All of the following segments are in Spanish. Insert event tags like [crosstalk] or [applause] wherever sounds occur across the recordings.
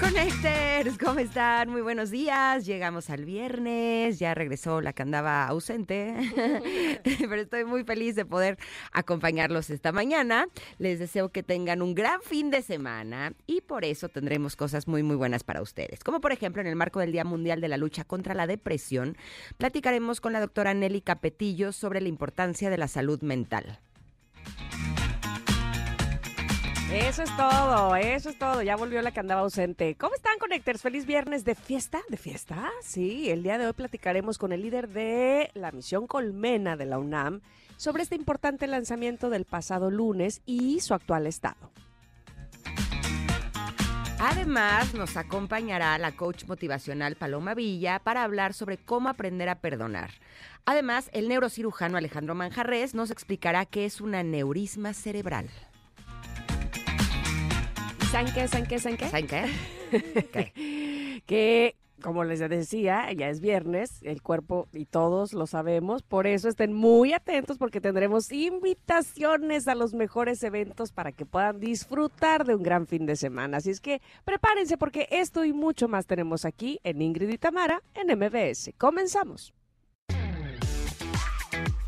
Connectors, ¿cómo están? Muy buenos días. Llegamos al viernes, ya regresó la que andaba ausente, [laughs] pero estoy muy feliz de poder acompañarlos esta mañana. Les deseo que tengan un gran fin de semana y por eso tendremos cosas muy, muy buenas para ustedes. Como por ejemplo, en el marco del Día Mundial de la Lucha contra la Depresión, platicaremos con la doctora Nelly Capetillo sobre la importancia de la salud mental. Eso es todo, eso es todo. Ya volvió la que andaba ausente. ¿Cómo están, Connectors? Feliz viernes de fiesta, de fiesta. Sí, el día de hoy platicaremos con el líder de la misión Colmena de la UNAM sobre este importante lanzamiento del pasado lunes y su actual estado. Además, nos acompañará la coach motivacional Paloma Villa para hablar sobre cómo aprender a perdonar. Además, el neurocirujano Alejandro Manjarres nos explicará qué es un aneurisma cerebral. ¿Saben qué? ¿Saben qué? ¿Saben qué? ¿Saben [laughs] qué? que, como les decía, ya es viernes, el cuerpo y todos lo sabemos, por eso estén muy atentos porque tendremos invitaciones a los mejores eventos para que puedan disfrutar de un gran fin de semana. Así es que prepárense porque esto y mucho más tenemos aquí en Ingrid y Tamara en MBS. Comenzamos.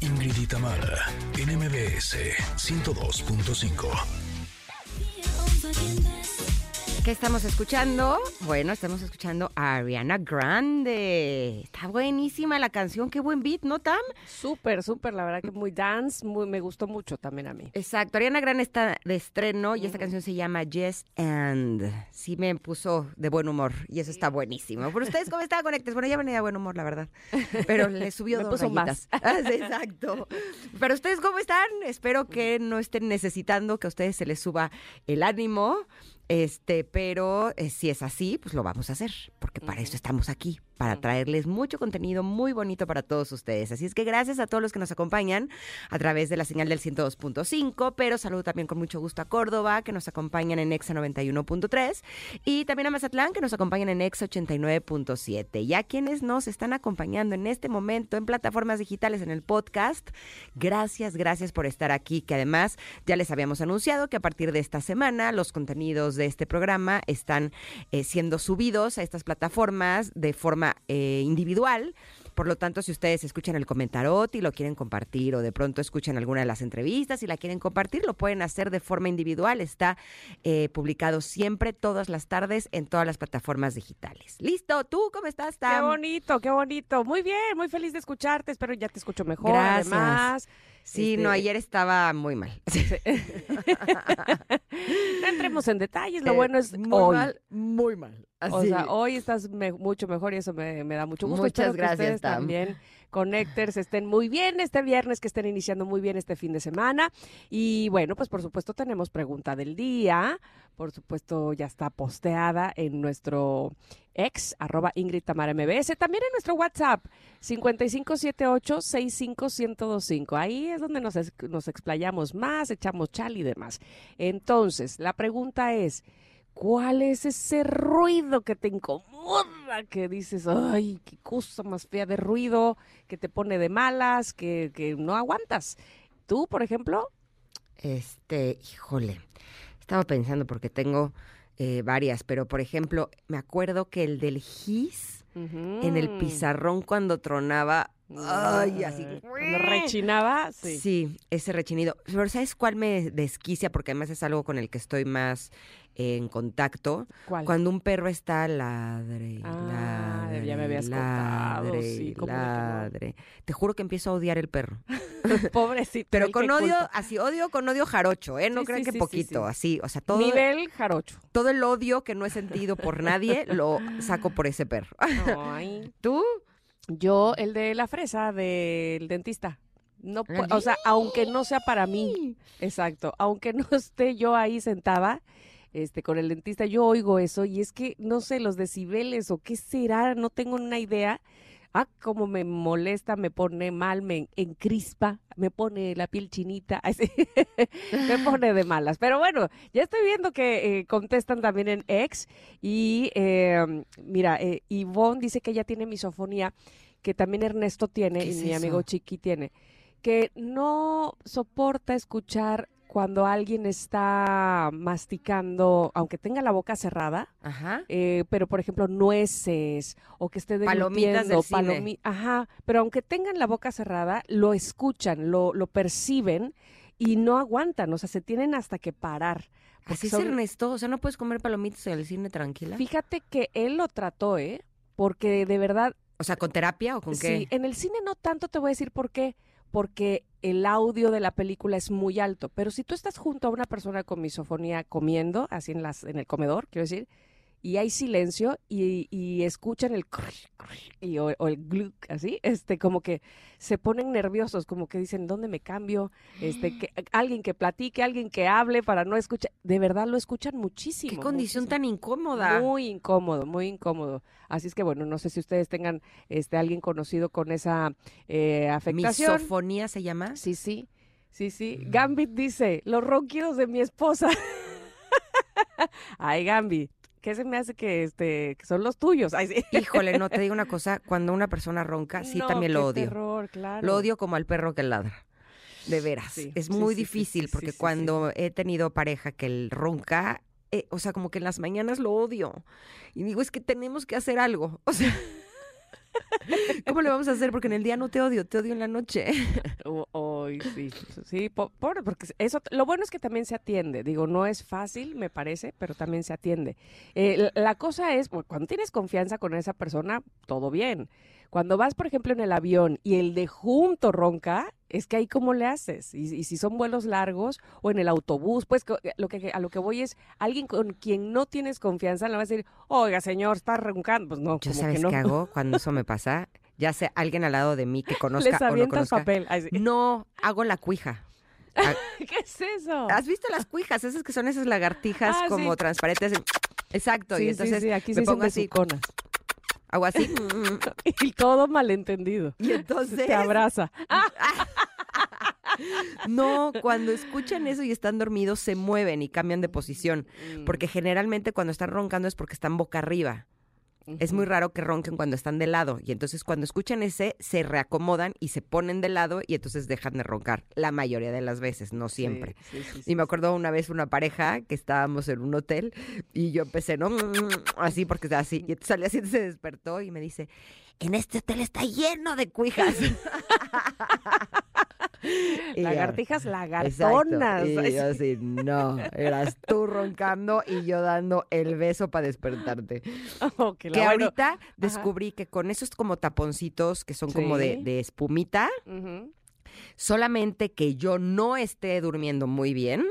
Ingrid y Tamara en MBS 102.5. fucking best. ¿Qué estamos escuchando? Bueno, estamos escuchando a Ariana Grande. Está buenísima la canción, qué buen beat, ¿no, Tam? Súper, súper, la verdad que muy dance, muy, me gustó mucho también a mí. Exacto, Ariana Grande está de estreno y esta canción se llama Yes and. Sí me puso de buen humor y eso está buenísimo. ¿Por ustedes cómo estaban conectados? Bueno, ya venía de buen humor, la verdad. Pero le subió [laughs] Me dos puso rayitas. Ah, [laughs] sí, Exacto. Pero ustedes cómo están? Espero que no estén necesitando que a ustedes se les suba el ánimo. Este, pero eh, si es así, pues lo vamos a hacer, porque para eso estamos aquí, para traerles mucho contenido muy bonito para todos ustedes. Así es que gracias a todos los que nos acompañan a través de la señal del 102.5, pero saludo también con mucho gusto a Córdoba, que nos acompañan en Exa 91.3, y también a Mazatlán, que nos acompañan en Exa 89.7. Y a quienes nos están acompañando en este momento en plataformas digitales, en el podcast, gracias, gracias por estar aquí, que además ya les habíamos anunciado que a partir de esta semana los contenidos de este programa están eh, siendo subidos a estas plataformas de forma eh, individual. Por lo tanto, si ustedes escuchan el comentarot y lo quieren compartir o de pronto escuchan alguna de las entrevistas y la quieren compartir, lo pueden hacer de forma individual. Está eh, publicado siempre, todas las tardes, en todas las plataformas digitales. ¿Listo? ¿Tú cómo estás, Tam? Qué bonito, qué bonito. Muy bien, muy feliz de escucharte. Espero ya te escucho mejor. Gracias. Además, Sí, Este- no, ayer estaba muy mal. [laughs] no entremos en detalles. Lo Eh, bueno es muy hoy. mal, muy mal. O sea, hoy estás me- mucho mejor y eso me, me da mucho gusto. Muchas Espero que gracias, ustedes Tam. también, Connectors, estén muy bien este viernes, que estén iniciando muy bien este fin de semana. Y bueno, pues por supuesto tenemos pregunta del día. Por supuesto ya está posteada en nuestro ex, arroba Ingrid Tamara MBS. También en nuestro WhatsApp, 5578-65125. Ahí es donde nos, nos explayamos más, echamos chal y demás. Entonces, la pregunta es... ¿Cuál es ese ruido que te incomoda? Que dices, ay, qué cosa más fea de ruido, que te pone de malas, que, que no aguantas. Tú, por ejemplo, Este, híjole, estaba pensando porque tengo eh, varias, pero por ejemplo, me acuerdo que el del gis en el Mm. pizarrón cuando tronaba, ay, así. Cuando rechinaba, sí. Sí, ese rechinido. Pero ¿sabes cuál me desquicia? Porque además es algo con el que estoy más eh, en contacto. ¿Cuál? Cuando un perro está ladre, Ah, ladre, ya me habías contado, ladre, sí, cómo no. ladre. Te juro que empiezo a odiar el perro. [laughs] Pobrecito. Pero con odio, culpa. así odio con odio jarocho, ¿eh? No Sí, crean sí, que sí, sí, poquito, sí. así, o sea, todo, Nivel jarocho. todo el odio que no he sentido por nadie lo saco por ese perro. Ay. [laughs] ¿Tú? Yo, el de la fresa del dentista. No, pu- o sea, aunque no sea para mí, exacto, aunque no [laughs] esté yo ahí sentada, este, con el dentista, yo oigo eso y es que no sé los decibeles o qué será, no tengo una idea. Ah, cómo me molesta, me pone mal, me encrispa, me pone la piel chinita, [laughs] así, me pone de malas. Pero bueno, ya estoy viendo que eh, contestan también en ex y eh, mira, eh, Ivonne dice que ella tiene misofonía, que también Ernesto tiene ¿Qué y es mi amigo? Chiqui tiene, que no soporta escuchar cuando alguien está masticando, aunque tenga la boca cerrada, Ajá. eh, pero por ejemplo nueces o que esté Palomitas del deglutiendo, cine. palomi- ajá, pero aunque tengan la boca cerrada, lo escuchan, lo, lo perciben y no aguantan, o sea, se tienen hasta que parar. Así es Ernesto, o sea, no puedes comer palomitas en el cine tranquila. Fíjate que él lo trató, ¿eh? Porque de verdad, O sea, ¿con terapia o con qué? sí, en el cine no tanto te voy a decir por qué, porque el audio de la película es muy alto, pero si tú estás junto a una persona con misofonía comiendo, así en las en el comedor, quiero decir, y hay silencio y, y escuchan el crush, crush, y, o, o el gluk, así, este, como que se ponen nerviosos, como que dicen, ¿dónde me cambio? Este, que, [gasps] alguien que platique, alguien que hable para no escuchar, de verdad lo escuchan muchísimo. Qué condición muchísimo. tan incómoda. Muy incómodo, muy incómodo. Así es que bueno, no sé si ustedes tengan este alguien conocido con esa eh, afectación. Misofonía se llama. Sí, sí, sí, sí. Mm. Gambit dice, los ronquidos de mi esposa. [laughs] Ay, Gambit, ¿qué se me hace que este que son los tuyos? Ay, sí. Híjole, no te digo una [laughs] cosa, cuando una persona ronca, sí No, también qué lo odio. terror, claro. Lo odio como al perro que ladra. De veras. Sí, es muy sí, difícil porque cuando he tenido pareja que el ronca, eh, o sea, como que en las mañanas lo odio. Y digo, es que tenemos que hacer algo. [laughs] O sea, [laughs] ¿cómo le vamos a hacer? Porque en el día no te odio, te odio en la noche. [laughs] Hoy sí, sí, po- pobre, porque eso, lo bueno es que también se atiende. Digo, no es fácil, me parece, pero también se atiende. Eh, la, cosa es, cuando tienes confianza con esa persona, todo bien. Cuando vas, por ejemplo, en el avión y el de junto ronca, es que ahí cómo le haces. Y, y si son vuelos largos o en el autobús, pues co- lo que, a lo que voy es alguien con quien no tienes confianza, le vas a decir, oiga, señor, está roncando. Pues no, Yo como sabes que no. qué hago [laughs] cuando eso me pasa. Ya sé, alguien al lado de mí que conozca Les o no conozca. papel. No, hago la cuija. Ah, [laughs] ¿Qué es eso? ¿Has visto las cuijas? Esas que son esas lagartijas Ah, como sí. transparentes. Exacto. y entonces sí, aquí me pongo así, besuconas. Hago así. [laughs] Y todo malentendido. y entonces Te abraza. [laughs] No, cuando escuchan eso y están dormidos, se mueven y cambian de posición. Porque generalmente cuando están roncando es porque están boca arriba. Es muy raro que ronquen cuando están de lado. Y entonces cuando escuchan ese, se reacomodan y se ponen de lado y entonces dejan de roncar. La mayoría de las veces, no siempre. Sí, sí, sí, Y me acuerdo una vez una pareja que estábamos en un hotel y yo empecé, ¿no? [laughs] Así porque estaba así. Y entonces al día siguiente se despertó y me dice, en este hotel está lleno de cuijas. [laughs] [laughs] Y Lagartijas lagartonas. Y yo sí. [laughs] así, no, eras tú roncando y yo dando el beso para despertarte. [laughs] Oh, que bueno, ahorita descubrí que con esos como taponcitos que son como de, espumita, solamente que yo no esté durmiendo muy bien,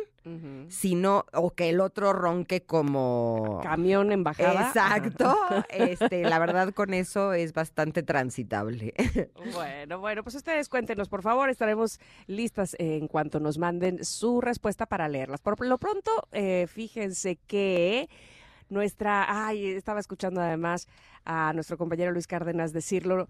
sino, o que el otro ronque como... Camión en bajada. Exacto. [laughs] Este, la verdad con eso es bastante transitable. [laughs] Bueno, bueno, pues ustedes cuéntenos, por favor, estaremos listas en cuanto nos manden su respuesta para leerlas. Por lo pronto, eh, fíjense que nuestra, ay, estaba escuchando además a nuestro compañero Luis Cárdenas decirlo,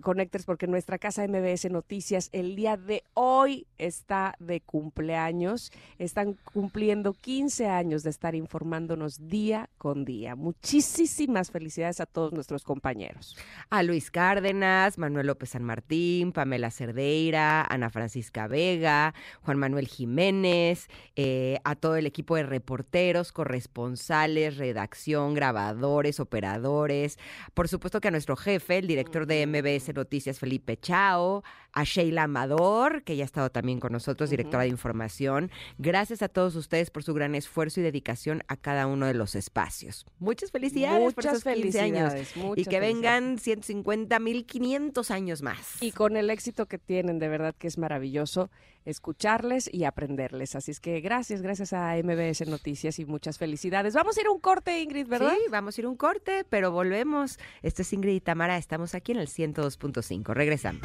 Connectors, porque nuestra casa MBS Noticias el día de hoy está de cumpleaños. Están cumpliendo 15 años de estar informándonos día con día. Muchísimas felicidades a todos nuestros compañeros. A Luis Cárdenas, Manuel López San Martín, Pamela Cerdeira, Ana Francisca Vega, Juan Manuel Jiménez, eh, a todo el equipo de reporteros, corresponsales, redacción, grabadores, operadores. Por supuesto que a nuestro jefe, el director de MBS Noticias, Felipe Chao, a Sheila Amador, que ya ha estado también con nosotros, directora de información. Gracias a todos ustedes por su gran esfuerzo y dedicación a cada uno de los espacios. Muchas felicidades por Muchas esos 15 años. felicidades. Y que vengan 150 mil 500 años más. Y con el éxito que tienen, de verdad que es maravilloso escucharles y aprenderles. Así es que gracias, gracias a MBS Noticias y muchas felicidades. Vamos a ir a un corte, Ingrid, ¿verdad? Sí, vamos a ir a un corte, pero volvemos. Esto es Ingrid y Tamara, estamos aquí en el 102.5. Regresamos.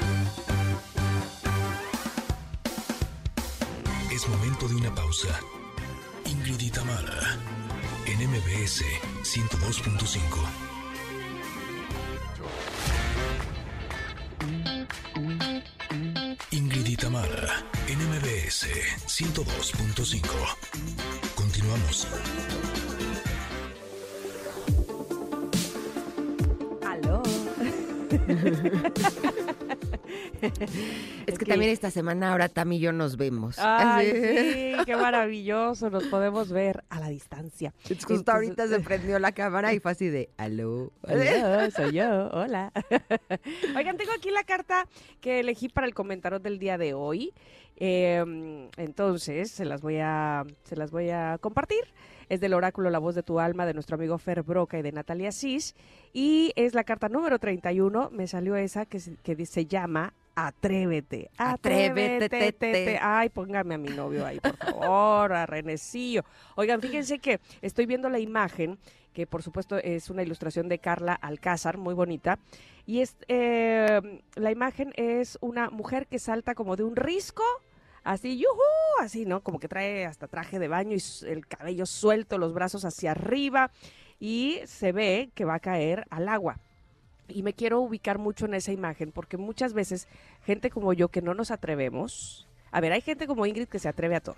Es momento de una pausa. Ingrid y Tamara en MBS 102.5. Tamara, en MBS 102.5. Continuamos. Aló. [laughs] [laughs] Es que también esta semana ahora Tam y yo nos vemos. Ay, [laughs] sí, qué maravilloso. Nos podemos ver a la distancia. Entonces, Justo ahorita se [laughs] prendió la cámara y fue así de aló. Hola, soy yo, hola. Oigan, tengo aquí la carta que elegí para el comentario del día de hoy. Eh, entonces, se las voy a, se las voy a compartir. Es del oráculo La Voz de tu Alma de nuestro amigo Fer Broca y de Natalia Sis. Y es la carta número 31. Me salió esa que se, que se llama Atrévete. Atrévete, te, te. te. Ay, póngame a mi novio ahí, por favor, a Renecillo. Oigan, fíjense que estoy viendo la imagen, que por supuesto es una ilustración de Carla Alcázar, muy bonita. Y es, eh, la imagen es una mujer que salta como de un risco, así, yujú, así, ¿no? Como que trae hasta traje de baño y el cabello suelto, los brazos hacia arriba, y se ve que va a caer al agua. Y me quiero ubicar mucho en esa imagen porque muchas veces gente como yo que no nos atrevemos, a ver, hay gente como Ingrid que se atreve a todo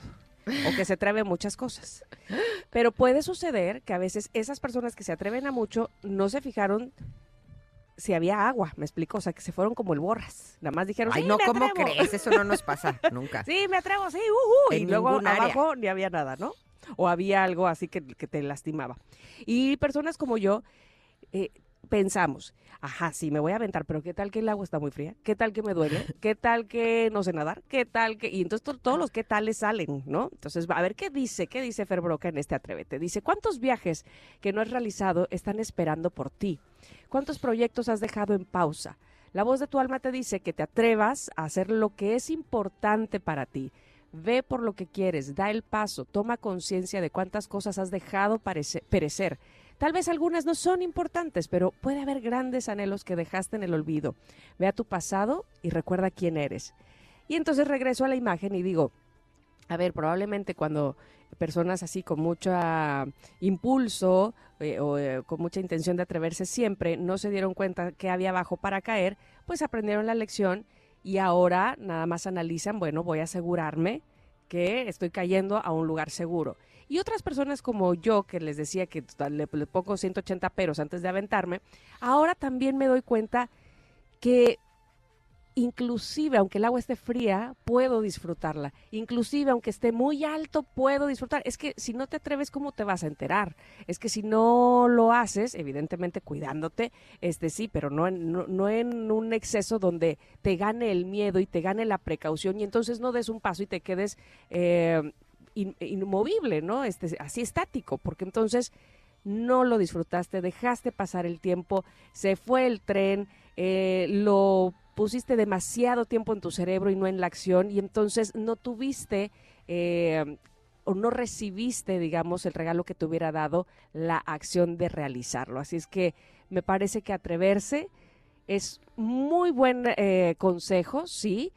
o que se atreve a muchas cosas. Pero puede suceder que a veces esas personas que se atreven a mucho no se fijaron si había agua, me explico, o sea, que se fueron como el borras. Nada más dijeron, Ay, "Sí, no, me ¿cómo atrevo". crees? Eso no nos pasa [laughs] nunca. Sí, me atrevo, sí, ujú. Y luego área. abajo ni había nada, ¿no? O había algo así que, que te lastimaba. Y personas como yo eh, pensamos, ajá, sí, me voy a aventar, pero ¿qué tal que el agua está muy fría? ¿Qué tal que me duele? [laughs] ¿Qué tal que no sé nadar? ¿Qué tal que...? Y entonces to- todos los qué tales salen, ¿no? Entonces, a ver, ¿qué dice? ¿Qué dice Fer Broca en este Atrévete? Dice, ¿cuántos viajes que no has realizado están esperando por ti? ¿Cuántos proyectos has dejado en pausa? La voz de tu alma te dice que te atrevas a hacer lo que es importante para ti. Ve por lo que quieres, da el paso, toma conciencia de cuántas cosas has dejado perecer. Tal vez algunas no son importantes, pero puede haber grandes anhelos que dejaste en el olvido. Ve a tu pasado y recuerda quién eres. Y entonces regreso a la imagen y digo, a ver, probablemente cuando personas así con mucho ah, impulso eh, o eh, con mucha intención de atreverse siempre no se dieron cuenta que había abajo para caer, pues aprendieron la lección y ahora nada más analizan, bueno, voy a asegurarme que estoy cayendo a un lugar seguro. Y otras personas como yo, que les decía que le, pongo 180 peros antes de aventarme, ahora también me doy cuenta que inclusive aunque el agua esté fría, puedo disfrutarla. Inclusive aunque esté muy alto, puedo disfrutar. Es que si no te atreves, ¿cómo te vas a enterar? Es que si no lo haces, evidentemente cuidándote, este sí, pero no en, no, no en un exceso donde te gane el miedo y te gane la precaución y entonces no des un paso y te quedes eh, in- inmovible, ¿no? Este, así estático, porque entonces no lo disfrutaste, dejaste pasar el tiempo, se fue el tren, eh, lo pusiste demasiado tiempo en tu cerebro y no en la acción y entonces no tuviste eh, o no recibiste, digamos, el regalo que te hubiera dado la acción de realizarlo. Así es que me parece que atreverse es muy buen eh, consejo, sí,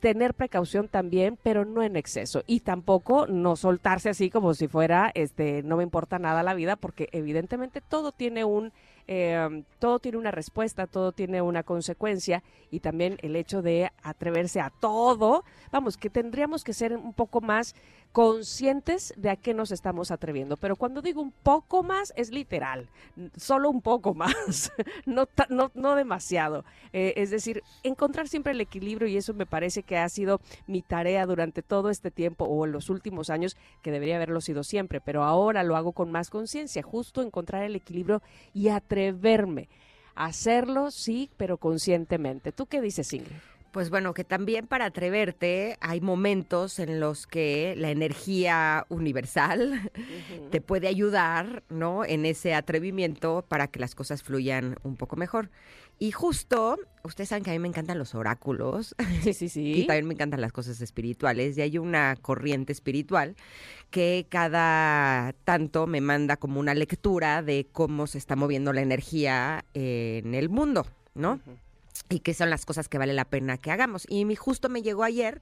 tener precaución también, pero no en exceso. Y tampoco no soltarse así como si fuera, este, no me importa nada la vida, porque evidentemente todo tiene un, eh, todo tiene una respuesta, todo tiene una consecuencia y también el hecho de atreverse a todo, vamos, que tendríamos que ser un poco más conscientes de a qué nos estamos atreviendo. Pero cuando digo un poco más, es literal, solo un poco más, [laughs] no, no, no demasiado. Eh, es decir, encontrar siempre el equilibrio y eso me parece que ha sido mi tarea durante todo este tiempo o en los últimos años, que debería haberlo sido siempre, pero ahora lo hago con más conciencia, justo encontrar el equilibrio y atreverme. a Hacerlo, sí, pero conscientemente. ¿Tú qué dices, Ingrid? Pues bueno, que también para atreverte hay momentos en los que la energía universal [laughs] te puede ayudar, ¿no? En ese atrevimiento para que las cosas fluyan un poco mejor. Y justo, ustedes saben que a mí me encantan los oráculos Sí, [laughs] sí, sí. y también me encantan las cosas espirituales y hay una corriente espiritual que cada tanto me manda como una lectura de cómo se está moviendo la energía en el mundo, ¿no? Y qué son las cosas que vale la pena que hagamos. Y mi, justo me llegó ayer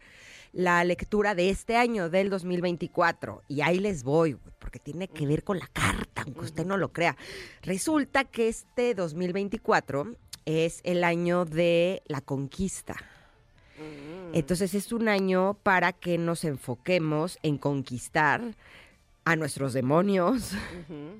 la lectura de este año, del 2024, y ahí les voy, porque tiene que ver con la carta, aunque usted no lo crea. Resulta que este 2024 es el año de la conquista. Entonces es un año para que nos enfoquemos en conquistar a nuestros demonios,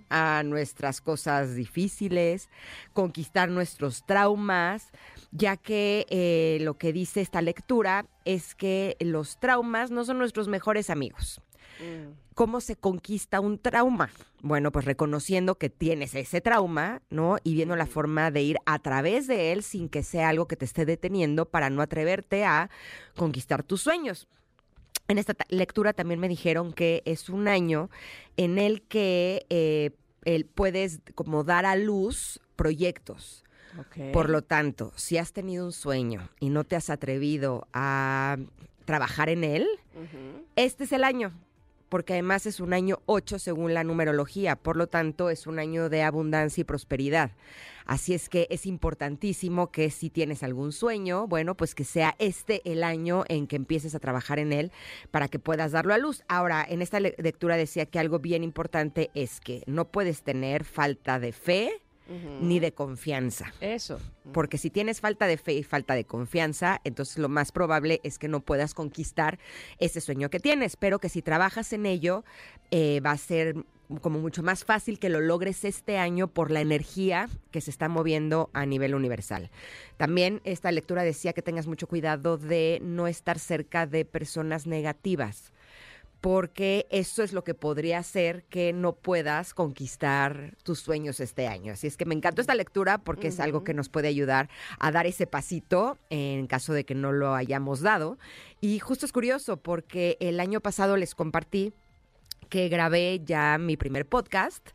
a nuestras cosas difíciles, conquistar nuestros traumas, ya que eh, lo que dice esta lectura es que los traumas no son nuestros mejores amigos. Mm. ¿Cómo se conquista un trauma? Bueno, pues reconociendo que tienes ese trauma, ¿no? Y viendo la forma de ir a través de él sin que sea algo que te esté deteniendo para no atreverte a conquistar tus sueños. En esta lectura también me dijeron que es un año en el que eh, puedes como dar a luz proyectos. Por lo tanto, si has tenido un sueño y no te has atrevido a trabajar en él, este es el año porque además es un año 8 según la numerología, por lo tanto es un año de abundancia y prosperidad. Así es que es importantísimo que si tienes algún sueño, bueno, pues que sea este el año en que empieces a trabajar en él para que puedas darlo a luz. Ahora, en esta lectura decía que algo bien importante es que no puedes tener falta de fe, ni de confianza. Eso. Porque si tienes falta de fe y falta de confianza, entonces lo más probable es que no puedas conquistar ese sueño que tienes. Pero que si trabajas en ello, eh, va a ser como mucho más fácil que lo logres este año por la energía que se está moviendo a nivel universal. También esta lectura decía que tengas mucho cuidado de no estar cerca de personas negativas porque eso es lo que podría hacer que no puedas conquistar tus sueños este año. Así es que me encantó esta lectura porque es algo que nos puede ayudar a dar ese pasito en caso de que no lo hayamos dado. Y justo es curioso porque el año pasado les compartí que grabé ya mi primer podcast.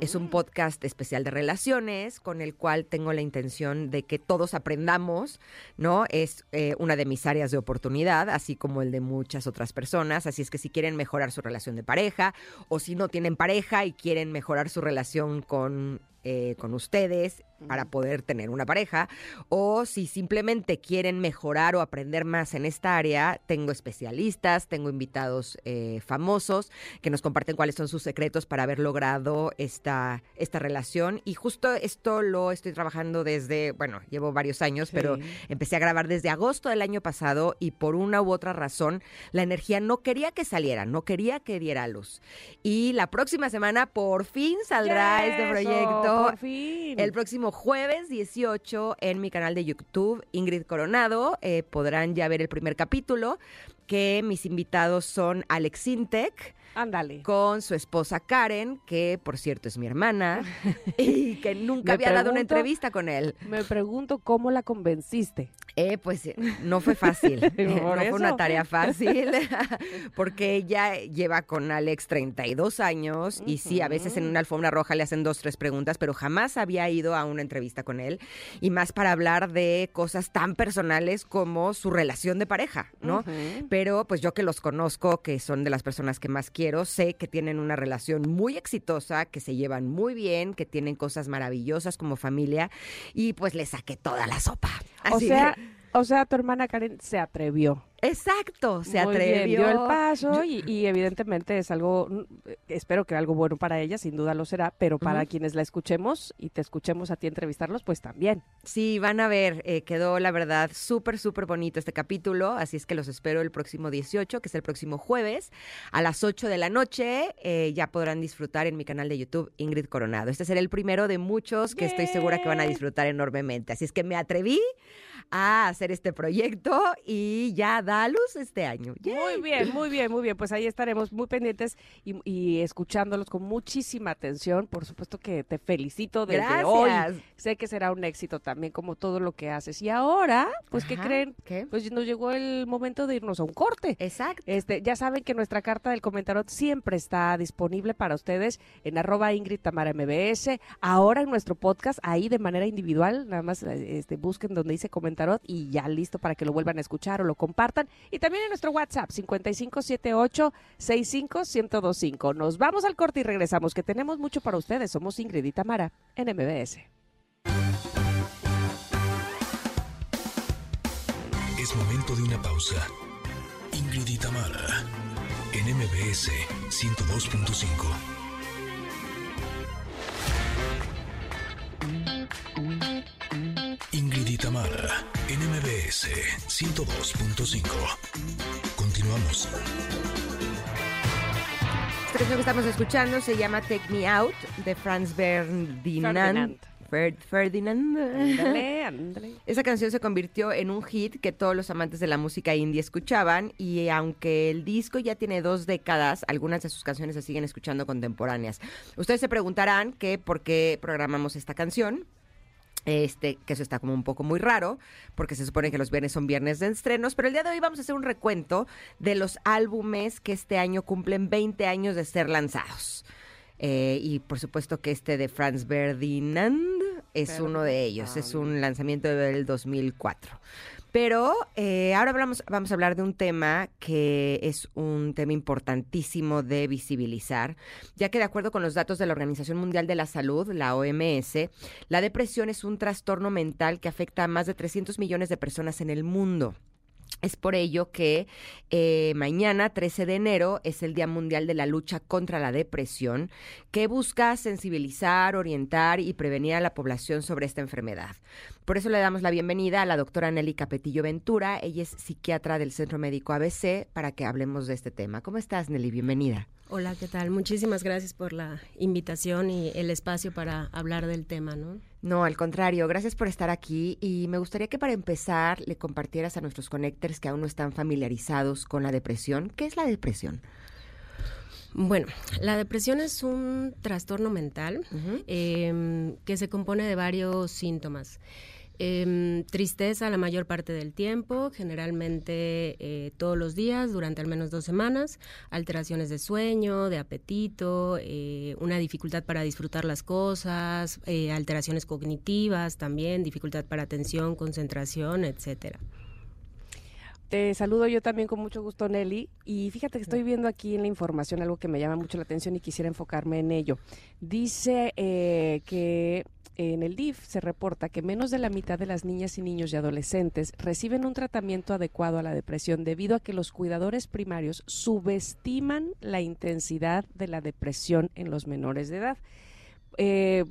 Es un podcast especial de relaciones con el cual tengo la intención de que todos aprendamos, ¿no? Es eh, una de mis áreas de oportunidad, así como el de muchas otras personas. Así es que si quieren mejorar su relación de pareja o si no tienen pareja y quieren mejorar su relación con eh, con ustedes para poder tener una pareja, o si simplemente quieren mejorar o aprender más en esta área, tengo especialistas, tengo invitados eh, famosos que nos comparten cuáles son sus secretos para haber logrado esta, esta relación. Y justo esto lo estoy trabajando desde, bueno, llevo varios años, pero empecé a grabar desde agosto del año pasado y por una u otra razón la energía no quería que saliera, no quería que diera luz. Y la próxima semana por fin saldrá este proyecto el próximo jueves 18 en mi canal de YouTube, Ingrid Coronado. Eh, podrán ya ver el primer capítulo, que mis invitados son Alex Intec. Ándale. Con su esposa Karen, que por cierto es mi hermana, [laughs] y que nunca había dado una entrevista con él. Me pregunto cómo la convenciste. Eh, pues eh, no fue fácil, [laughs] eh, no fue una tarea fácil, [laughs] porque ella lleva con Alex 32 años y sí, a veces en una alfombra roja le hacen dos, tres preguntas, pero jamás había ido a una entrevista con él y más para hablar de cosas tan personales como su relación de pareja, ¿no? Pero pues yo que los conozco, que son de las personas que más quiero, sé que tienen una relación muy exitosa, que se llevan muy bien, que tienen cosas maravillosas como familia y pues le saqué toda la sopa. o sea, o sea, tu hermana Karen se atrevió. Exacto, se atrevió. dio el paso y, evidentemente es algo, mm, espero que algo bueno para ella, sin duda lo será, pero para quienes la escuchemos y te escuchemos a ti entrevistarlos, pues también. Sí, van a ver, eh, quedó la verdad súper, súper bonito este capítulo, así es que los espero el próximo 18, que es el próximo jueves, a las 8 de la noche, eh, ya podrán disfrutar en mi canal de YouTube Ingrid Coronado. Este será el primero de muchos que estoy segura que van a disfrutar enormemente, así es que me atreví a hacer este proyecto y ya da luz este año. Muy bien, muy bien, muy bien. [laughs] Pues ahí estaremos muy pendientes y, escuchándolos con muchísima atención. Por supuesto que te felicito desde hoy. Sé que será un éxito también como todo lo que haces. Y ahora, pues, ¿qué creen? Pues nos llegó el momento de irnos a un corte. Exacto. Este, ya saben que nuestra carta del comentario siempre está disponible para ustedes en arroba Ingrid Tamara MBS. Ahora en nuestro podcast, ahí de manera individual, nada más este, busquen donde dice y ya listo para que lo vuelvan a escuchar o lo compartan. Y también en nuestro WhatsApp 5578 65125. Nos vamos al corte y regresamos, que tenemos mucho para ustedes. Somos Ingrid y Tamara en MBS. Es momento de una pausa. Ingrid y Tamara, en MBS 102.5. Ingrid y Tamara, en MBS 102.5. Continuamos. Esta canción que estamos escuchando se llama Take Me Out de Franz Ferdinand. Ferdinand. Fer- Ferdinand. Ándale, [laughs] ándale. Esa canción se convirtió en un hit que todos los amantes de la música indie escuchaban y aunque el disco ya tiene dos décadas, algunas de sus canciones se siguen escuchando contemporáneas. Ustedes se preguntarán que por qué programamos esta canción. Este, que eso está como un poco muy raro, porque se supone que los viernes son viernes de estrenos, pero el día de hoy vamos a hacer un recuento de los álbumes que este año cumplen 20 años de ser lanzados. Eh, y por supuesto que este de Franz Ferdinand es uno de ellos, es un lanzamiento del 2004. Pero eh, ahora hablamos, vamos a hablar de un tema que es un tema importantísimo de visibilizar, ya que de acuerdo con los datos de la Organización Mundial de la Salud, la OMS, la depresión es un trastorno mental que afecta a más de 300 millones de personas en el mundo. Es por ello que eh, mañana, 13 de enero, es el Día Mundial de la Lucha contra la Depresión, que busca sensibilizar, orientar y prevenir a la población sobre esta enfermedad. Por eso le damos la bienvenida a la doctora Nelly Capetillo Ventura. Ella es psiquiatra del Centro Médico ABC para que hablemos de este tema. ¿Cómo estás, Nelly? Bienvenida. Hola, ¿qué tal? Muchísimas gracias por la invitación y el espacio para hablar del tema, ¿no? No, al contrario, gracias por estar aquí y me gustaría que para empezar le compartieras a nuestros connectors que aún no están familiarizados con la depresión. ¿Qué es la depresión? Bueno, la depresión es un trastorno mental eh, que se compone de varios síntomas. Eh, tristeza la mayor parte del tiempo, generalmente eh, todos los días, durante al menos dos semanas, alteraciones de sueño, de apetito, eh, una dificultad para disfrutar las cosas, eh, alteraciones cognitivas también, dificultad para atención, concentración, etcétera. Te saludo yo también con mucho gusto, Nelly. Y fíjate que estoy viendo aquí en la información algo que me llama mucho la atención y quisiera enfocarme en ello. Dice eh, que en el DIF se reporta que menos de la mitad de las niñas y niños y adolescentes reciben un tratamiento adecuado a la depresión debido a que los cuidadores primarios subestiman la intensidad de la depresión en los menores de edad. Eh,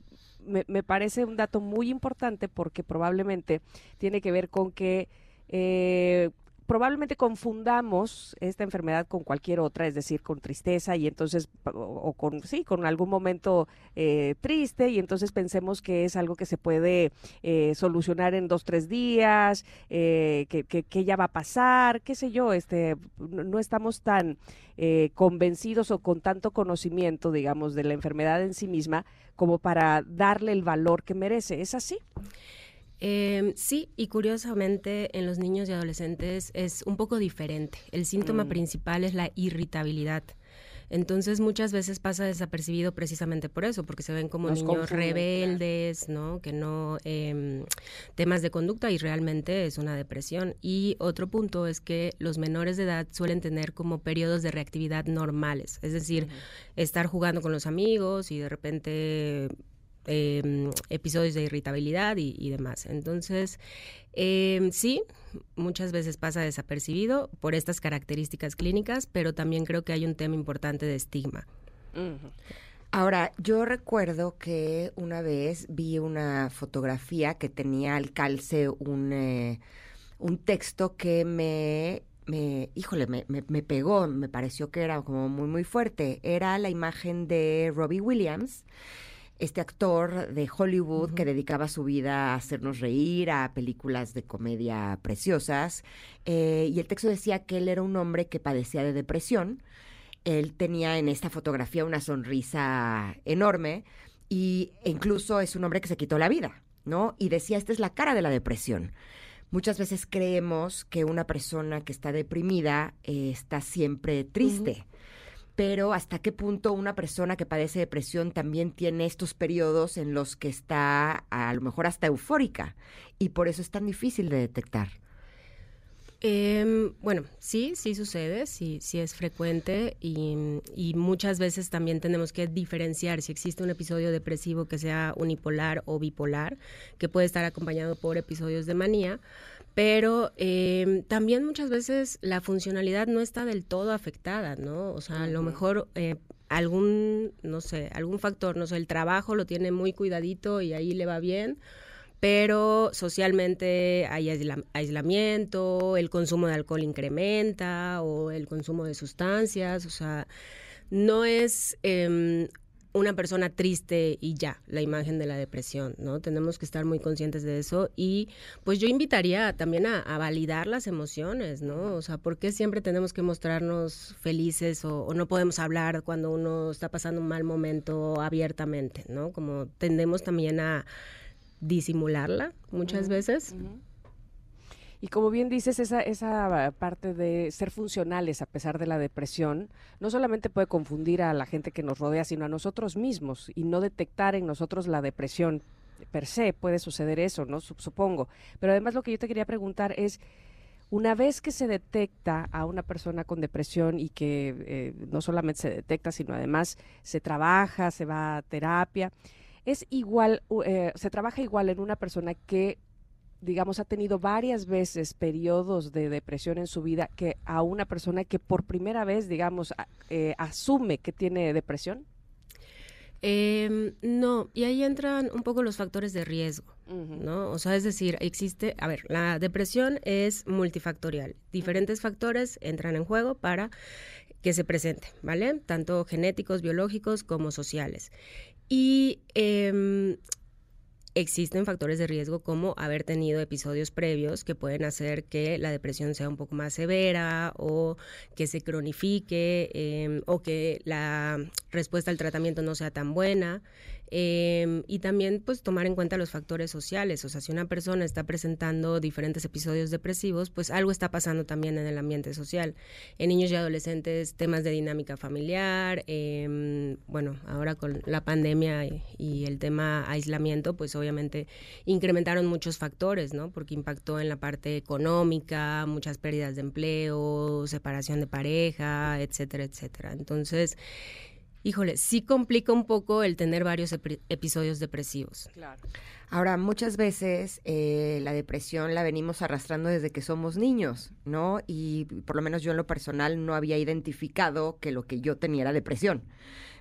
me, parece un dato muy importante porque probablemente tiene que ver con que eh, probablemente confundamos esta enfermedad con cualquier otra, es decir, con tristeza y entonces, o, con, sí, con algún momento eh, triste y entonces pensemos que es algo que se puede eh, solucionar en dos, tres días, eh, que, que, que ya va a pasar, qué sé yo, este, no, no estamos tan eh, convencidos o con tanto conocimiento, digamos, de la enfermedad en sí misma como para darle el valor que merece. ¿Es así? Eh, sí, y curiosamente en los niños y adolescentes es un poco diferente. El síntoma Mm. principal es la irritabilidad. Entonces muchas veces pasa desapercibido precisamente por eso, porque se ven como Nos niños confunden, rebeldes, ¿no? Que no em, temas de conducta y realmente es una depresión. Y otro punto es que los menores de edad suelen tener como periodos de reactividad normales, es decir, estar jugando con los amigos y de repente eh, episodios de irritabilidad y, demás. Entonces, eh, sí, muchas veces pasa desapercibido por estas características clínicas, pero también creo que hay un tema importante de estigma. Ahora, yo recuerdo que una vez vi una fotografía que tenía al calce un, eh, un texto que me, me híjole, me, me- me pegó, me pareció que era como muy, muy fuerte. Era la imagen de Robbie Williams, este actor de Hollywood que dedicaba su vida a hacernos reír, a películas de comedia preciosas. Eh, y el texto decía que él era un hombre que padecía de depresión. Él tenía en esta fotografía una sonrisa enorme y e incluso es un hombre que se quitó la vida, ¿no? Y decía, esta es la cara de la depresión. Muchas veces creemos que una persona que está deprimida eh, está siempre triste. Pero hasta qué punto una persona que padece depresión también tiene estos periodos en los que está a lo mejor hasta eufórica y por eso es tan difícil de detectar. Em, bueno, sí, sí sucede, sí, sí es frecuente y, y muchas veces también tenemos que diferenciar si existe un episodio depresivo que sea unipolar o bipolar, que puede estar acompañado por episodios de manía, pero eh, también muchas veces la funcionalidad no está del todo afectada, ¿no? O sea, a lo mejor eh, algún, no sé, algún factor, no sé, el trabajo lo tiene muy cuidadito y ahí le va bien, pero socialmente hay aislamiento, el consumo de alcohol incrementa o el consumo de sustancias, o sea, no es eh, una persona triste y ya, la imagen de la depresión, ¿no? Tenemos que estar muy conscientes de eso y pues yo invitaría también a, validar las emociones, ¿no? O sea, ¿por qué siempre tenemos que mostrarnos felices o, no podemos hablar cuando uno está pasando un mal momento abiertamente, ¿no? Como tendemos también a disimularla muchas veces. Y como bien dices, esa, esa parte de ser funcionales a pesar de la depresión, no solamente puede confundir a la gente que nos rodea, sino a nosotros mismos y no detectar en nosotros la depresión per se. Puede suceder eso, ¿no? Supongo. Pero además lo que yo te quería preguntar es, una vez que se detecta a una persona con depresión y que eh, no solamente se detecta, sino además se trabaja, se va a terapia, es igual, eh, se trabaja igual en una persona que digamos, ha tenido varias veces periodos de depresión en su vida que a una persona que por primera vez, digamos, eh, asume que tiene depresión? Em, no, y ahí entran un poco los factores de riesgo, ¿no? O sea, es decir, existe, a ver, la depresión es multifactorial. Diferentes factores entran en juego para que se presente, ¿vale? Tanto genéticos, biológicos como sociales. Y eh, existen factores de riesgo como haber tenido episodios previos que pueden hacer que la depresión sea un poco más severa o que se cronifique em, o que la respuesta al tratamiento no sea tan buena. Em, y también pues tomar en cuenta los factores sociales, o sea, si una persona está presentando diferentes episodios depresivos, pues algo está pasando también en el ambiente social. En niños y adolescentes, temas de dinámica familiar, em, bueno, ahora con la pandemia y, el tema aislamiento, pues obviamente incrementaron muchos factores, ¿no? Porque impactó en la parte económica, muchas pérdidas de empleo, separación de pareja, etcétera, etcétera. Entonces, híjole, sí complica un poco el tener varios episodios depresivos. Claro. Ahora, muchas veces eh, la depresión la venimos arrastrando desde que somos niños, ¿no? Y por lo menos yo en lo personal no había identificado que lo que yo tenía era depresión,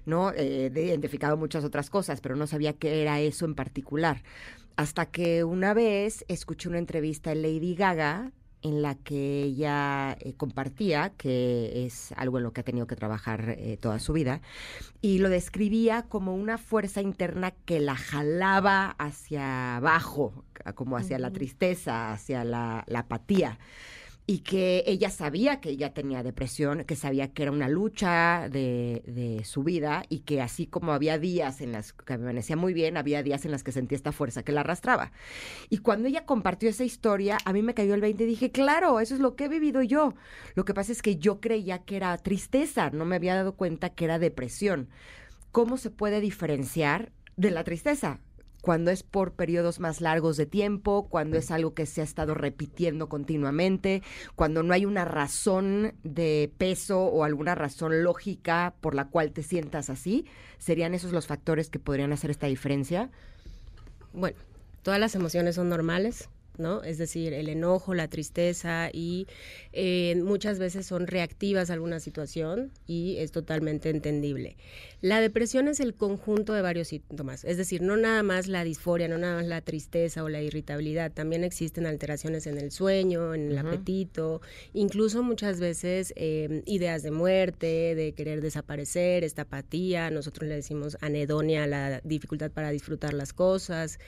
¿no? Eh, he identificado muchas otras cosas, pero no sabía qué era eso en particular. Hasta que una vez escuché una entrevista en Lady Gaga en la que ella eh, compartía, que es algo en lo que ha tenido que trabajar eh, toda su vida, y lo describía como una fuerza interna que la jalaba hacia abajo, como hacia la tristeza, hacia la apatía y que ella sabía que ella tenía depresión, que sabía que era una lucha de, de, su vida y que así como había días en las que me amanecía muy bien, había días en las que sentía esta fuerza que la arrastraba. Y cuando ella compartió esa historia, a mí me cayó el 20 y dije, claro, eso es lo que he vivido yo. Lo que pasa es que yo creía que era tristeza, no me había dado cuenta que era depresión. ¿Cómo se puede diferenciar de la tristeza? Cuando es por periodos más largos de tiempo, cuando es algo que se ha estado repitiendo continuamente, cuando no hay una razón de peso o alguna razón lógica por la cual te sientas así, ¿serían esos los factores que podrían hacer esta diferencia? Bueno, todas las emociones son normales, ¿no? Es decir, el enojo, la tristeza y eh, muchas veces son reactivas a alguna situación y es totalmente entendible. La depresión es el conjunto de varios síntomas, es decir, no nada más la disforia, no nada más la tristeza o la irritabilidad, también existen alteraciones en el sueño, en el apetito, incluso muchas veces eh, ideas de muerte, de querer desaparecer, esta apatía, nosotros le decimos anedonia, la dificultad para disfrutar las cosas.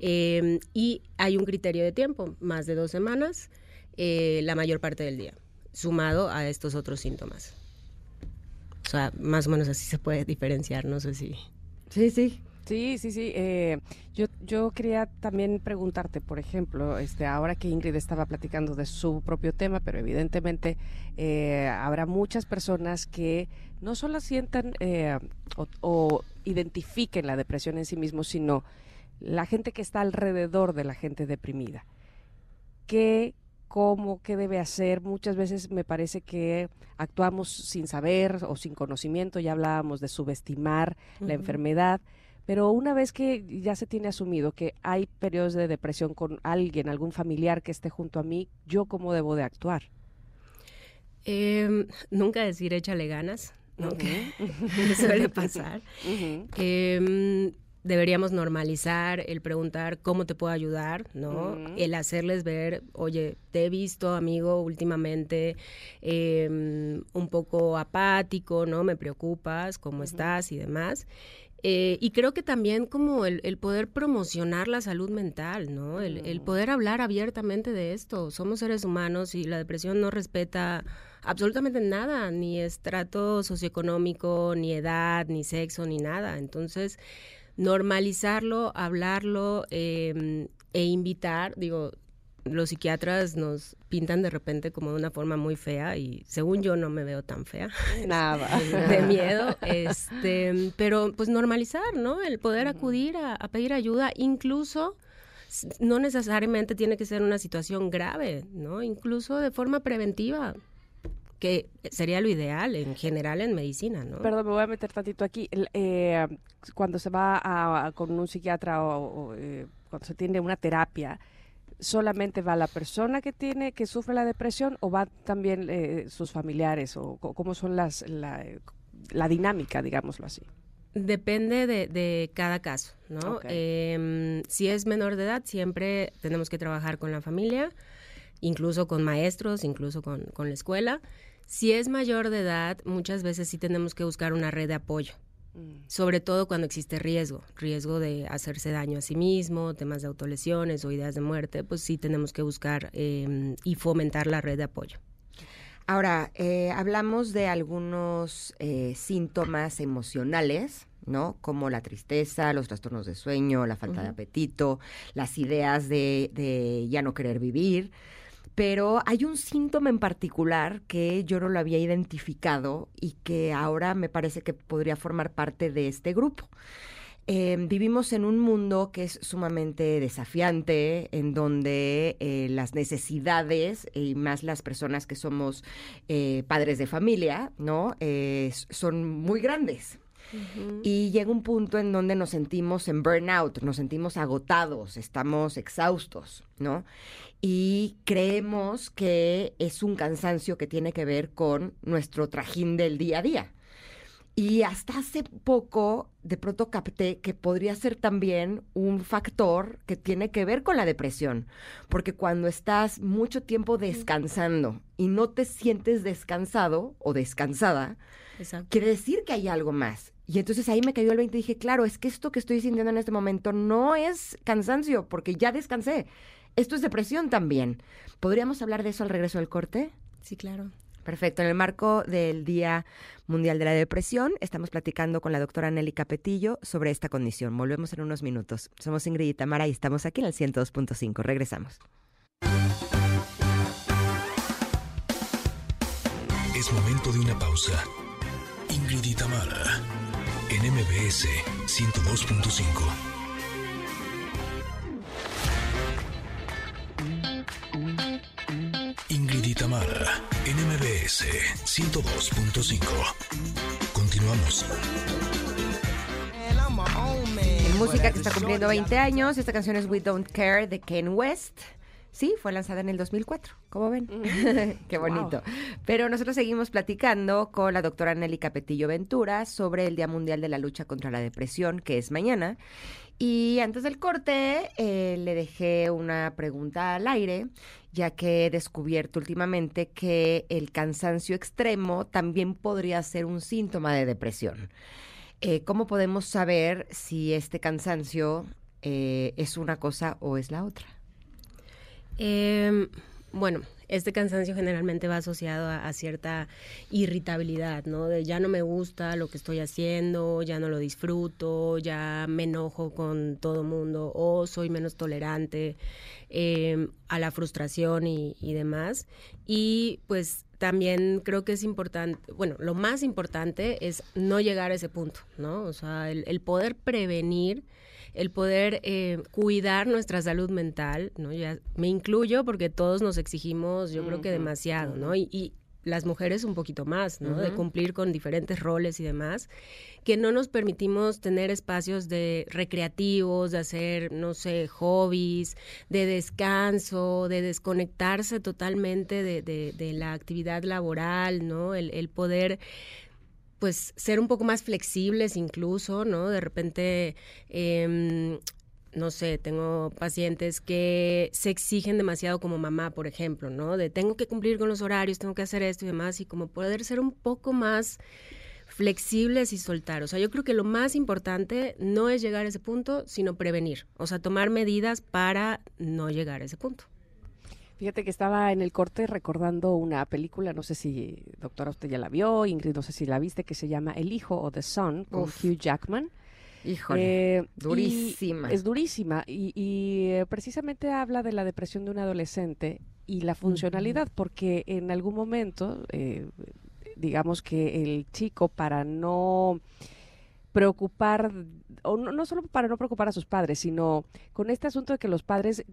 Em, y hay un criterio de tiempo, más de dos semanas, eh, la mayor parte del día, sumado a estos otros síntomas. O sea, más o menos así se puede diferenciar, no sé si... Sí, sí. Sí, sí, sí. Eh, yo, yo quería también preguntarte, por ejemplo, este, ahora que Ingrid estaba platicando de su propio tema, pero evidentemente eh, habrá muchas personas que no solo sientan o, o, identifiquen la depresión en sí mismos, sino la gente que está alrededor de la gente deprimida. ¿Qué, cómo, qué debe hacer? Muchas veces me parece que actuamos sin saber o sin conocimiento, ya hablábamos de subestimar la enfermedad, Pero una vez que ya se tiene asumido que hay periodos de depresión con alguien, algún familiar que esté junto a mí, ¿yo cómo debo de actuar? Em, nunca decir échale ganas, ¿no? Que [laughs] suele pasar. Deberíamos normalizar el preguntar cómo te puedo ayudar, ¿no? El hacerles ver, oye, te he visto, amigo, últimamente em, un poco apático, ¿no? Me preocupas, cómo estás y demás. Eh, y creo que también como el, poder promocionar la salud mental, ¿no? El, el, poder hablar abiertamente de esto. Somos seres humanos y la depresión no respeta absolutamente nada, ni estrato socioeconómico, ni edad, ni sexo, ni nada. Entonces, normalizarlo, hablarlo em, e invitar, digo, los psiquiatras nos pintan de repente como de una forma muy fea y según yo no me veo tan fea. [laughs] Nada. [laughs] de miedo. Este, pero pues normalizar, ¿no? El poder acudir a, a, pedir ayuda, incluso no necesariamente tiene que ser una situación grave, ¿no? Incluso de forma preventiva que sería lo ideal en general en medicina, ¿no? Perdón, me voy a meter tantito aquí. Eh, cuando se va a, con un psiquiatra o, eh, cuando se tiene una terapia, ¿solamente va la persona que tiene, que sufre la depresión o va también eh, sus familiares o cómo son las, la, dinámica, digámoslo así? Depende de, cada caso, ¿no? Em, si es menor de edad, siempre tenemos que trabajar con la familia, incluso con maestros, incluso con, con la escuela. Si es mayor de edad, muchas veces sí tenemos que buscar una red de apoyo, mm. sobre todo cuando existe riesgo, riesgo de hacerse daño a sí mismo, temas de autolesiones o ideas de muerte, pues sí tenemos que buscar em, y fomentar la red de apoyo. Ahora, eh, hablamos de algunos eh, síntomas emocionales, ¿no? Como la tristeza, los trastornos de sueño, la falta de apetito, las ideas de, de ya no querer vivir pero hay un síntoma en particular que yo no lo había identificado y que ahora me parece que podría formar parte de este grupo. Em, vivimos en un mundo que es sumamente desafiante, en donde eh, las necesidades y más las personas que somos eh, padres de familia, ¿no? Eh, son muy grandes, y llega un punto en donde nos sentimos en burnout, nos sentimos agotados, estamos exhaustos, ¿no? Y creemos que es un cansancio que tiene que ver con nuestro trajín del día a día. Y hasta hace poco, de pronto capté que podría ser también un factor que tiene que ver con la depresión, porque cuando estás mucho tiempo descansando y no te sientes descansado o descansada, quiere decir que hay algo más. Y entonces ahí me cayó el 20 y dije, claro, es que esto que estoy sintiendo en este momento no es cansancio, porque ya descansé. Esto es depresión también. ¿Podríamos hablar de eso al regreso del corte? Sí, claro. Perfecto. En el marco del Día Mundial de la Depresión, estamos platicando con la doctora Nelly Capetillo sobre esta condición. Volvemos en unos minutos. Somos Ingrid y Tamara y estamos aquí en el 102.5. Regresamos. Es momento de una pausa. Ingrid y Tamara en MBS 102.5. Ingrid y Tamara, en MBS 102.5. Continuamos. En música que está cumpliendo 20 años, esta canción es We Don't Care de Ken West. Sí, fue lanzada en el 2004, ¿cómo ven? [laughs] Qué bonito. Pero nosotros seguimos platicando con la doctora Nelly Capetillo Ventura sobre el Día Mundial de la Lucha contra la Depresión, que es mañana. Y antes del corte eh, le dejé una pregunta al aire, ya que he descubierto últimamente que el cansancio extremo también podría ser un síntoma de depresión. Eh, ¿Cómo podemos saber si este cansancio eh, es una cosa o es la otra? Eh, bueno, este cansancio generalmente va asociado a, cierta irritabilidad, ¿no? De ya no me gusta lo que estoy haciendo, ya no lo disfruto, ya me enojo con todo mundo o soy menos tolerante em, a la frustración y, demás. Y pues también creo que es importante, bueno, lo más importante es no llegar a ese punto, ¿no? O sea, el poder prevenir el poder eh, cuidar nuestra salud mental, ¿no? Ya me incluyo porque todos nos exigimos, yo creo que demasiado, ¿no? Y, las mujeres un poquito más, ¿no? De cumplir con diferentes roles y demás, que no nos permitimos tener espacios de recreativos, de hacer, no sé, hobbies, de descanso, de desconectarse totalmente de, de, la actividad laboral, ¿no? El, el poder pues ser un poco más flexibles incluso, ¿no? De repente eh, no sé, tengo pacientes que se exigen demasiado como mamá, por ejemplo, ¿no? De tengo que cumplir con los horarios, tengo que hacer esto y demás, y como poder ser un poco más flexibles y soltar. O sea, yo creo que lo más importante no es llegar a ese punto, sino prevenir. O sea, tomar medidas para no llegar a ese punto. Fíjate que estaba en el corte recordando una película, no sé si, doctora, usted ya la vio, Ingrid, no sé si la viste, que se llama El Hijo o The Son, con Hugh Jackman. Híjole, eh, durísima. Es durísima y, eh, precisamente habla de la depresión de un adolescente y la funcionalidad, porque en algún momento, eh, digamos que el chico para no preocupar, o no, no, solo para no preocupar a sus padres, sino con este asunto de que los padres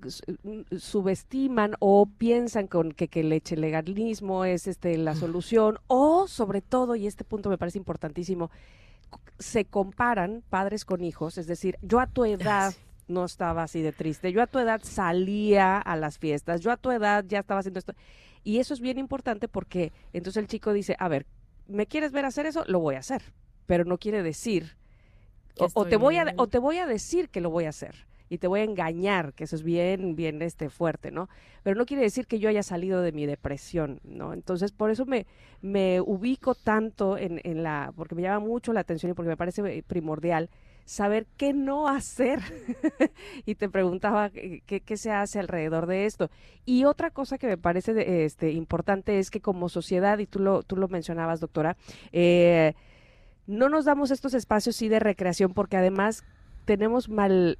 subestiman o piensan con que, que el legalismo es este la solución, o sobre todo, y este punto me parece importantísimo, se comparan padres con hijos, es decir, yo a tu edad no estaba así de triste, yo a tu edad salía a las fiestas, yo a tu edad ya estaba haciendo esto. Y eso es bien importante porque entonces el chico dice, a ver, ¿me quieres ver hacer eso? Lo voy a hacer, pero no quiere decir, o, te voy a, o te voy a decir que lo voy a hacer y te voy a engañar, que eso es bien, bien este, fuerte, ¿no? Pero no quiere decir que yo haya salido de mi depresión, ¿no? Entonces, por eso me, me ubico tanto en, en la, porque me llama mucho la atención y porque me parece eh, primordial saber qué no hacer. [laughs] y te preguntaba qué, qué, se hace alrededor de esto. Y otra cosa que me parece este, importante es que como sociedad, y tú lo, tú lo mencionabas, doctora, eh, no nos damos estos espacios sí de recreación porque además tenemos mal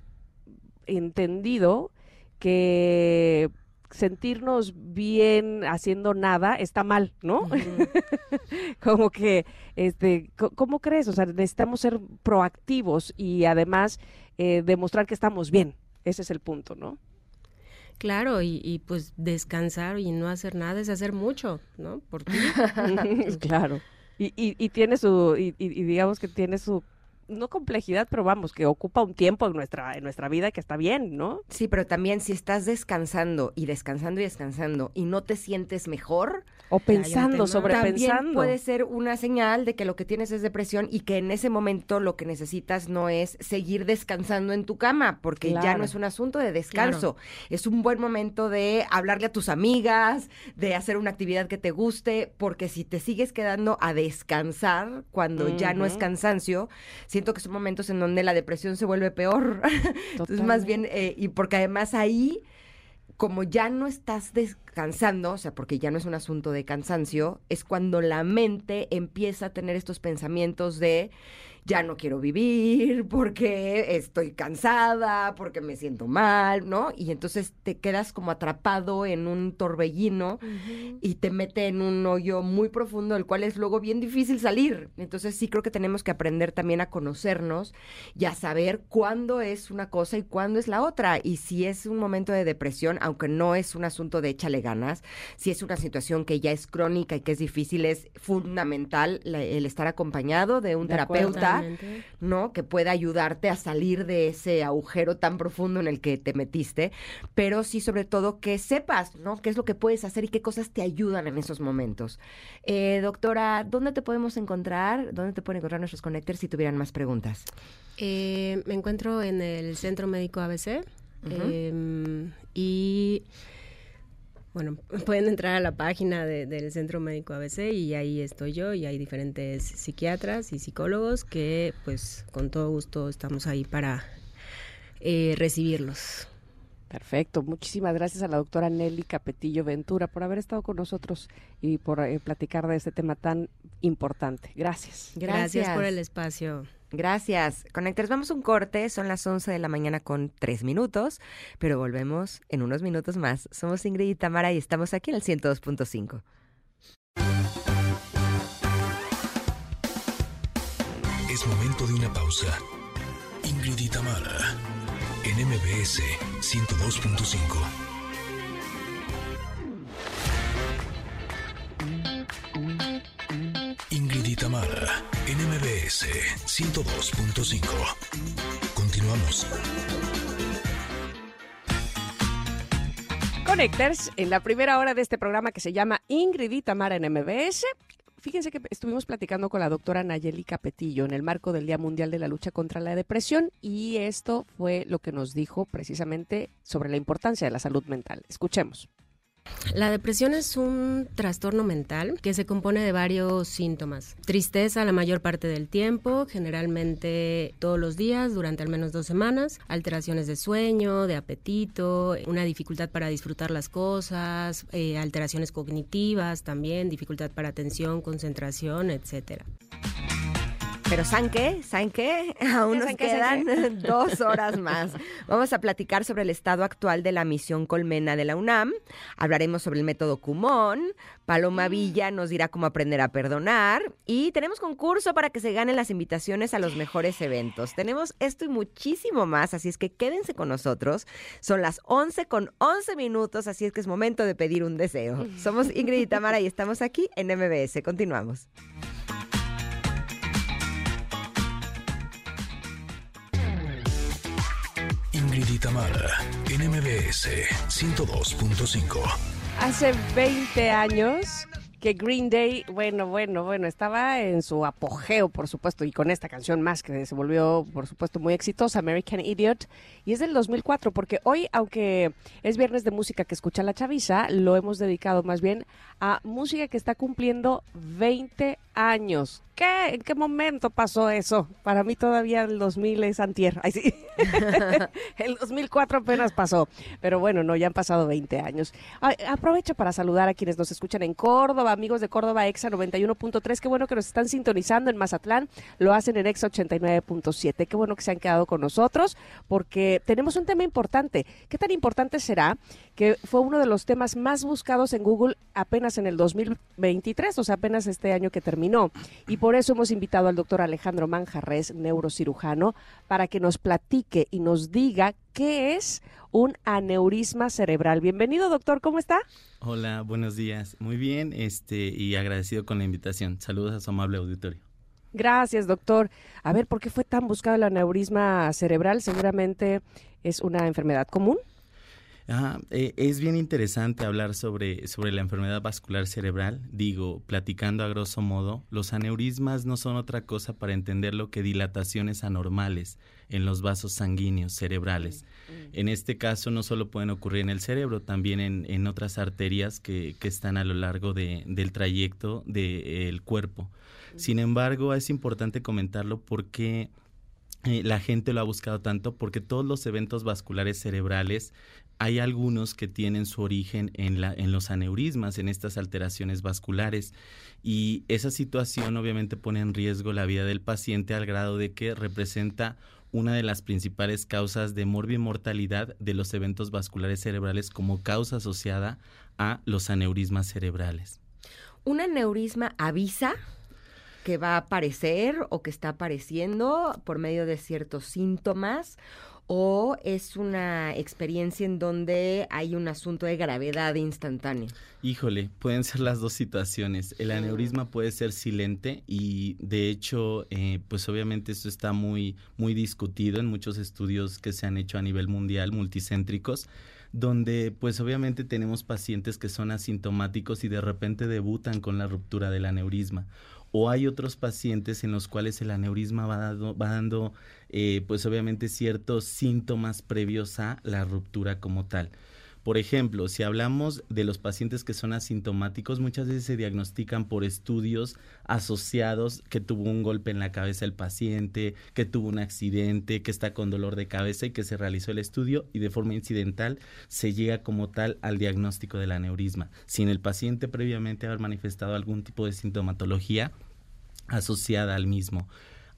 entendido que sentirnos bien haciendo nada está mal, ¿no? [laughs] Como que, este, ¿cómo crees? O sea, necesitamos ser proactivos y además eh, demostrar que estamos bien. Ese es el punto, ¿no? Claro, y, pues descansar y no hacer nada es hacer mucho, ¿no? Porque [laughs] claro. Y, y, tiene su, y, digamos que tiene su no complejidad, pero vamos, que ocupa un tiempo en nuestra, en nuestra vida que está bien, ¿no? Sí, pero también si estás descansando y descansando y descansando y no te sientes mejor. O pensando, sobrepensando. También puede ser una señal de que lo que tienes es depresión y que en ese momento lo que necesitas no es seguir descansando en tu cama, porque ya no es un asunto de descanso. Es un buen momento de hablarle a tus amigas, de hacer una actividad que te guste, porque si te sigues quedando a descansar cuando ya no es cansancio, siento que son momentos en donde la depresión se vuelve peor. [laughs] Entonces, más bien, eh, y porque además ahí, como ya no estás descansando, o sea, porque ya no es un asunto de cansancio, es cuando la mente empieza a tener estos pensamientos de ya no quiero vivir, porque estoy cansada, porque me siento mal, ¿no? Y entonces te quedas como atrapado en un torbellino y te mete en un hoyo muy profundo, del cual es luego bien difícil salir. Entonces sí creo que tenemos que aprender también a conocernos y a saber cuándo es una cosa y cuándo es la otra. Y si es un momento de depresión, aunque no es un asunto de échale ganas, si es una situación que ya es crónica y que es difícil, es fundamental el estar acompañado de un terapeuta ¿no? Que pueda ayudarte a salir de ese agujero tan profundo en el que te metiste, pero sí sobre todo que sepas, ¿no? Qué es lo que puedes hacer y qué cosas te ayudan en esos momentos. Eh, doctora, ¿dónde te podemos encontrar? ¿Dónde te pueden encontrar nuestros connectors si tuvieran más preguntas? Eh, me encuentro en el Centro Médico ABC em, y bueno, [laughs] pueden entrar a la página del Centro Médico ABC y ahí estoy yo y hay diferentes psiquiatras y psicólogos que pues con todo gusto estamos ahí para eh, recibirlos. Perfecto, muchísimas gracias a la doctora Nelly Capetillo Ventura por haber estado con nosotros y por eh, platicar de este tema tan importante. Gracias. Gracias por el espacio. Gracias. Conectores, vamos un corte. Son las 11 de la mañana con 3 minutos, pero volvemos en unos minutos más. Somos Ingrid y Tamara y estamos aquí en el 102.5. Es momento de una pausa. Ingrid y Tamara en MBS 102.5. Ingrid Tamara, NMBS 102.5. Continuamos. Connectors, en la primera hora de este programa que se llama Ingrid y Tamara en MBS. Fíjense que estuvimos platicando con la doctora Nayeli Capetillo en el marco del Día Mundial de la Lucha contra la Depresión y esto fue lo que nos dijo precisamente sobre la importancia de la salud mental. Escuchemos. La depresión es un trastorno mental que se compone de varios síntomas. Tristeza la mayor parte del tiempo, generalmente todos los días durante al menos dos semanas, alteraciones de sueño, de apetito, una dificultad para disfrutar las cosas, eh, alteraciones cognitivas también, dificultad para atención, concentración, etcétera. Pero ¿saben qué? ¿Saben qué? [laughs] Aún nos quedan [laughs] dos horas [laughs] más. Vamos a platicar sobre el estado actual de la misión Colmena de la UNAM. Hablaremos sobre el método Cumón. Paloma mm. Villa nos dirá cómo aprender a perdonar. Y tenemos concurso para que se ganen las invitaciones a los mejores eventos. Tenemos esto y muchísimo más, así es que quédense con nosotros. Son las 11 con 11 minutos, así es que es momento de pedir un deseo. Somos Ingrid y Tamara y estamos aquí en MBS. Continuamos. Ingrid Tamara, NMBS 102.5. Hace 20 años que Green Day, bueno, bueno, bueno, estaba en su apogeo, por supuesto, y con esta canción más que se volvió, por supuesto, muy exitosa, American Idiot, y es del 2004, porque hoy, aunque es viernes de música que escucha la chaviza, lo hemos dedicado más bien a música que está cumpliendo 20 años. ¿Qué? ¿En qué momento pasó eso? Para mí todavía el 2000 es antier. Ay, sí. [laughs] el 2004 apenas pasó. Pero bueno, no, ya han pasado 20 años. aprovecho para saludar a quienes nos escuchan en Córdoba, amigos de Córdoba Exa 91.3. Qué bueno que nos están sintonizando en Mazatlán. Lo hacen en Exa 89.7. Qué bueno que se han quedado con nosotros porque tenemos un tema importante. ¿Qué tan importante será que fue uno de los temas más buscados en Google apenas en el 2023, o sea, apenas este año que terminó? Y por eso hemos invitado al doctor Alejandro Manjarres, neurocirujano, para que nos platique y nos diga qué es un aneurisma cerebral. Bienvenido, doctor, ¿cómo está? Hola, buenos días. Muy bien, este y agradecido con la invitación. Saludos a su amable auditorio. Gracias, doctor. A ver, ¿por qué fue tan buscado el aneurisma cerebral? Seguramente es una enfermedad común. Eh, es bien interesante hablar sobre, sobre la enfermedad vascular cerebral. Digo, platicando a grosso modo, los aneurismas no son otra cosa para entenderlo que dilataciones anormales en los vasos sanguíneos cerebrales. En este caso no solo pueden ocurrir en el cerebro, también en, en otras arterias que, que, están a lo largo de, del trayecto del cuerpo. Sin embargo, es importante comentarlo porque... Eh, la gente lo ha buscado tanto porque todos los eventos vasculares cerebrales hay algunos que tienen su origen en, los aneurismas, en estas alteraciones vasculares. Y esa situación obviamente pone en riesgo la vida del paciente al grado de que representa una de las principales causas de morbimortalidad de los eventos vasculares cerebrales como causa asociada a los aneurismas cerebrales. ¿Un aneurisma avisa que va a aparecer o que está apareciendo por medio de ciertos síntomas? O es una experiencia en donde hay un asunto de gravedad instantánea? Híjole, pueden ser las dos situaciones. El aneurisma puede ser silente y de hecho, eh, pues obviamente esto está muy, muy discutido en muchos estudios que se han hecho a nivel mundial, multicéntricos donde pues obviamente tenemos pacientes que son asintomáticos y de repente debutan con la ruptura del aneurisma o hay otros pacientes en los cuales el aneurisma va dando, va dando eh, pues obviamente ciertos síntomas previos a la ruptura como tal. Por ejemplo, si hablamos de los pacientes que son asintomáticos, muchas veces se diagnostican por estudios asociados que tuvo un golpe en la cabeza el paciente, que tuvo un accidente, que está con dolor de cabeza y que se realizó el estudio y de forma incidental se llega como tal al diagnóstico del aneurisma, sin el paciente previamente haber manifestado algún tipo de sintomatología asociada al mismo.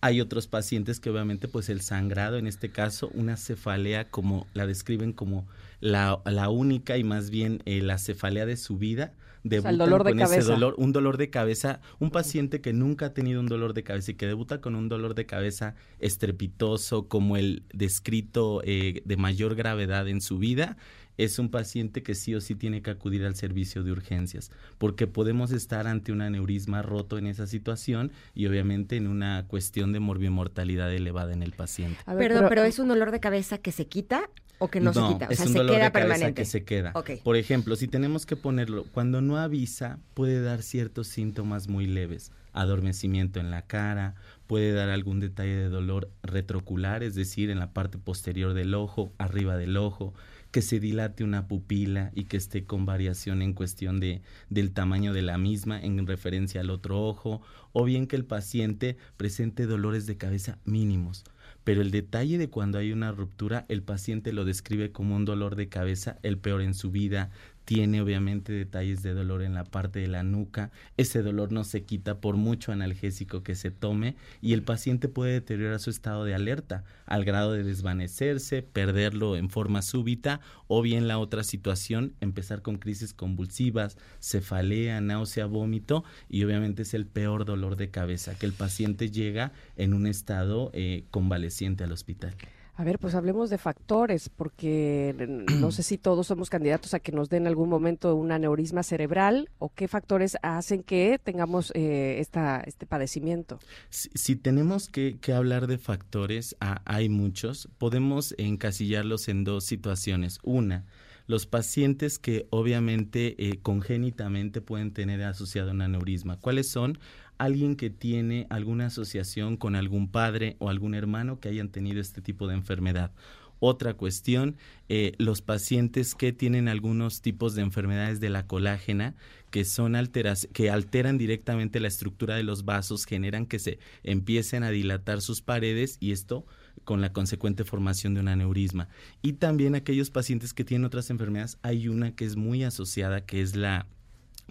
Hay otros pacientes que obviamente pues el sangrado, en este caso una cefalea como la describen como la, la única y más bien eh, la cefalea de su vida, debutan el dolor de con cabeza. ese dolor, un dolor de cabeza, un paciente que nunca ha tenido un dolor de cabeza y que debuta con un dolor de cabeza estrepitoso como el descrito eh, de mayor gravedad en su vida, es un paciente que sí o sí tiene que acudir al servicio de urgencias, porque podemos estar ante un aneurisma roto en esa situación y obviamente en una cuestión de morbimortalidad elevada en el paciente. A ver, Perdón, pero, es un dolor de cabeza que se quita o que no, se quita, o es sea, un se dolor queda de cabeza permanente. que se queda. Por ejemplo, si tenemos que ponerlo, cuando no avisa, puede dar ciertos síntomas muy leves, adormecimiento en la cara, puede dar algún detalle de dolor retrocular, es decir, en la parte posterior del ojo, arriba del ojo, que se dilate una pupila y que esté con variación en cuestión de, del tamaño de la misma en referencia al otro ojo, o bien que el paciente presente dolores de cabeza mínimos. Pero el detalle de cuando hay una ruptura, el paciente lo describe como un dolor de cabeza, el peor en su vida, tiene obviamente detalles de dolor en la parte de la nuca, ese dolor no se quita por mucho analgésico que se tome y el paciente puede deteriorar su estado de alerta al grado de desvanecerse, perderlo en forma súbita o bien la otra situación, empezar con crisis convulsivas, cefalea, náusea, vómito y obviamente es el peor dolor de cabeza que el paciente llega en un estado eh, convaleciente al hospital. A ver, pues hablemos de factores, porque no sé si todos somos candidatos a que nos den en algún momento un aneurisma cerebral o qué factores hacen que tengamos eh, esta, este padecimiento. Si, tenemos que, que, hablar de factores, ah, hay muchos. Podemos encasillarlos en dos situaciones. Una, los pacientes que obviamente eh, congénitamente pueden tener asociado un aneurisma. ¿Cuáles son? Alguien que tiene alguna asociación con algún padre o algún hermano que hayan tenido este tipo de enfermedad. Otra cuestión, eh, los pacientes que tienen algunos tipos de enfermedades de la colágena que son alteras, que alteran directamente la estructura de los vasos, generan que se empiecen a dilatar sus paredes y esto con la consecuente formación de un aneurisma. Y también aquellos pacientes que tienen otras enfermedades, hay una que es muy asociada, que es la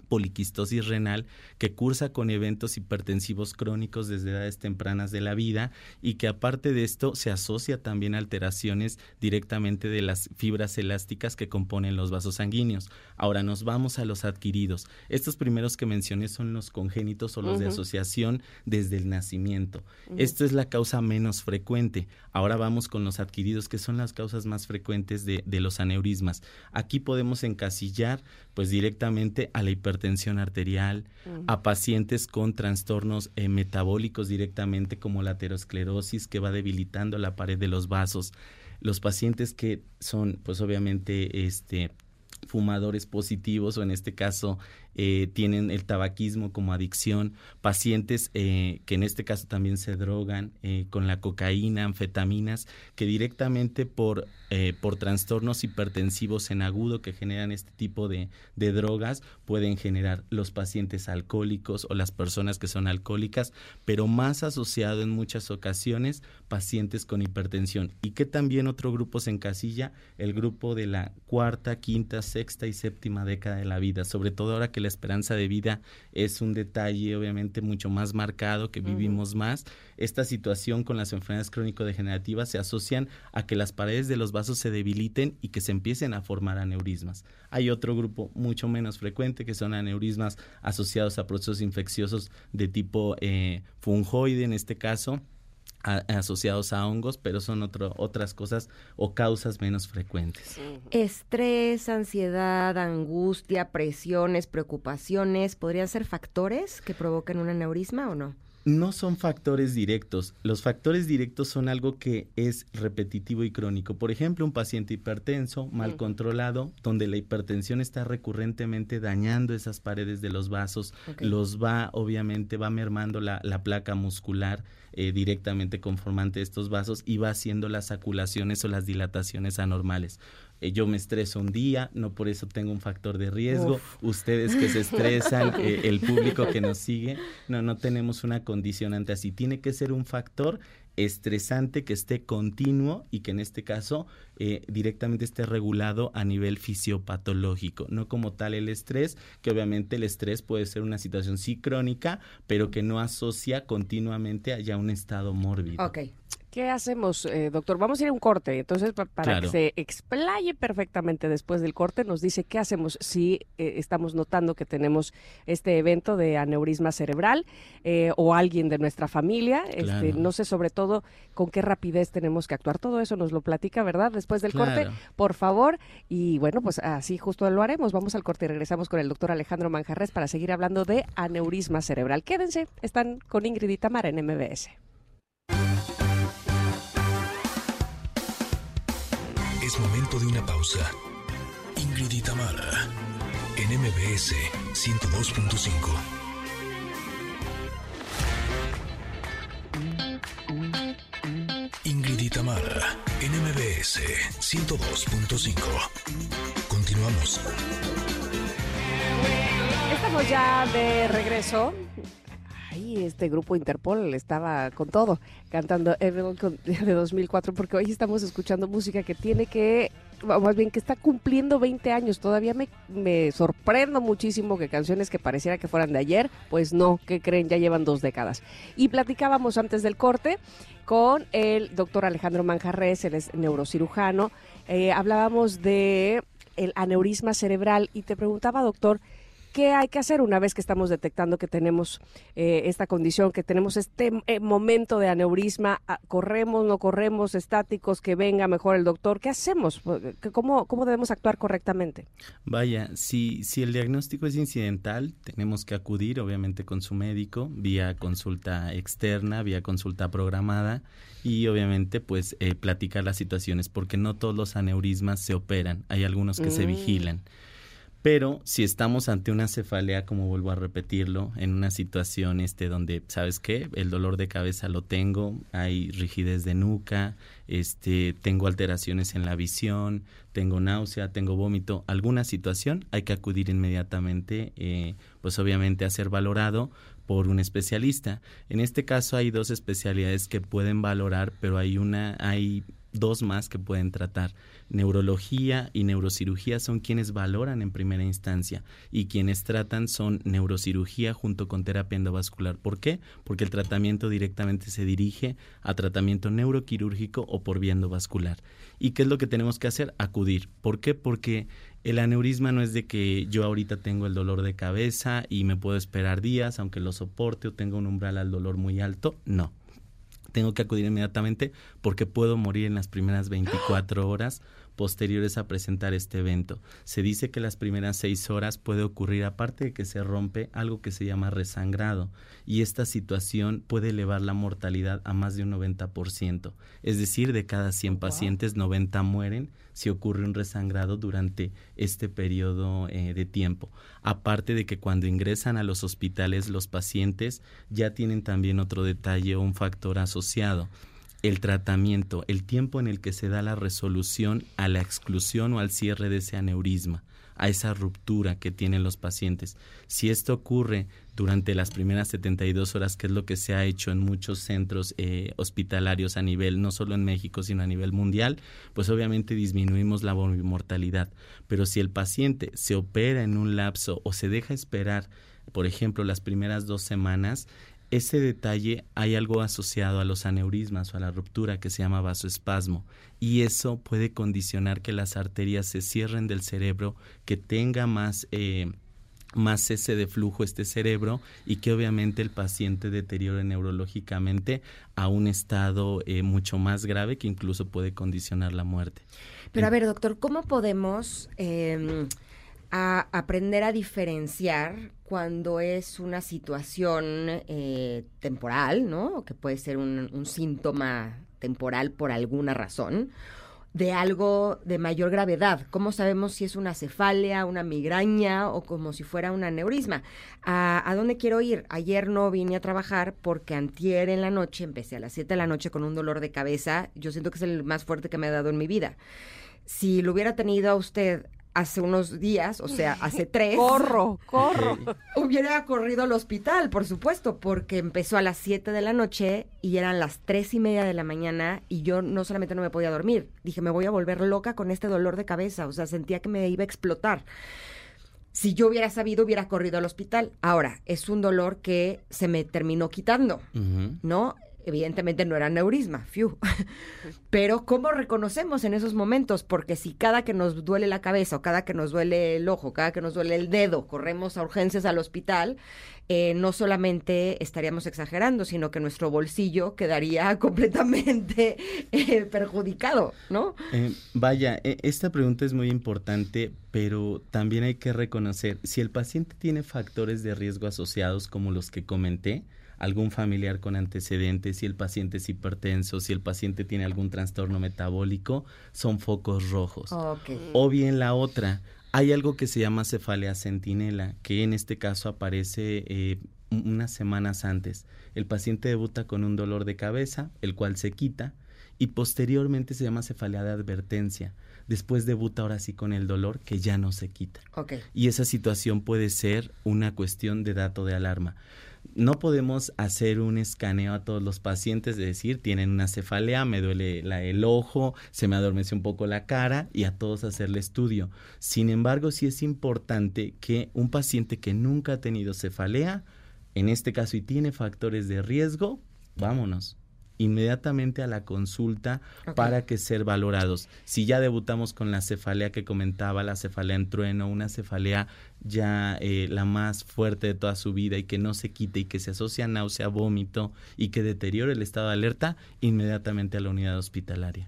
poliquistosis renal que cursa con eventos hipertensivos crónicos desde edades tempranas de la vida y que aparte de esto se asocia también a alteraciones directamente de las fibras elásticas que componen los vasos sanguíneos. Ahora nos vamos a los adquiridos. Estos primeros que mencioné son los congénitos o los uh -huh. de asociación desde el nacimiento. Uh -huh. Esto es la causa menos frecuente. Ahora vamos con los adquiridos que son las causas más frecuentes de, de los aneurismas. Aquí podemos encasillar pues directamente a la hipertensión arterial, uh -huh. a pacientes con trastornos eh, metabólicos directamente como la aterosclerosis que va debilitando la pared de los vasos, los pacientes que son pues obviamente este fumadores positivos o en este caso eh, tienen el tabaquismo como adicción, pacientes eh, que en este caso también se drogan eh, con la cocaína, anfetaminas, que directamente por, por trastornos hipertensivos en agudo que generan este tipo de, de, drogas pueden generar los pacientes alcohólicos o las personas que son alcohólicas, pero más asociado en muchas ocasiones pacientes con hipertensión. Y que también otro grupo se encasilla, el grupo de la cuarta, quinta, sexta y séptima década de la vida, sobre todo ahora que la esperanza de vida es un detalle obviamente mucho más marcado, que vivimos uh -huh. más. Esta situación con las enfermedades crónico-degenerativas se asocian a que las paredes de los vasos se debiliten y que se empiecen a formar aneurismas. Hay otro grupo mucho menos frecuente que son aneurismas asociados a procesos infecciosos de tipo eh, fungoide en este caso a, asociados a hongos, pero son otro, otras cosas o causas menos frecuentes. Estrés, ansiedad, angustia, presiones, preocupaciones, ¿podrían ser factores que provoquen un aneurisma o no? No son factores directos. Los factores directos son algo que es repetitivo y crónico. Por ejemplo, un paciente hipertenso, mal mm. controlado, donde la hipertensión está recurrentemente dañando esas paredes de los vasos, okay. los va, obviamente, va mermando la, la placa muscular eh, directamente conformante de estos vasos y va haciendo las aculaciones o las dilataciones anormales eh, yo me estreso un día, no por eso tengo un factor de riesgo. Uf. Ustedes que se estresan, [laughs] eh, el público que nos sigue, no, no tenemos una condicionante así. Tiene que ser un factor estresante que esté continuo y que en este caso eh, directamente esté regulado a nivel fisiopatológico, no como tal el estrés, que obviamente el estrés puede ser una situación sí crónica, pero que no asocia continuamente a ya un estado mórbido. Ok. ¿Qué hacemos, eh, doctor? Vamos a ir a un corte. Entonces, pa- para Claro. que se explaye perfectamente después del corte, nos dice qué hacemos si eh, estamos notando que tenemos este evento de aneurisma cerebral eh, o alguien de nuestra familia. Este, no sé sobre todo con qué rapidez tenemos que actuar. Todo eso nos lo platica, ¿verdad? Después del corte, por favor. Y bueno, pues así justo lo haremos. Vamos al corte y regresamos con el doctor Alejandro Manjarres para seguir hablando de aneurisma cerebral. Quédense, están con Ingrid y Tamara en MBS. Es momento de una pausa. Ingrid y Tamara, en MBS 102.5. Ingrid y Tamara, en MBS 102.5. Continuamos. Estamos ya de regreso. Ay, este grupo Interpol estaba con todo, cantando Evil [laughs] de 2004, porque hoy estamos escuchando música que tiene que, más bien que está cumpliendo 20 años. Todavía me, me sorprendo muchísimo que canciones que pareciera que fueran de ayer, pues no, que creen, ya llevan dos décadas. Y platicábamos antes del corte con el doctor Alejandro Manjarres, él es neurocirujano. Eh, hablábamos de el aneurisma cerebral y te preguntaba, doctor, ¿Qué hay que hacer una vez que estamos detectando que tenemos eh, esta condición, que tenemos este eh, momento de aneurisma? Ah, ¿Corremos, no corremos, estáticos, que venga mejor el doctor? ¿Qué hacemos? ¿Qué- ¿Cómo, cómo debemos actuar correctamente? Vaya, si, si el diagnóstico es incidental, tenemos que acudir obviamente con su médico vía consulta externa, vía consulta programada y obviamente pues eh, platicar las situaciones porque no todos los aneurismas se operan, hay algunos que se Mm. vigilan. Pero si estamos ante una cefalea, como vuelvo a repetirlo, en una situación este donde, ¿sabes qué? El dolor de cabeza lo tengo, hay rigidez de nuca, este, tengo alteraciones en la visión, tengo náusea, tengo vómito, alguna situación, hay que acudir inmediatamente, eh, pues obviamente a ser valorado por un especialista. En este caso hay dos especialidades que pueden valorar, pero hay una, hay dos más que pueden tratar. Neurología y neurocirugía son quienes valoran en primera instancia y quienes tratan son neurocirugía junto con terapia endovascular. ¿Por qué? Porque el tratamiento directamente se dirige a tratamiento neuroquirúrgico o por vía endovascular. ¿Y qué es lo que tenemos que hacer? Acudir. ¿Por qué? Porque el aneurisma no es de que yo ahorita tengo el dolor de cabeza y me puedo esperar días aunque lo soporte o tenga un umbral al dolor muy alto. No tengo que acudir inmediatamente porque puedo morir en las primeras 24 [gasps] horas posteriores a presentar este evento. Se dice que las primeras seis horas puede ocurrir, aparte de que se rompe, algo que se llama resangrado. Y esta situación puede elevar la mortalidad a más de un 90%. Es decir, de cada 100 pacientes, 90 mueren si ocurre un resangrado durante este periodo eh, de tiempo. Aparte de que cuando ingresan a los hospitales los pacientes ya tienen también otro detalle o un factor asociado el tratamiento, el tiempo en el que se da la resolución a la exclusión o al cierre de ese aneurisma, a esa ruptura que tienen los pacientes. Si esto ocurre durante las primeras 72 horas, que es lo que se ha hecho en muchos centros eh, hospitalarios a nivel, no solo en México, sino a nivel mundial, pues obviamente disminuimos la mortalidad. Pero si el paciente se opera en un lapso o se deja esperar, por ejemplo, las primeras dos semanas, ese detalle hay algo asociado a los aneurismas o a la ruptura que se llama vasoespasmo y eso puede condicionar que las arterias se cierren del cerebro, que tenga más eh, más cese de flujo este cerebro y que obviamente el paciente deteriore neurológicamente a un estado eh, mucho más grave que incluso puede condicionar la muerte. Pero a ver, doctor, ¿cómo podemos eh, a aprender a diferenciar cuando es una situación eh, temporal, ¿no? Que puede ser un, síntoma temporal por alguna razón, de algo de mayor gravedad. ¿Cómo sabemos si es una cefalia, una migraña o como si fuera un aneurisma? ¿A, ¿A, dónde quiero ir? Ayer no vine a trabajar porque antier en la noche, empecé a las 7 de la noche con un dolor de cabeza. Yo siento que es el más fuerte que me ha dado en mi vida. Si lo hubiera tenido a usted hace unos días, o sea, hace [laughs] tres. corro, [laughs] corro. Hubiera corrido al hospital, por supuesto, porque empezó a las 7 de la noche y eran las tres y media de la mañana y yo no solamente no me podía dormir, dije, me voy a volver loca con este dolor de cabeza, o sea, sentía que me iba a explotar. Si yo hubiera sabido, hubiera corrido al hospital. Ahora, es un dolor que se me terminó quitando, uh -huh. ¿no? Evidentemente no era neurisma, fiu. [laughs] Pero ¿cómo reconocemos en esos momentos? Porque si cada que nos duele la cabeza o cada que nos duele el ojo, cada que nos duele el dedo, corremos a urgencias al hospital, eh, no solamente estaríamos exagerando, sino que nuestro bolsillo quedaría [laughs] completamente eh, perjudicado, ¿no? Eh, vaya, e, esta pregunta es muy importante, pero también hay que reconocer, si el paciente tiene factores de riesgo asociados como los que comenté, algún familiar con antecedentes, si el paciente es hipertenso, si el paciente tiene algún trastorno metabólico, son focos rojos. O bien la otra, hay algo que se llama cefalea sentinela, que en este caso aparece eh, unas semanas antes. El paciente debuta con un dolor de cabeza, el cual se quita, y posteriormente se llama cefalea de advertencia. Después debuta ahora sí con el dolor que ya no se quita. Y esa situación puede ser una cuestión de dato de alarma no podemos hacer un escaneo a todos los pacientes, de decir, tienen una cefalea, me duele el ojo, se me adormece un poco la cara y a todos hacerle estudio. Sin embargo, sí es importante que un paciente que nunca ha tenido cefalea, en este caso y tiene factores de riesgo, vámonos inmediatamente a la consulta para que ser valorados. Si ya debutamos con la cefalea que comentaba, la cefalea en trueno, una cefalea ya eh, la más fuerte de toda su vida y que no se quite y que se asocia a náusea, vómito y que deteriore el estado de alerta, inmediatamente a la unidad hospitalaria.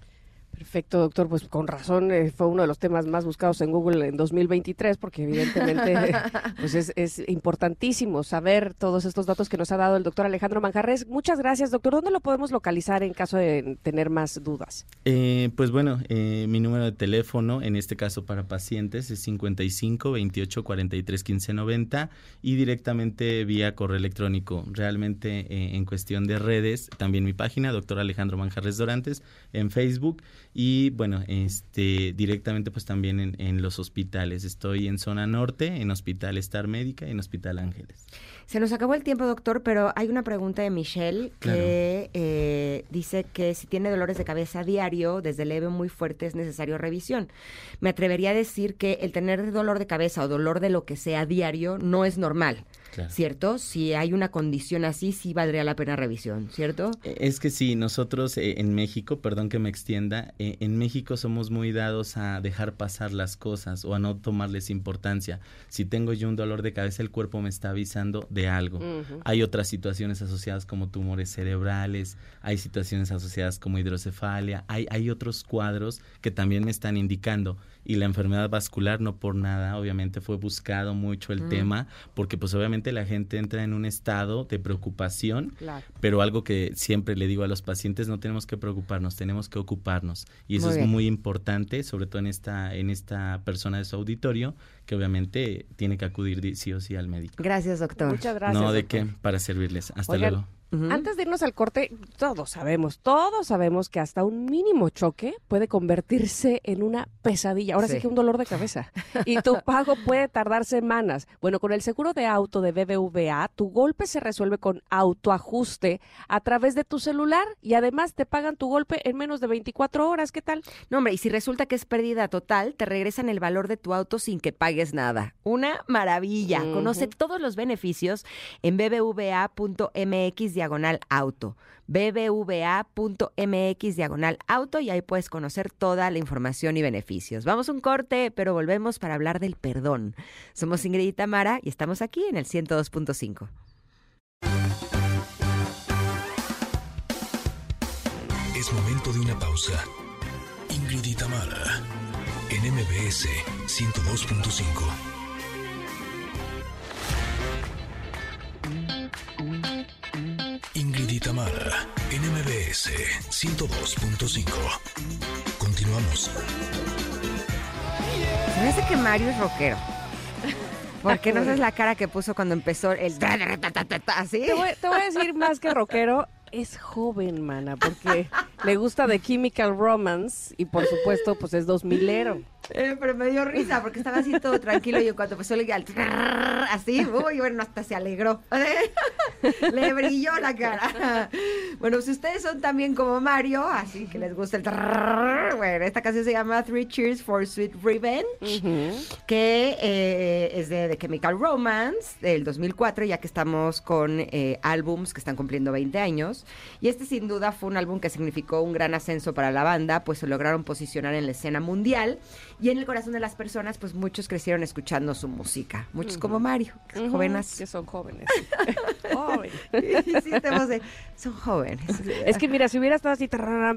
Perfecto, doctor. Pues con razón eh, fue uno de los temas más buscados en Google en 2023, porque evidentemente [laughs] pues es, importantísimo saber todos estos datos que nos ha dado el doctor Alejandro Manjarres. Muchas gracias, doctor. ¿Dónde lo podemos localizar en caso de tener más dudas? Eh, pues bueno, eh, mi número de teléfono, en este caso para pacientes, es 55 28 43 15 90 y directamente vía correo electrónico. Realmente en cuestión de redes, también mi página, doctor Alejandro Manjarres Dorantes, en Facebook y bueno, este directamente pues también en, los hospitales. Estoy en zona norte, en Hospital Star Médica y en Hospital Ángeles. Se nos acabó el tiempo, doctor, pero hay una pregunta de Michelle que eh, dice que si tiene dolores de cabeza diario, desde leve muy fuerte, es necesario revisión. Me atrevería a decir que el tener dolor de cabeza o dolor de lo que sea diario no es normal. ¿Cierto? Si hay una condición así, sí valdría la pena revisión, ¿cierto? E, es que sí, nosotros eh, en México, perdón que me extienda, eh, en México somos muy dados a dejar pasar las cosas o a no tomarles importancia. Si tengo yo un dolor de cabeza, el cuerpo me está avisando de algo. Hay otras situaciones asociadas como tumores cerebrales, hay situaciones asociadas como hidrocefalia, hay, hay otros cuadros que también me están indicando y la enfermedad vascular no por nada, obviamente fue buscado mucho el tema, porque pues obviamente la gente entra en un estado de preocupación, pero algo que siempre le digo a los pacientes, no tenemos que preocuparnos, tenemos que ocuparnos. Y eso es muy importante, sobre todo en esta, en esta persona de su auditorio, que obviamente tiene que acudir sí o sí al médico. Gracias, doctor. Muchas gracias. No, de qué, para servirles. Hasta luego. Antes de irnos al corte, todos sabemos, todos sabemos que hasta un mínimo choque puede convertirse en una pesadilla. Ahora sí, que un dolor de cabeza. Y tu [laughs] pago puede tardar semanas. Bueno, con el seguro de auto de BBVA, tu golpe se resuelve con autoajuste a través de tu celular y además te pagan tu golpe en menos de 24 horas. ¿Qué tal? No, hombre, y si resulta que es pérdida total, te regresan el valor de tu auto sin que pagues nada. Una maravilla. Conoce todos los beneficios en bbva.mx diagonal auto, bbva.mx diagonal auto y ahí puedes conocer toda la información y beneficios. Vamos un corte, pero volvemos para hablar del perdón. Somos Ingrid y Tamara y estamos aquí en el 102.5. Es momento de una pausa. Ingrid y Tamara en MBS 102.5. NMBS 102.5. Continuamos. Se me hace que Mario es rockero. ¿Por qué no es la cara que puso cuando empezó el... ¿Así? Te voy, te voy a decir más que rockero, es joven, mana, porque le gusta The Chemical Romance y por supuesto, pues es dos milero. Eh, pero me dio risa porque estaba así todo tranquilo y en cuanto empezó el al así, uy, bueno, hasta se alegró. [laughs] Le brilló la cara. Bueno, si ustedes son también como Mario, así que les gusta el bueno, esta canción se llama Three Cheers for Sweet Revenge, que eh, es de The Chemical Romance del 2004, ya que estamos con eh, álbums que están cumpliendo 20 años. Y este sin duda fue un álbum que significó un gran ascenso para la banda, pues se lograron posicionar en la escena mundial y en el corazón de las personas, pues muchos crecieron escuchando su música. Muchos como Mario, que jóvenes. Que son jóvenes. [laughs] sí, de, son jóvenes. Es que mira, si hubiera estado así,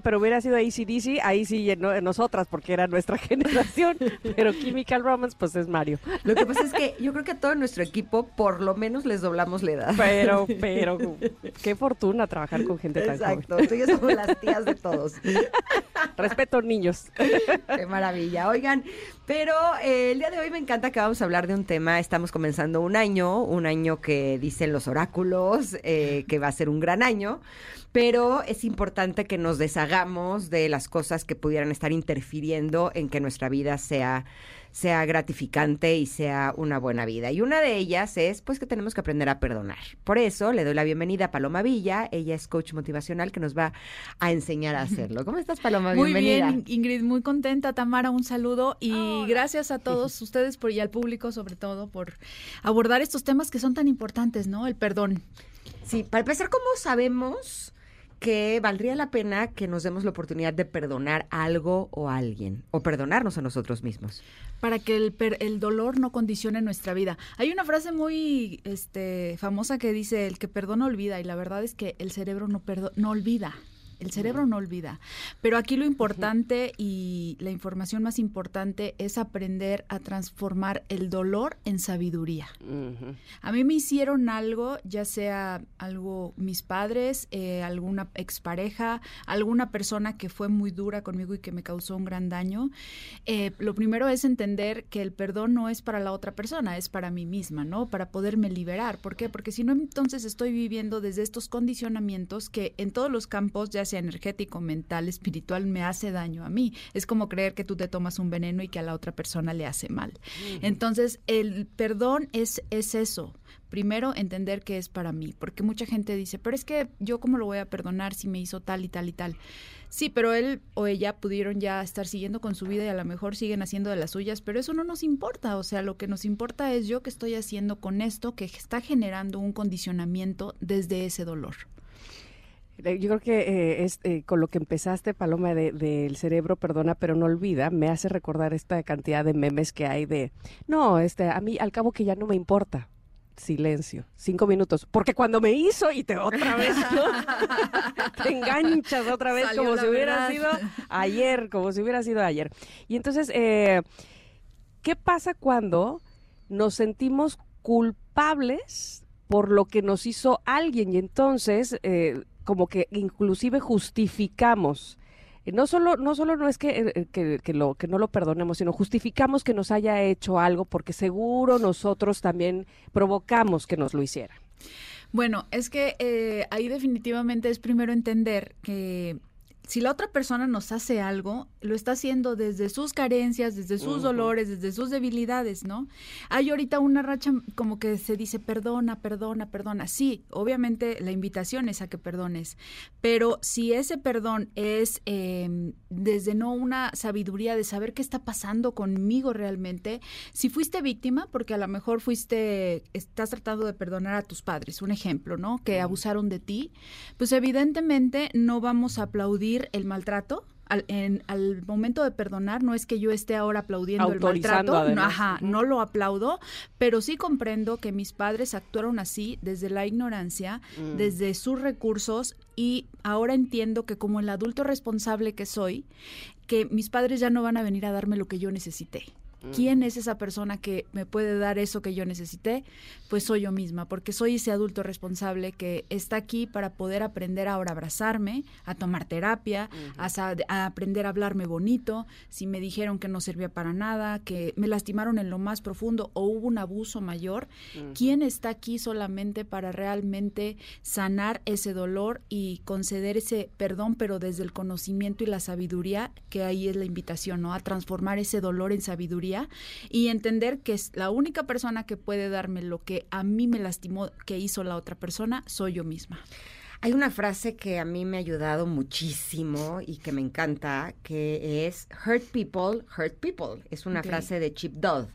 pero hubiera sido ACDC, ahí sí no, nosotras, porque era nuestra [laughs] generación. pero Chemical Romance, pues es Mario. Lo que pasa es que yo creo que a todo nuestro equipo, por lo menos les doblamos la edad. Pero, pero, qué fortuna trabajar con gente tan joven. Exacto, tú y yo somos las tías de todos. Respeto niños. Qué maravilla. Pero eh, el día de hoy me encanta que vamos a hablar de un tema. Estamos comenzando un año, un año que dicen los oráculos eh, que va a ser un gran año, pero es importante que nos deshagamos de las cosas que pudieran estar interfiriendo en que nuestra vida sea sea gratificante y sea una buena vida. Y una de ellas es pues que tenemos que aprender a perdonar. Por eso le doy la bienvenida a Paloma Villa, ella es coach motivacional que nos va a enseñar a hacerlo. ¿Cómo estás Paloma? Muy bien, Ingrid, muy contenta. Tamara, un saludo y gracias a todos [laughs] ustedes por, y al público sobre todo por abordar estos temas que son tan importantes, ¿no? El perdón. Sí, para empezar, ¿cómo sabemos que valdría la pena que nos demos la oportunidad de perdonar algo o a alguien o perdonarnos a nosotros mismos. Para que el, el dolor no condicione nuestra vida. Hay una frase muy este, famosa que dice, el que perdona olvida, y la verdad es que el cerebro no, no olvida. El cerebro no olvida. Pero aquí lo importante y la información más importante es aprender a transformar el dolor en sabiduría. A mí me hicieron algo, ya sea algo mis padres, eh, alguna expareja, alguna persona que fue muy dura conmigo y que me causó un gran daño. Eh, lo primero es entender que el perdón no es para la otra persona, es para mí misma, ¿no? Para poderme liberar. ¿Por qué? Porque si no, entonces estoy viviendo desde estos condicionamientos que en todos los campos, ya energético, mental, espiritual, me hace daño a mí. Es como creer que tú te tomas un veneno y que a la otra persona le hace mal. Entonces, el perdón es, es eso. Primero, entender que es para mí, porque mucha gente dice, pero es que yo cómo lo voy a perdonar si me hizo tal y tal y tal. Sí, pero él o ella pudieron ya estar siguiendo con su vida y a lo mejor siguen haciendo de las suyas, pero eso no nos importa. O sea, lo que nos importa es yo que estoy haciendo con esto que está generando un condicionamiento desde ese dolor. Eh, yo creo que eh, es, eh, con lo que empezaste, Paloma, del de, cerebro perdona pero no olvida, me hace recordar esta cantidad de memes que hay de, no, este, a mí al cabo que ya no me importa. Silencio, cinco minutos, porque cuando me hizo y te otra vez, [laughs] te enganchas otra vez como si hubiera sido ayer, como si hubiera sido ayer. Y entonces, ¿qué pasa cuando nos sentimos culpables por lo que nos hizo alguien y entonces como que inclusive justificamos eh, no solo no solo no es que, eh, que, que, lo que no lo perdonemos sino justificamos que nos haya hecho algo porque seguro nosotros también provocamos que nos lo hiciera. Bueno es que eh, ahí definitivamente es primero entender que si la otra persona nos hace algo, lo está haciendo desde sus carencias, desde sus dolores, desde sus debilidades, ¿no? Hay ahorita una racha como que se dice perdona, perdona, perdona. Sí, obviamente la invitación es a que perdones, pero si ese perdón es em, desde no una sabiduría de saber qué está pasando conmigo realmente, si fuiste víctima, porque a lo mejor fuiste, estás tratando de perdonar a tus padres, un ejemplo, ¿no? Que abusaron de ti, pues evidentemente no vamos a aplaudir el maltrato, al, en, al momento de perdonar, no es que yo esté ahora aplaudiendo el maltrato, no, ajá, no lo aplaudo, pero sí comprendo que mis padres actuaron así desde la ignorancia, mm. desde sus recursos y ahora entiendo que como el adulto responsable que soy, que mis padres ya no van a venir a darme lo que yo necesité. ¿Quién es esa persona que me puede dar eso que yo necesité? Pues soy yo misma, porque soy ese adulto responsable que está aquí para poder aprender ahora a abrazarme, a tomar terapia, a aprender a hablarme bonito, si me dijeron que no servía para nada, que me lastimaron en lo más profundo o hubo un abuso mayor, ¿quién está aquí solamente para realmente sanar ese dolor y conceder ese perdón, pero desde el conocimiento y la sabiduría, que ahí es la invitación, ¿no? A transformar ese dolor en sabiduría y entender que es la única persona que puede darme lo que a mí me lastimó que hizo la otra persona, soy yo misma. Hay una frase que a mí me ha ayudado muchísimo y que me encanta, que es hurt people, hurt people. Es una frase de Chip Dodd.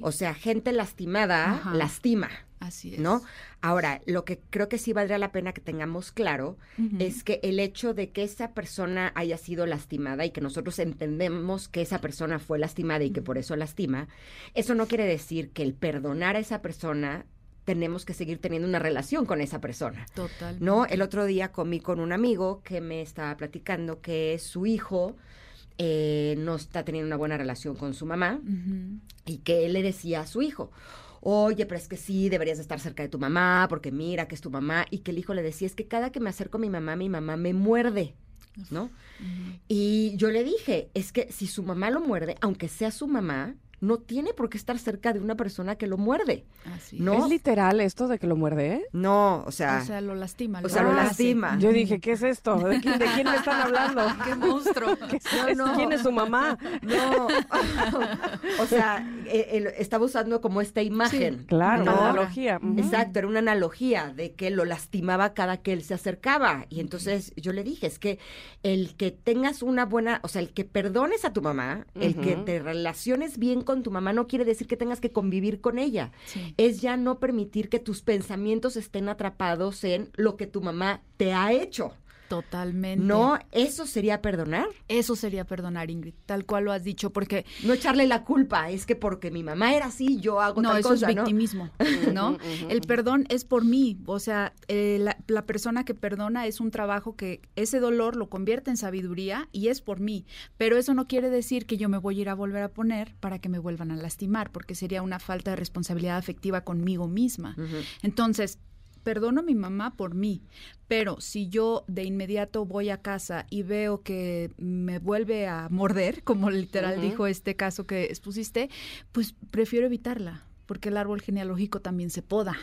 O sea, gente lastimada Ajá. lastima. Así es. ¿No? Ahora, lo que creo que sí valdría la pena que tengamos claro es que el hecho de que esa persona haya sido lastimada y que nosotros entendemos que esa persona fue lastimada y que por eso lastima, eso no quiere decir que el perdonar a esa persona tenemos que seguir teniendo una relación con esa persona. Total. ¿no? El otro día comí con un amigo que me estaba platicando que su hijo eh, no está teniendo una buena relación con su mamá y que él le decía a su hijo, oye, pero es que sí, deberías de estar cerca de tu mamá, porque mira que es tu mamá, y que el hijo le decía, es que cada que me acerco a mi mamá, mi mamá me muerde, ¿no? Y yo le dije, es que si su mamá lo muerde, aunque sea su mamá, no tiene por qué estar cerca de una persona que lo muerde, Así ¿no? ¿Es literal esto de que lo muerde, eh? No, o sea, O sea, lo lastima. o sea, lo hace. lastima. Yo dije, ¿qué es esto? ¿De quién, de quién me están hablando? [laughs] ¡Qué monstruo! [laughs] ¿Qué es- No, no. ¿Quién es su mamá? no, [laughs] o sea, eh, él estaba usando como esta imagen. Claro, ¿no? una analogía. Exacto, era una analogía de que lo lastimaba cada que él se acercaba. Y entonces yo le dije, es que el que tengas una buena, o sea, el que perdones a tu mamá, el que te relaciones bien con tu mamá, no quiere decir que tengas que convivir con ella. Sí. Es ya no permitir que tus pensamientos estén atrapados en lo que tu mamá te ha hecho. Totalmente. No, eso sería perdonar. Eso sería perdonar, Ingrid, tal cual lo has dicho, porque No echarle la culpa, es que porque mi mamá era así, yo hago no, tal eso cosa, es ¿no? victimismo, [laughs] ¿no? El perdón es por mí, o sea, eh, la, la persona que perdona es un trabajo que ese dolor lo convierte en sabiduría y es por mí, pero eso no quiere decir que yo me voy a ir a volver a poner para que me vuelvan a lastimar, porque sería una falta de responsabilidad afectiva conmigo misma. Entonces, perdono a mi mamá por mí, pero si yo de inmediato voy a casa y veo que me vuelve a morder, [laughs] como literal dijo este caso que expusiste, pues prefiero evitarla, porque el árbol genealógico también se poda.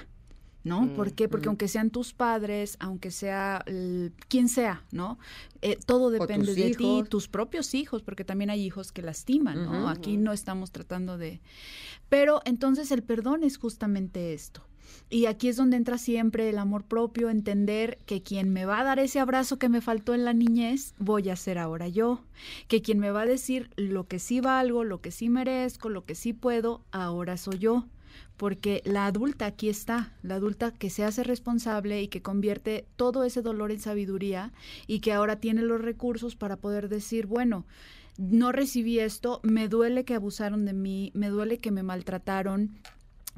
¿No? Mm, ¿Por qué? Porque mm. aunque sean tus padres, aunque sea el- quien sea, ¿no? Eh, todo depende de ti, hijos. tus propios hijos, porque también hay hijos que lastiman, ¿no? Aquí no estamos tratando de... Pero entonces el perdón es justamente esto. Y aquí es donde entra siempre el amor propio, entender que quien me va a dar ese abrazo que me faltó en la niñez, voy a ser ahora yo. Que quien me va a decir lo que sí valgo, lo que sí merezco, lo que sí puedo, ahora soy yo. Porque la adulta aquí está, la adulta que se hace responsable y que convierte todo ese dolor en sabiduría y que ahora tiene los recursos para poder decir, bueno, no recibí esto, me duele que abusaron de mí, me duele que me maltrataron,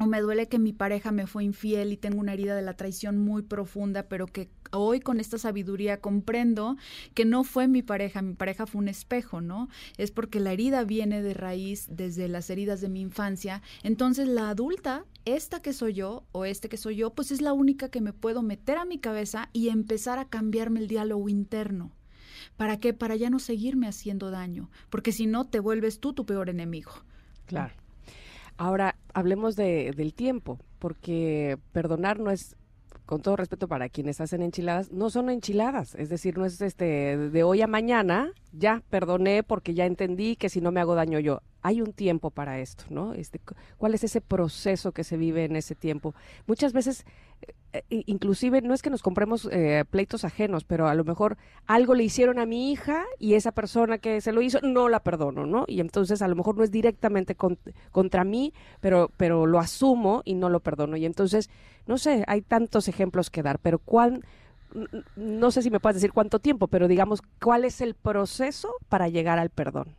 o me duele que mi pareja me fue infiel y tengo una herida de la traición muy profunda, pero que hoy con esta sabiduría comprendo que no fue mi pareja, mi pareja fue un espejo, ¿no? Es porque la herida viene de raíz desde las heridas de mi infancia. Entonces la adulta, esta que soy yo o este que soy yo, pues es la única que me puedo meter a mi cabeza y empezar a cambiarme el diálogo interno. ¿Para qué? Para ya no seguirme haciendo daño, porque si no te vuelves tú tu peor enemigo. Claro. Ahora, hablemos de, del tiempo, porque perdonar no es, con todo respeto para quienes hacen enchiladas, no son enchiladas. Es decir, no es este de hoy a mañana, ya perdoné porque ya entendí que si no me hago daño yo. Hay un tiempo para esto, ¿no? Este, cu- ¿Cuál es ese proceso que se vive en ese tiempo? Muchas veces, inclusive, no es que nos compremos eh, pleitos ajenos, pero a lo mejor algo le hicieron a mi hija y esa persona que se lo hizo no la perdono, ¿no? Y entonces a lo mejor no es directamente con- contra mí, pero, pero lo asumo y no lo perdono. Y entonces, no sé, hay tantos ejemplos que dar, pero ¿cuán, no sé si me puedes decir cuánto tiempo, pero digamos, ¿cuál es el proceso para llegar al perdón?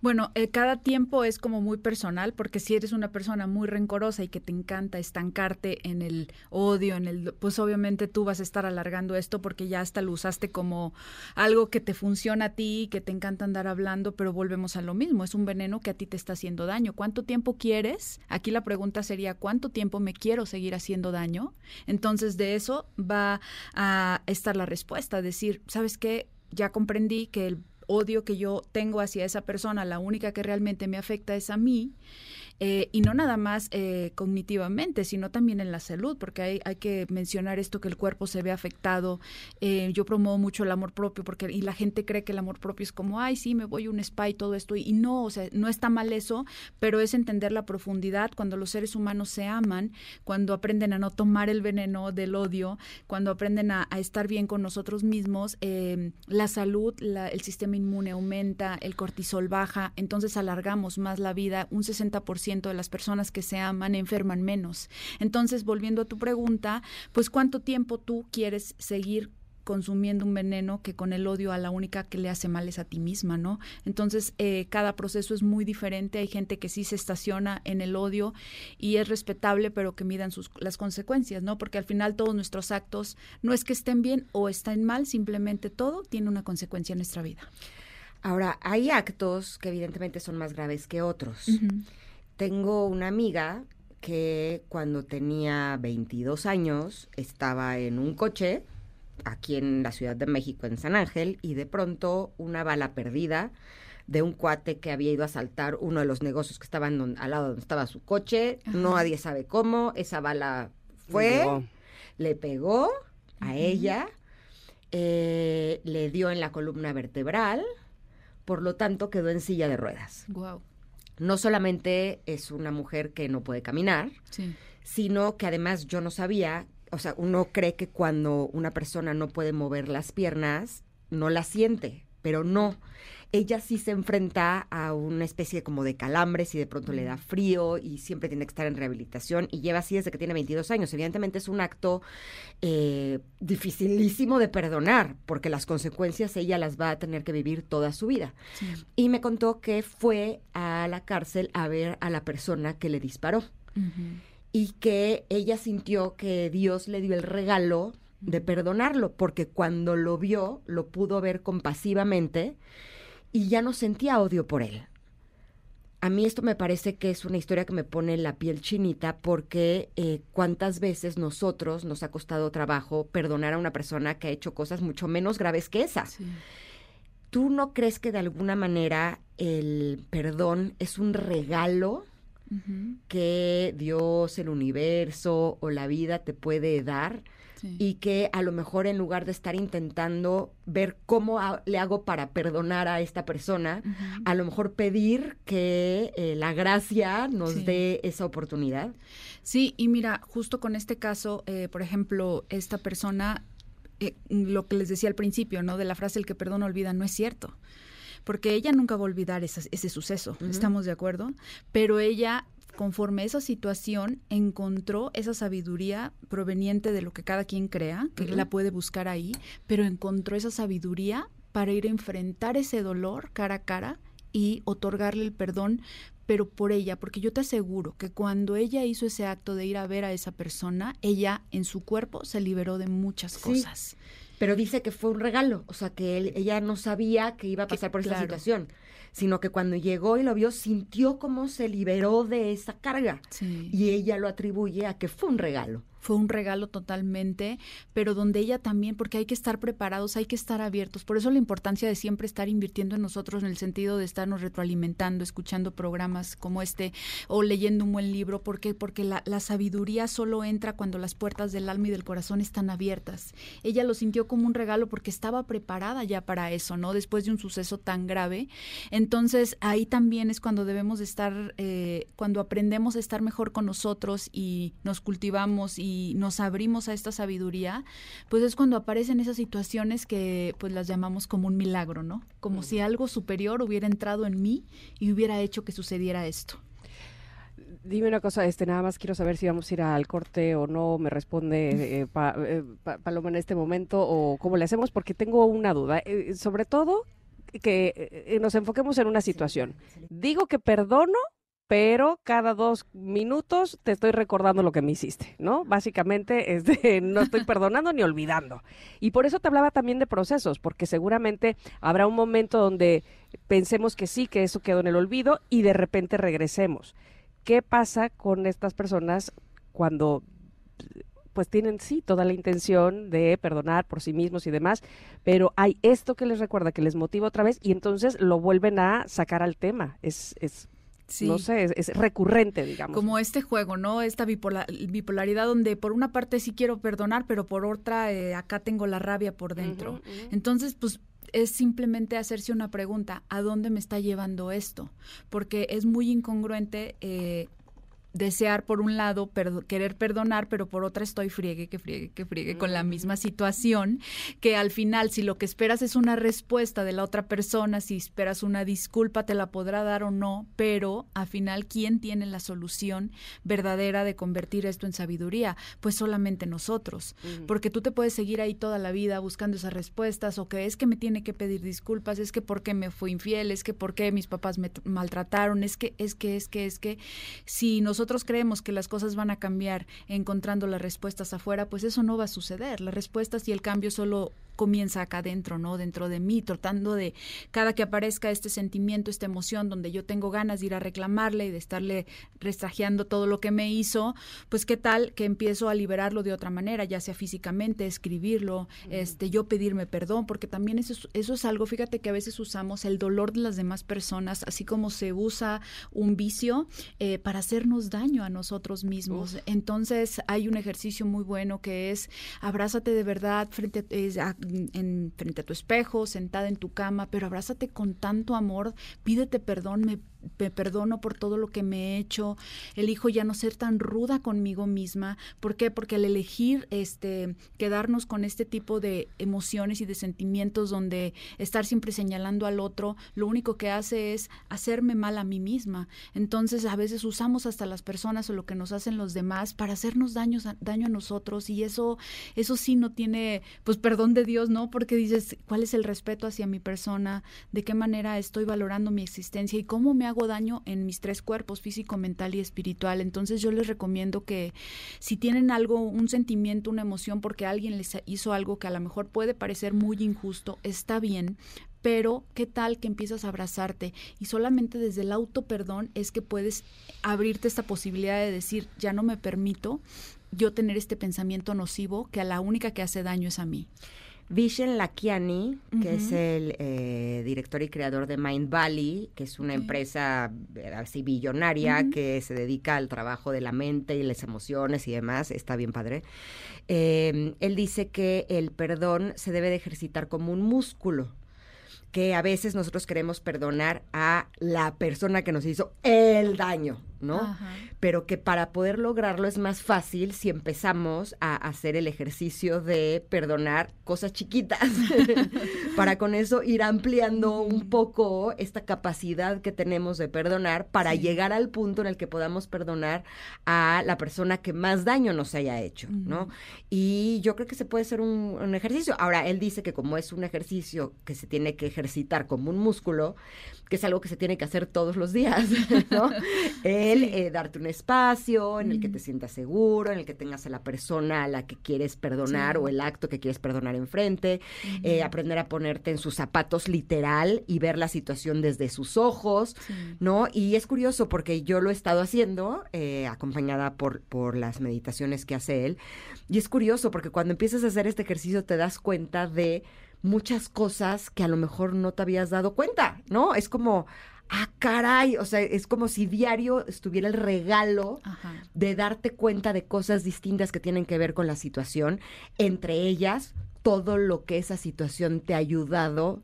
Bueno, eh, cada tiempo es como muy personal, porque si eres una persona muy rencorosa y que te encanta estancarte en el odio, en el, pues obviamente tú vas a estar alargando esto porque ya hasta lo usaste como algo que te funciona a ti, que te encanta andar hablando, pero volvemos a lo mismo, es un veneno que a ti te está haciendo daño. ¿Cuánto tiempo quieres? Aquí la pregunta sería, ¿cuánto tiempo me quiero seguir haciendo daño? Entonces de eso va a estar la respuesta, decir, ¿sabes qué? Ya comprendí que el odio que yo tengo hacia esa persona, la única que realmente me afecta es a mí, eh, y no nada más eh, cognitivamente, sino también en la salud, porque hay, hay, que mencionar esto que el cuerpo se ve afectado. Eh, yo promuevo mucho el amor propio, porque y la gente cree que el amor propio es como, ay, sí, me voy a un spa y todo esto, y no, o sea, no está mal eso, pero es entender la profundidad cuando los seres humanos se aman, cuando aprenden a no tomar el veneno del odio, cuando aprenden a, a estar bien con nosotros mismos, la salud, la, el sistema inmune aumenta, el cortisol baja, entonces alargamos más la vida, un 60% de las personas que se aman enferman menos. Entonces, volviendo a tu pregunta, pues cuánto tiempo tú quieres seguir consumiendo un veneno que con el odio a la única que le hace mal es a ti misma, ¿no? Entonces, eh, cada proceso es muy diferente. Hay gente que sí se estaciona en el odio y es respetable, pero que midan sus, las consecuencias, ¿no? Porque al final todos nuestros actos no es que estén bien o estén mal, simplemente todo tiene una consecuencia en nuestra vida. Ahora, hay actos que evidentemente son más graves que otros. Uh -huh. Tengo una amiga que cuando tenía 22 años estaba en un coche aquí en la Ciudad de México, en San Ángel, y de pronto una bala perdida de un cuate que había ido a asaltar uno de los negocios que estaban don, al lado donde estaba su coche. Ajá. No nadie sabe cómo. Esa bala fue, le pegó a ella, eh, le dio en la columna vertebral, por lo tanto quedó en silla de ruedas. Wow no solamente es una mujer que no puede caminar, sí. sino que además yo no sabía, o sea, uno cree que cuando una persona no puede mover las piernas, no la siente, pero no. Ella sí se enfrenta a una especie como de calambres y de pronto le da frío y siempre tiene que estar en rehabilitación y lleva así desde que tiene 22 años. Evidentemente es un acto eh, dificilísimo de perdonar porque las consecuencias ella las va a tener que vivir toda su vida. Sí. Y me contó que fue a la cárcel a ver a la persona que le disparó Uh -huh. y que ella sintió que Dios le dio el regalo de perdonarlo porque cuando lo vio lo pudo ver compasivamente y ya no sentía odio por él. A mí esto me parece que es una historia que me pone la piel chinita porque eh, cuántas veces nosotros nos ha costado trabajo perdonar a una persona que ha hecho cosas mucho menos graves que esa. Sí. ¿Tú no crees que de alguna manera el perdón es un regalo Uh -huh. que Dios, el universo o la vida te puede dar? Sí. y que a lo mejor en lugar de estar intentando ver cómo le hago para perdonar a esta persona, Uh -huh. a lo mejor pedir que eh, la gracia nos Sí. dé esa oportunidad. Sí, y mira, justo con este caso, eh, por ejemplo, esta persona, eh, lo que les decía al principio, ¿no? De la frase el que perdona olvida, no es cierto. Porque ella nunca va a olvidar esa- ese suceso. ¿estamos de acuerdo? Pero ella, conforme a esa situación, encontró esa sabiduría proveniente de lo que cada quien crea, que la puede buscar ahí, pero encontró esa sabiduría para ir a enfrentar ese dolor cara a cara y otorgarle el perdón, pero por ella, porque yo te aseguro que cuando ella hizo ese acto de ir a ver a esa persona, ella en su cuerpo se liberó de muchas Sí. cosas. Pero dice que fue un regalo, o sea, que él- ella no sabía que iba a Que- pasar por esa situación, sino que cuando llegó y lo vio, sintió cómo se liberó de esa carga. Sí. Y ella lo atribuye a que fue un regalo. Fue un regalo totalmente, pero donde ella también, porque hay que estar preparados, hay que estar abiertos. Por eso la importancia de siempre estar invirtiendo en nosotros en el sentido de estarnos retroalimentando, escuchando programas como este o leyendo un buen libro. ¿Por qué? Porque la, la sabiduría solo entra cuando las puertas del alma y del corazón están abiertas. Ella lo sintió como un regalo porque estaba preparada ya para eso, ¿no? Después de un suceso tan grave. Entonces ahí también es cuando debemos de estar, eh, cuando aprendemos a estar mejor con nosotros y nos cultivamos y nos abrimos a esta sabiduría, pues es cuando aparecen esas situaciones que pues las llamamos como un milagro, ¿no? Como si algo superior hubiera entrado en mí y hubiera hecho que sucediera esto. Dime una cosa, este, nada más quiero saber si vamos a ir al corte o no, me responde eh, pa, eh, pa, Paloma en este momento o cómo le hacemos, porque tengo una duda. Eh, sobre todo, que eh, nos enfoquemos en una situación. Digo que perdono, pero cada dos minutos te estoy recordando lo que me hiciste, ¿no? Básicamente [laughs] es de no estoy perdonando ni olvidando. Y por eso te hablaba también de procesos, porque seguramente habrá un momento donde pensemos que sí, que eso quedó en el olvido y de repente regresemos. ¿Qué pasa con estas personas cuando pues tienen sí toda la intención de perdonar por sí mismos y demás, pero hay esto que les recuerda, que les motiva otra vez y entonces lo vuelven a sacar al tema. Es no sé, es, recurrente, digamos. Como este juego, ¿no? Esta bipolaridad donde por una parte sí quiero perdonar, pero por otra eh, acá tengo la rabia por dentro. Entonces, pues es simplemente hacerse una pregunta, ¿a dónde me está llevando esto? Porque es muy incongruente eh, desear por un lado querer perdonar, pero por otra estoy friegue, que friegue, que friegue con la misma situación, que al final si lo que esperas es una respuesta de la otra persona, si esperas una disculpa te la podrá dar o no, pero al final ¿quién tiene la solución verdadera de convertir esto en sabiduría? Pues solamente nosotros, porque tú te puedes seguir ahí toda la vida buscando esas respuestas o que es que me tiene que pedir disculpas, es que por qué me fui infiel, es que por qué mis papás me maltrataron, es que es que es que es que si nosotros nosotros creemos que las cosas van a cambiar encontrando las respuestas afuera, pues eso no va a suceder. Las respuestas y el cambio solo comienza acá adentro, ¿no? Dentro de mí, tratando de cada que aparezca este sentimiento, esta emoción donde yo tengo ganas de ir a reclamarle y de estarle restrajeando todo lo que me hizo, pues qué tal que empiezo a liberarlo de otra manera, ya sea físicamente, escribirlo, este, yo pedirme perdón, porque también eso, eso es algo, fíjate que a veces usamos el dolor de las demás personas, así como se usa un vicio eh, para hacernos daño a nosotros mismos. Entonces hay un ejercicio muy bueno que es abrázate de verdad frente a, en, frente a tu espejo, sentada en tu cama, pero abrázate con tanto amor, pídete perdón, me me perdono por todo lo que me he hecho, elijo ya no ser tan ruda conmigo misma. ¿Por qué? Porque al elegir este quedarnos con este tipo de emociones y de sentimientos donde estar siempre señalando al otro, lo único que hace es hacerme mal a mí misma. Entonces, a veces usamos hasta las personas o lo que nos hacen los demás para hacernos daños, daño a nosotros y eso eso sí no tiene pues perdón de Dios, ¿no? Porque dices, ¿cuál es el respeto hacia mi persona? ¿De qué manera estoy valorando mi existencia y cómo me hago daño en mis tres cuerpos, físico, mental y espiritual. Entonces yo les recomiendo que si tienen algo, un sentimiento, una emoción, porque alguien les hizo algo que a lo mejor puede parecer muy injusto, está bien, pero qué tal que empiezas a abrazarte y solamente desde el auto perdón es que puedes abrirte esta posibilidad de decir, ya no me permito yo tener este pensamiento nocivo que a la única que hace daño es a mí. Vishen Lakiani, que es el eh, director y creador de Mind Valley, que es una empresa eh, así billonaria que se dedica al trabajo de la mente y las emociones y demás, está bien padre. Em, él dice que el perdón se debe de ejercitar como un músculo que a veces nosotros queremos perdonar a la persona que nos hizo el daño, ¿no? Pero que para poder lograrlo es más fácil si empezamos a hacer el ejercicio de perdonar cosas chiquitas, [laughs] para con eso ir ampliando un poco esta capacidad que tenemos de perdonar para llegar al punto en el que podamos perdonar a la persona que más daño nos haya hecho, ¿no? Y yo creo que se puede hacer un, un ejercicio. Ahora, él dice que como es un ejercicio que se tiene que ejercitar como un músculo, que es algo que se tiene que hacer todos los días, [laughs] ¿no? [laughs] El eh, darte un espacio en el que te sientas seguro, en el que tengas a la persona a la que quieres perdonar o el acto que quieres perdonar enfrente, eh, aprender a ponerte en sus zapatos literal y ver la situación desde sus ojos, ¿no? Y es curioso porque yo lo he estado haciendo, eh, acompañada por, por las meditaciones que hace él, y es curioso porque cuando empiezas a hacer este ejercicio te das cuenta de muchas cosas que a lo mejor no te habías dado cuenta, ¿no? Es como, ah, caray, o sea, es como si diario estuviera el regalo de darte cuenta de cosas distintas que tienen que ver con la situación, entre ellas todo lo que esa situación te ha ayudado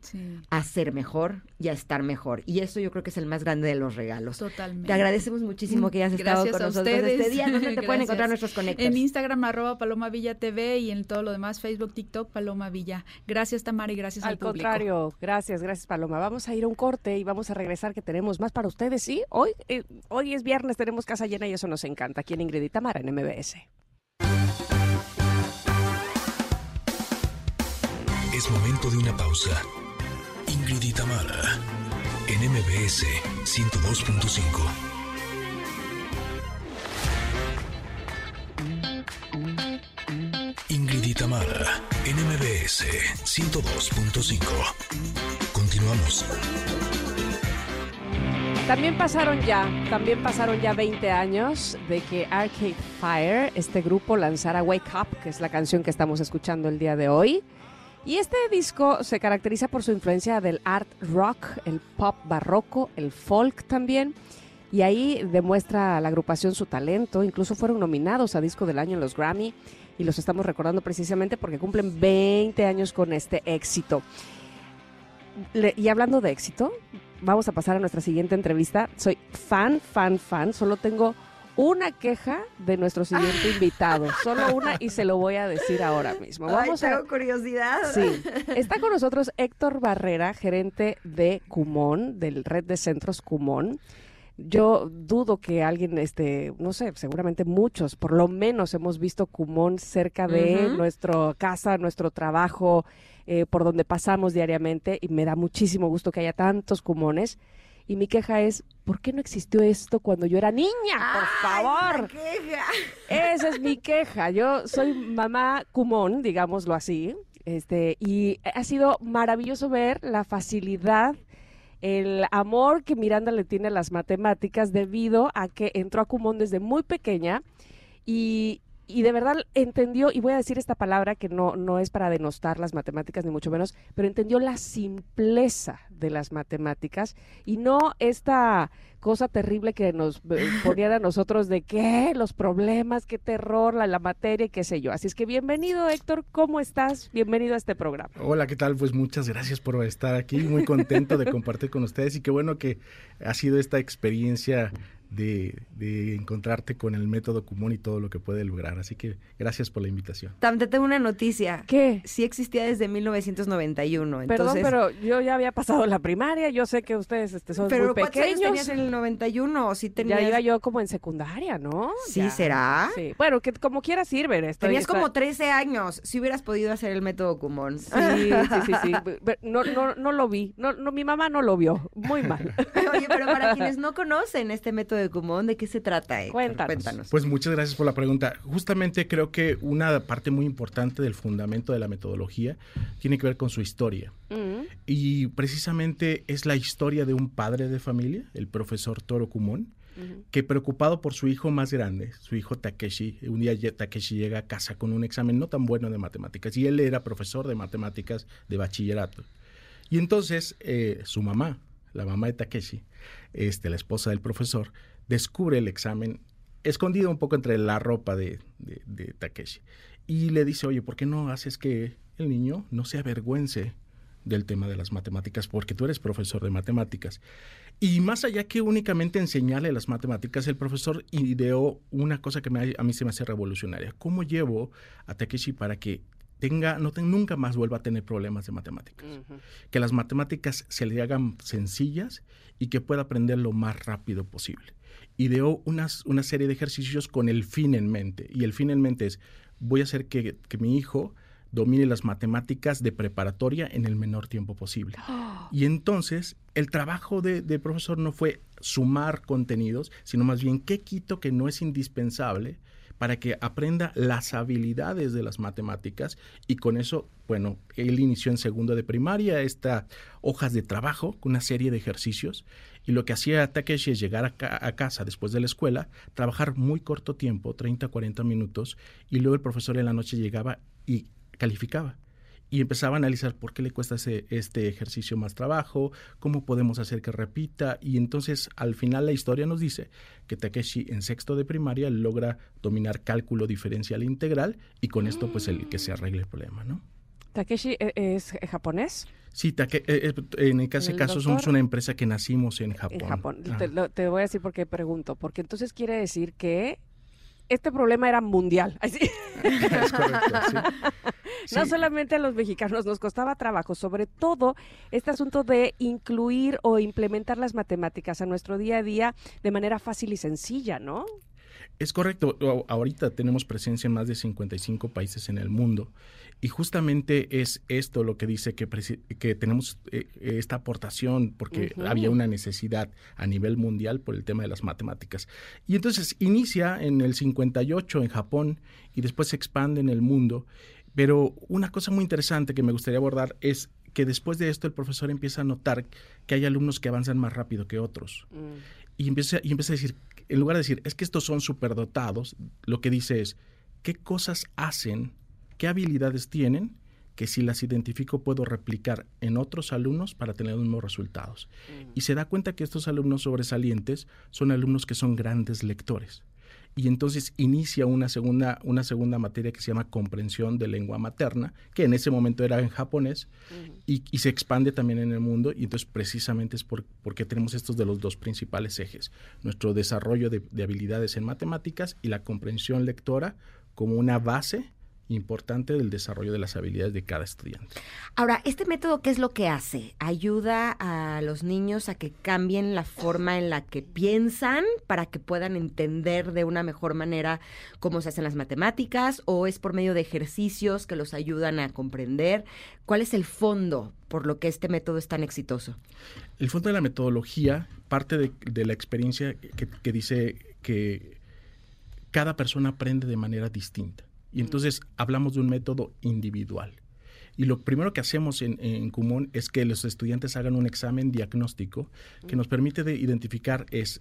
a ser mejor y a estar mejor. Y eso yo creo que es el más grande de los regalos. Totalmente. Te agradecemos muchísimo que hayas estado con nosotros este día. ¿Dónde [laughs] te pueden encontrar nuestros conectores? En Instagram, arroba Paloma Villa TV y en todo lo demás, Facebook, TikTok, Paloma Villa. Gracias, Tamara, y gracias al, al contrario, gracias, gracias, Paloma. Vamos a ir a un corte y vamos a regresar que tenemos más para ustedes, ¿sí? Hoy, eh, hoy es viernes, tenemos casa llena y eso nos encanta. Aquí en Ingrid y Tamara en MBS. Es momento de una pausa. Ingrid y en MBS 102.5. Ingrid y en MBS 102.5. Continuamos. También pasaron ya, también pasaron ya 20 años de que Arcade Fire, este grupo, lanzara Wake Up, que es la canción que estamos escuchando el día de hoy. Y este disco se caracteriza por su influencia del art rock, el pop barroco, el folk también. Y ahí demuestra la agrupación su talento. Incluso fueron nominados a Disco del Año en los Grammy. Y los estamos recordando precisamente porque cumplen 20 años con este éxito. Y hablando de éxito, vamos a pasar a nuestra siguiente entrevista. Soy fan, fan, fan. Solo tengo una queja de nuestro siguiente invitado. [laughs] Solo una y se lo voy a decir ahora mismo. Vamos Ay, a... curiosidad. Sí. [laughs] Está con nosotros Héctor Barrera, gerente de Cumón, del Red de Centros Cumón. Yo dudo que alguien, este, no sé, seguramente muchos, por lo menos hemos visto Cumón cerca de Ujú. nuestra casa, nuestro trabajo, eh, por donde pasamos diariamente y me da muchísimo gusto que haya tantos Cumones. Y mi queja es, ¿por qué no existió esto cuando yo era niña? Por favor. queja. Esa es mi queja. Yo soy mamá cumón, digámoslo así, este, y ha sido maravilloso ver la facilidad, el amor que Miranda le tiene a las matemáticas debido a que entró a Cumón desde muy pequeña y, y de verdad entendió, y voy a decir esta palabra que no, no es para denostar las matemáticas ni mucho menos, pero entendió la simpleza de las matemáticas y no esta cosa terrible que nos eh, [laughs] ponían a nosotros de qué, los problemas, qué terror, la, la materia y qué sé yo. Así es que bienvenido Héctor, ¿cómo estás? Bienvenido a este programa. Hola, ¿qué tal? Pues muchas gracias por estar aquí, muy contento de [laughs] compartir con ustedes y qué bueno que ha sido esta experiencia de, de encontrarte con el método común y todo lo que puede lograr. Así que gracias por la invitación. Tam, te tengo una noticia. ¿Qué? Sí existía desde 1991. Entonces, Perdón, pero yo ya había pasado la primaria, yo sé que ustedes este, son ¿Pero muy ¿cuántos años pequeños. tenías en el 91? ¿O sí tenías... Ya iba yo como en secundaria, ¿no? ¿Sí Ya. será? Sí. Bueno, que como quiera sirven. estoy- Tenías como 13 años. Si hubieras podido hacer el método Kumon. Sí, sí, sí, sí. Pero No, no, no lo vi. No, no, mi mamá no lo vio. Muy mal. [laughs] Oye, pero para quienes no conocen este método de Kumon, ¿de qué se trata? Héctor? Cuéntanos. Pues muchas gracias por la pregunta. Justamente creo que una parte muy importante del fundamento de la metodología tiene que ver con su historia. Mm. Y precisamente es la historia de un padre de familia, el profesor Toro Kumon, que preocupado por su hijo más grande, su hijo Takeshi, un día Takeshi llega a casa con un examen no tan bueno de matemáticas y él era profesor de matemáticas de bachillerato. Y entonces eh, su mamá, la mamá de Takeshi, este, la esposa del profesor, descubre el examen escondido un poco entre la ropa de, Takeshi y le dice, oye, ¿por qué no haces que el niño no se avergüence del tema de las matemáticas? Porque tú eres profesor de matemáticas. Y más allá que únicamente enseñarle las matemáticas, el profesor ideó una cosa que me- a mí se me hace revolucionaria. ¿Cómo llevo a Takeshi para que tenga, no te- nunca más vuelva a tener problemas de matemáticas? Que las matemáticas se le hagan sencillas y que pueda aprender lo más rápido posible. Ideó unas, una serie de ejercicios con el fin en mente. Y el fin en mente es, voy a hacer que, que mi hijo domine las matemáticas de preparatoria en el menor tiempo posible. [gasps] Y entonces el trabajo de, de profesor no fue sumar contenidos, sino más bien qué quito que no es indispensable para que aprenda las habilidades de las matemáticas y con eso, bueno, él inició en segundo de primaria estas hojas de trabajo con una serie de ejercicios y lo que hacía Takeshi es llegar a, a casa después de la escuela, trabajar muy corto tiempo, 30, 40 minutos y luego el profesor en la noche llegaba y calificaba y empezaba a analizar por qué le cuesta ese, este ejercicio más trabajo, cómo podemos hacer que repita. Y entonces al final la historia nos dice que Takeshi en sexto de primaria logra dominar cálculo diferencial integral y con esto pues el que se arregle el problema, ¿no? Takeshi eh, es japonés Sí, Take- eh, eh, en ese ¿El caso somos una empresa que nacimos en Japón. en Japón. Te, lo- te voy a decir por qué pregunto. Porque entonces quiere decir que este problema era mundial. [laughs] Así. Es correcto, sí. [laughs] No solamente a los mexicanos nos costaba trabajo, sobre todo este asunto de incluir o implementar las matemáticas a nuestro día a día de manera fácil y sencilla, ¿no? Es correcto. Ahorita tenemos presencia en más de 55 países en el mundo y justamente es esto lo que dice que, que tenemos eh, esta aportación porque había una necesidad a nivel mundial por el tema de las matemáticas. Y entonces inicia en el 58 en Japón y después se expande en el mundo. Pero una cosa muy interesante que me gustaría abordar es que después de esto el profesor empieza a notar que hay alumnos que avanzan más rápido que otros. Mm. Y, empieza, y empieza a decir, en lugar de decir, es que estos son superdotados, lo que dice es, ¿qué cosas hacen, qué habilidades tienen que si las identifico puedo replicar en otros alumnos para tener los mismos resultados? Mm. Y se da cuenta que estos alumnos sobresalientes son alumnos que son grandes lectores y entonces inicia una segunda, una segunda materia que se llama comprensión de lengua materna, que en ese momento era en japonés, y, se expande también en el mundo, y entonces precisamente es por, porque tenemos estos de los dos principales ejes, nuestro desarrollo de, de habilidades en matemáticas y la comprensión lectora como una base importante del desarrollo de las habilidades de cada estudiante. Ahora, ¿este método qué es lo que hace? ¿Ayuda a los niños a que cambien la forma en la que piensan para que puedan entender de una mejor manera cómo se hacen las matemáticas? ¿O es por medio de ejercicios que los ayudan a comprender? ¿Cuál es el fondo por lo que este método es tan exitoso? El fondo de la metodología parte de, la experiencia que dice que cada persona aprende de manera distinta. Y entonces hablamos de un método individual. Y lo primero que hacemos en, en común es que los estudiantes hagan un examen diagnóstico que nos permite de identificar es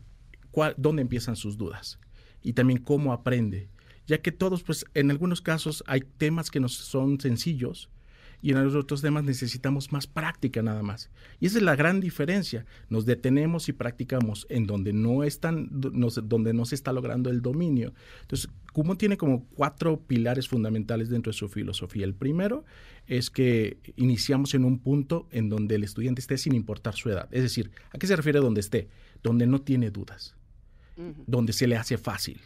cuál, dónde empiezan sus dudas y también cómo aprende. Ya que todos, pues en algunos casos hay temas que nos son sencillos, y en los otros temas necesitamos más práctica nada más. Y esa es la gran diferencia. Nos detenemos y practicamos en donde no, están, donde no se está logrando el dominio. Entonces, Kumon tiene como cuatro pilares fundamentales dentro de su filosofía. El primero es que iniciamos en un punto en donde el estudiante esté sin importar su edad. Es decir, ¿a qué se refiere donde esté? Donde no tiene dudas, donde se le hace fácil.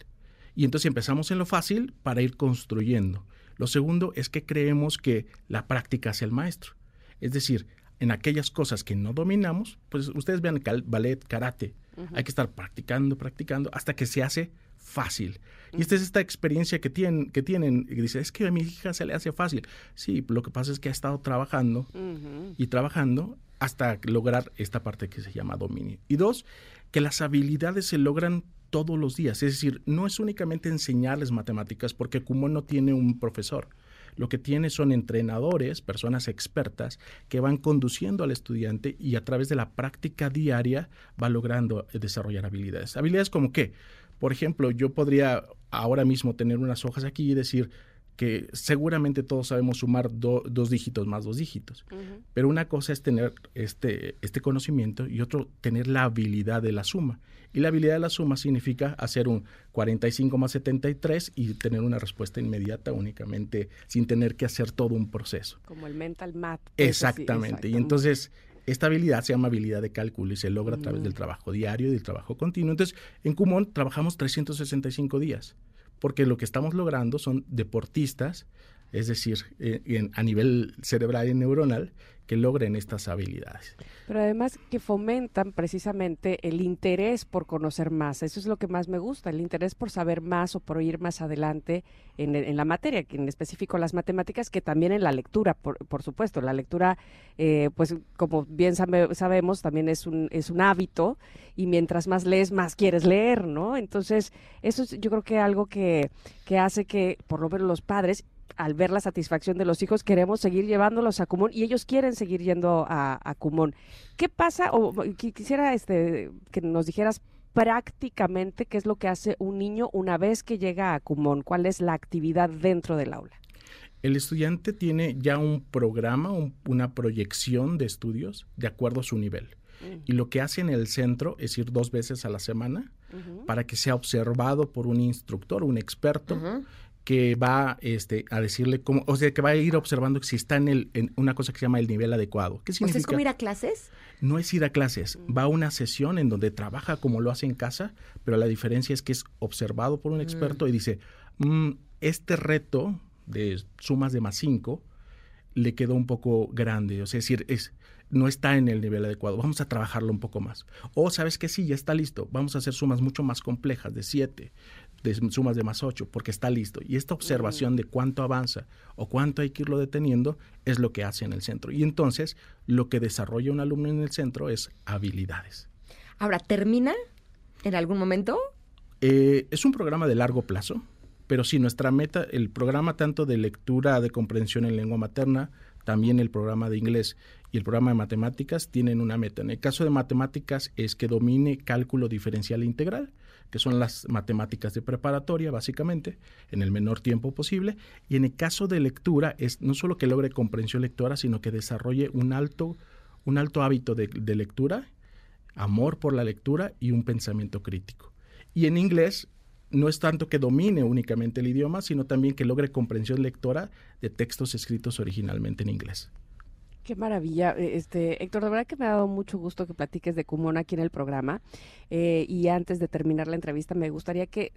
Y entonces empezamos en lo fácil para ir construyendo. Lo segundo es que creemos que la práctica hace el maestro. Es decir, en aquellas cosas que no dominamos, pues ustedes vean ballet, karate, hay que estar practicando, practicando hasta que se hace fácil. Y esta es esta experiencia que tienen, que tienen, y dice, es que a mi hija se le hace fácil. Sí, lo que pasa es que ha estado trabajando y trabajando hasta lograr esta parte que se llama dominio. Y dos, que las habilidades se logran todos los días. Es decir, no es únicamente enseñarles matemáticas porque Kumon no tiene un profesor. Lo que tiene son entrenadores, personas expertas, que van conduciendo al estudiante y a través de la práctica diaria va logrando desarrollar habilidades. Habilidades como qué? Por ejemplo, yo podría ahora mismo tener unas hojas aquí y decir, que seguramente todos sabemos sumar dos dígitos más dos dígitos, pero una cosa es tener este, este conocimiento y otro tener la habilidad de la suma. Y la habilidad de la suma significa hacer un 45 más 73 y tener una respuesta inmediata únicamente sin tener que hacer todo un proceso. Como el mental math. Exactamente. Y entonces esta habilidad se llama habilidad de cálculo y se logra a través del trabajo diario y del trabajo continuo. Entonces, en Kumon trabajamos 365 días porque lo que estamos logrando son deportistas, es decir, eh, a nivel cerebral y neuronal, que logren estas habilidades. Pero además que fomentan precisamente el interés por conocer más. Eso es lo que más me gusta, el interés por saber más o por ir más adelante en, la materia, en específico las matemáticas, que también en la lectura, por, supuesto. La lectura, eh, pues como bien sabemos, también es un, es un hábito y mientras más lees, más quieres leer, ¿no? Entonces, eso es yo creo que algo que, que hace que, por lo menos los padres, al ver la satisfacción de los hijos, queremos seguir llevándolos a Cumón y ellos quieren seguir yendo a, a Cumón. ¿Qué pasa? O quisiera este, que nos dijeras prácticamente qué es lo que hace un niño una vez que llega a Cumón, cuál es la actividad dentro del aula. El estudiante tiene ya un programa, una proyección de estudios de acuerdo a su nivel. Mm. Y lo que hace en el centro es ir dos veces a la semana para que sea observado por un instructor, un experto, que va este, a decirle cómo, o sea, que va a ir observando si está en, el, en una cosa que se llama el nivel adecuado. ¿Qué significa? ¿es como ir a clases? No es ir a clases, mm. va a una sesión en donde trabaja como lo hace en casa, pero la diferencia es que es observado por un mm. experto y dice, mm, este reto de sumas de más 5 le quedó un poco grande, o sea, es decir, es, no está en el nivel adecuado, vamos a trabajarlo un poco más. O sabes que sí, ya está listo, vamos a hacer sumas mucho más complejas, de 7, de sumas de más 8, porque está listo. Y esta observación de cuánto avanza o cuánto hay que irlo deteniendo es lo que hace en el centro. Y entonces lo que desarrolla un alumno en el centro es habilidades. Ahora, ¿termina en algún momento? Eh, es un programa de largo plazo, pero sí, nuestra meta, el programa tanto de lectura de comprensión en lengua materna, también el programa de inglés y el programa de matemáticas tienen una meta. En el caso de matemáticas es que domine cálculo diferencial integral, que son las matemáticas de preparatoria, básicamente, en el menor tiempo posible. Y en el caso de lectura es no solo que logre comprensión lectora, sino que desarrolle un alto, un alto hábito de, de lectura, amor por la lectura y un pensamiento crítico. Y en inglés no es tanto que domine únicamente el idioma, sino también que logre comprensión lectora de textos escritos originalmente en inglés. Qué maravilla. Eh, este, Héctor, de verdad que me ha dado mucho gusto que platiques de Kumon aquí en el programa. Eh, y antes de terminar la entrevista, me gustaría que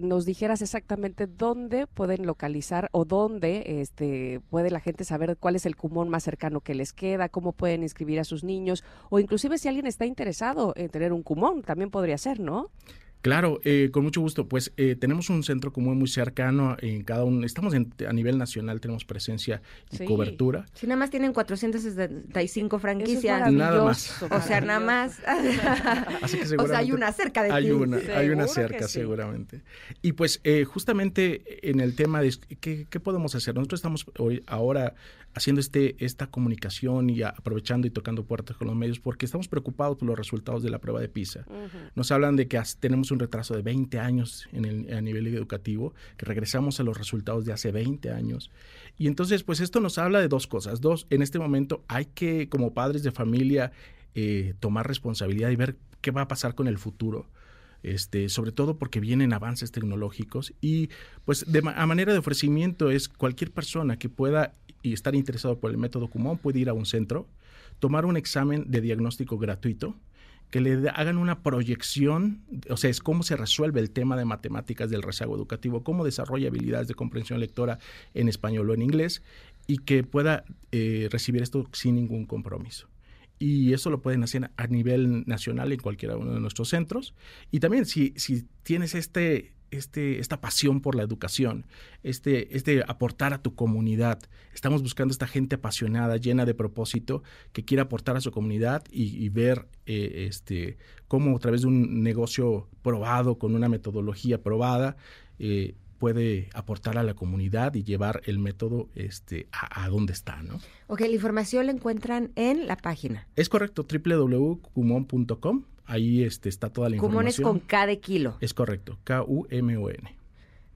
nos dijeras exactamente dónde pueden localizar o dónde este, puede la gente saber cuál es el Kumon más cercano que les queda, cómo pueden inscribir a sus niños, o inclusive si alguien está interesado en tener un Kumon, también podría ser, ¿no? Claro, eh, con mucho gusto. Pues eh, tenemos un centro común muy cercano en cada uno. Estamos a nivel nacional, tenemos presencia y cobertura. Si nada más tienen 475 franquicias. nada más. O sea, nada más. [laughs] Así que o sea, hay una cerca de hay ti. Una, hay una cerca, seguramente. Y pues eh, justamente en el tema de ¿qué, ¿qué, podemos hacer. Nosotros estamos hoy ahora haciendo este, esta comunicación y aprovechando y tocando puertas con los medios porque estamos preocupados por los resultados de la prueba de PISA. Nos hablan de que tenemos un retraso de 20 años en el, a nivel educativo, que regresamos a los resultados de hace 20 años. Y entonces, pues esto nos habla de dos cosas. Dos, en este momento hay que, como padres de familia, eh, tomar responsabilidad y ver qué va a pasar con el futuro. Este, sobre todo porque vienen avances tecnológicos y pues de a manera de ofrecimiento es cualquier persona que pueda y estar interesado por el método Kumon puede ir a un centro, tomar un examen de diagnóstico gratuito, que le hagan una proyección, o sea, es cómo se resuelve el tema de matemáticas del rezago educativo, cómo desarrolla habilidades de comprensión lectora en español o en inglés, y que pueda eh, recibir esto sin ningún compromiso y eso lo pueden hacer a nivel nacional en cualquiera uno de nuestros centros. Y también si, si tienes este, este, esta pasión por la educación, este, este aportar a tu comunidad. Estamos buscando esta gente apasionada, llena de propósito, que quiera aportar a su comunidad y, ver eh, este, cómo a través de un negocio probado, con una metodología probada, eh, puede aportar a la comunidad y llevar el método este, a, a donde está, ¿no? Ok, la información la encuentran en la página. Es correcto, www.cumon.com. Ahí este, está toda la información. Cumon es con K de kilo. Es correcto, K-U-M-O-N.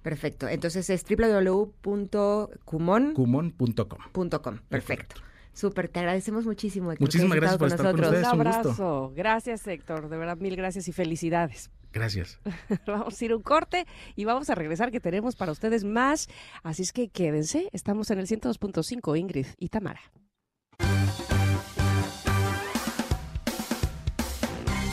Perfecto. Entonces es www.cumon.com. Perfecto. Súper, te agradecemos muchísimo. Héctor, Muchísimas gracias por estar nosotros. con ustedes. Un abrazo. Gracias, Héctor. De verdad, mil gracias y felicidades. Gracias. [laughs] vamos a ir un corte y vamos a regresar que tenemos para ustedes más. Así es que quédense. Estamos en el 102.5, Ingrid y Tamara.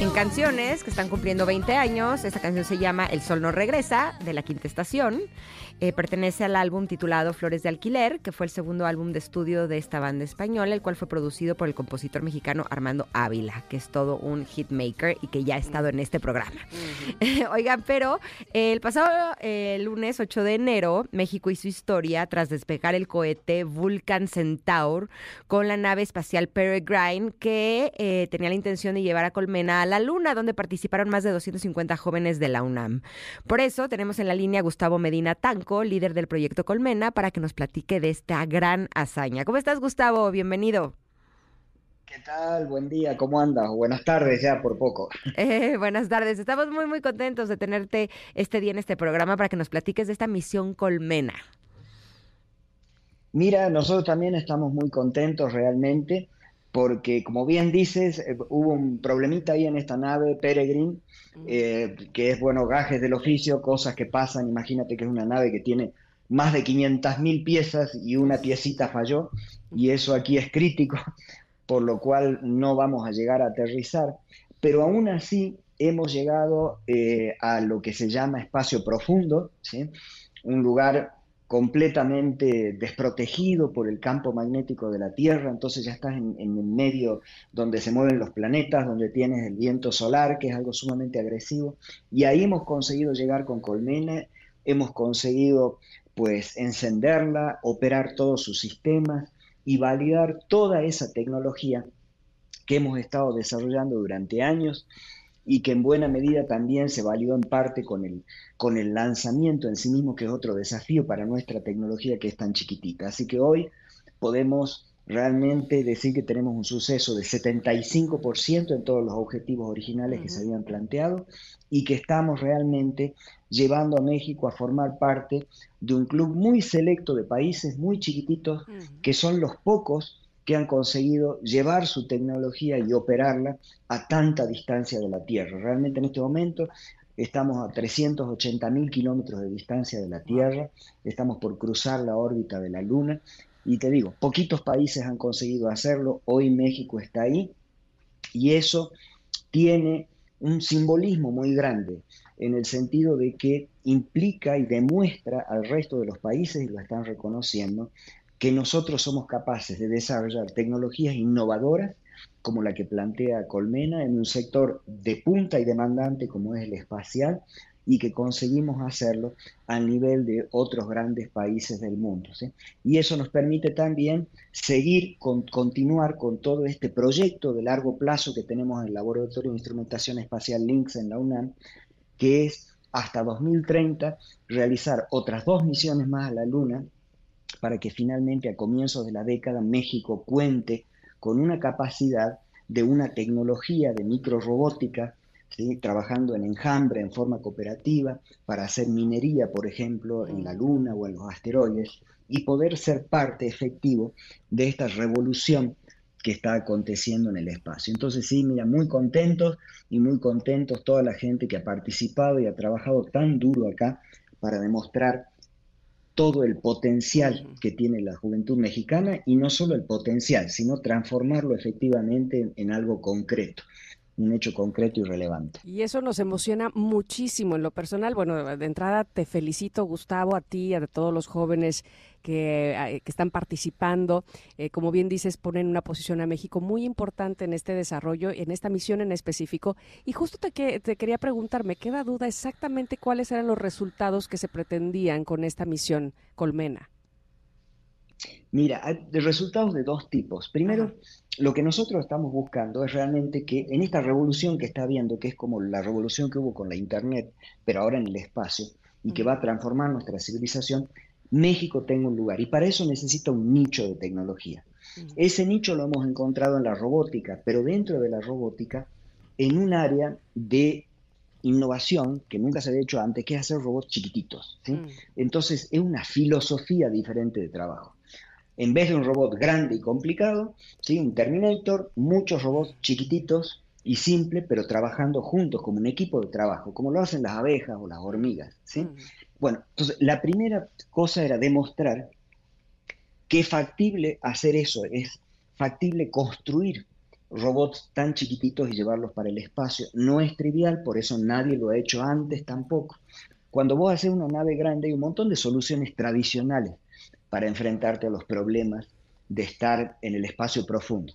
En canciones que están cumpliendo 20 años, esta canción se llama El Sol no regresa, de la quinta estación. Eh, pertenece al álbum titulado Flores de Alquiler, que fue el segundo álbum de estudio de esta banda española, el cual fue producido por el compositor mexicano Armando Ávila, que es todo un hitmaker y que ya ha estado en este programa. [laughs] Oigan, pero el pasado eh, lunes 8 de enero, México hizo historia tras despegar el cohete Vulcan Centaur con la nave espacial Peregrine, que eh, tenía la intención de llevar a Colmena la Luna, donde participaron más de 250 jóvenes de la UNAM. Por eso tenemos en la línea a Gustavo Medina Tanco líder del proyecto Colmena, para que nos platique de esta gran hazaña. ¿Cómo estás, Gustavo? Bienvenido. ¿Qué tal? Buen día, ¿cómo andas? Buenas tardes ya por poco. [laughs] Eh, buenas tardes, estamos muy muy contentos de tenerte este día en este programa para que nos platiques de esta misión Colmena. Mira, nosotros también estamos muy contentos realmente porque como bien dices, eh, hubo un problemita ahí en esta nave Peregrine, eh, que es, bueno, gajes del oficio, cosas que pasan, imagínate que es una nave que tiene más de 500.000 piezas y una piecita falló, y eso aquí es crítico, [laughs] por lo cual no vamos a llegar a aterrizar, pero aún así hemos llegado eh, a lo que se llama espacio profundo, ¿sí? un lugar completamente desprotegido por el campo magnético de la Tierra, entonces ya estás en, en, el medio donde se mueven los planetas, donde tienes el viento solar, que es algo sumamente agresivo, y ahí hemos conseguido llegar con Colmena, hemos conseguido pues encenderla, operar todos sus sistemas y validar toda esa tecnología que hemos estado desarrollando durante años y que en buena medida también se validó en parte con el, con el lanzamiento en sí mismo, que es otro desafío para nuestra tecnología que es tan chiquitita. Así que hoy podemos realmente decir que tenemos un suceso de 75% en todos los objetivos originales que se habían planteado y que estamos realmente llevando a México a formar parte de un club muy selecto de países muy chiquititos que son los pocos que han conseguido llevar su tecnología y operarla a tanta distancia de la Tierra. Realmente en este momento estamos a 380 mil kilómetros de distancia de la Tierra, estamos por cruzar la órbita de la Luna. Y te digo, poquitos países han conseguido hacerlo, hoy México está ahí. Y eso tiene un simbolismo muy grande en el sentido de que implica y demuestra al resto de los países, y lo están reconociendo, que nosotros somos capaces de desarrollar tecnologías innovadoras como la que plantea Colmena en un sector de punta y demandante como es el espacial y que conseguimos hacerlo a nivel de otros grandes países del mundo. Y eso nos permite también seguir, con, continuar con todo este proyecto de largo plazo que tenemos en el Laboratorio de Instrumentación Espacial LINX en la UNAM, que es hasta 2030 realizar otras dos misiones más a la Luna para que finalmente a comienzos de la década México cuente con una capacidad de una tecnología de microrobótica, trabajando en enjambre en forma cooperativa para hacer minería, por ejemplo, en la Luna o en los asteroides, y poder ser parte efectivo de esta revolución que está aconteciendo en el espacio. Entonces sí, mira, muy contentos y muy contentos toda la gente que ha participado y ha trabajado tan duro acá para demostrar todo el potencial que tiene la juventud mexicana y no solo el potencial, sino transformarlo efectivamente en, algo concreto un hecho concreto y relevante. Y eso nos emociona muchísimo en lo personal. Bueno, de entrada te felicito, Gustavo, a ti, a todos los jóvenes que, eh, que están participando. Eh, como bien dices, ponen una posición a México muy importante en este desarrollo, en esta misión en específico. Y justo te, que, te quería preguntar, me queda duda exactamente cuáles eran los resultados que se pretendían con esta misión Colmena. Mira, hay resultados de dos tipos. Primero, lo que nosotros estamos buscando es realmente que en esta revolución que está habiendo, que es como la revolución que hubo con la Internet, pero ahora en el espacio, y que va a transformar nuestra civilización, México tenga un lugar. Y para eso necesita un nicho de tecnología. Ese nicho lo hemos encontrado en la robótica, pero dentro de la robótica, en un área de innovación que nunca se había hecho antes, que es hacer robots chiquititos. Entonces, es una filosofía diferente de trabajo en vez de un robot grande y complicado, ¿sí? un Terminator, muchos robots chiquititos y simples, pero trabajando juntos como un equipo de trabajo, como lo hacen las abejas o las hormigas. ¿sí? Bueno, entonces la primera cosa era demostrar que es factible hacer eso, es factible construir robots tan chiquititos y llevarlos para el espacio. No es trivial, por eso nadie lo ha hecho antes tampoco. Cuando vos haces una nave grande hay un montón de soluciones tradicionales para enfrentarte a los problemas de estar en el espacio profundo.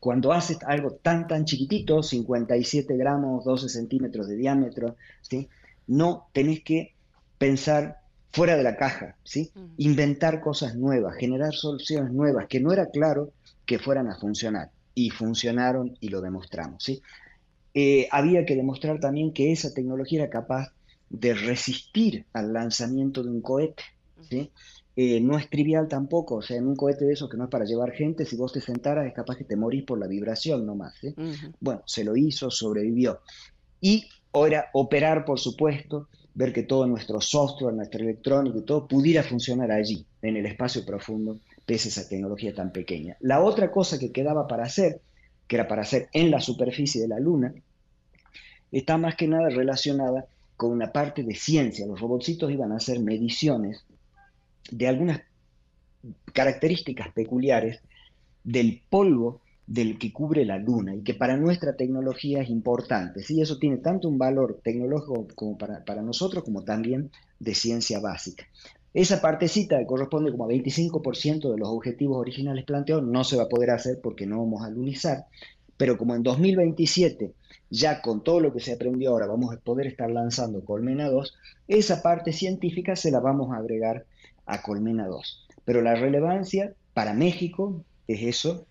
Cuando haces algo tan, tan chiquitito, 57 gramos, 12 centímetros de diámetro, ¿sí? no tenés que pensar fuera de la caja, ¿sí? inventar cosas nuevas, generar soluciones nuevas, que no era claro que fueran a funcionar. Y funcionaron y lo demostramos. ¿sí? Eh, había que demostrar también que esa tecnología era capaz de resistir al lanzamiento de un cohete. ¿sí? Eh, no es trivial tampoco, o sea, en un cohete de esos que no es para llevar gente, si vos te sentaras es capaz que te morís por la vibración nomás. ¿eh? Bueno, se lo hizo, sobrevivió. Y ahora operar, por supuesto, ver que todo nuestro software, nuestra electrónica y todo pudiera funcionar allí, en el espacio profundo, pese a esa tecnología tan pequeña. La otra cosa que quedaba para hacer, que era para hacer en la superficie de la Luna, está más que nada relacionada con una parte de ciencia. Los robotcitos iban a hacer mediciones de algunas características peculiares del polvo del que cubre la luna y que para nuestra tecnología es importante. ¿sí? Eso tiene tanto un valor tecnológico como para, para nosotros como también de ciencia básica. Esa partecita que corresponde como a 25% de los objetivos originales planteados no se va a poder hacer porque no vamos a lunizar, pero como en 2027 ya con todo lo que se aprendió ahora vamos a poder estar lanzando Colmena 2, esa parte científica se la vamos a agregar a Colmena 2. Pero la relevancia para México es eso.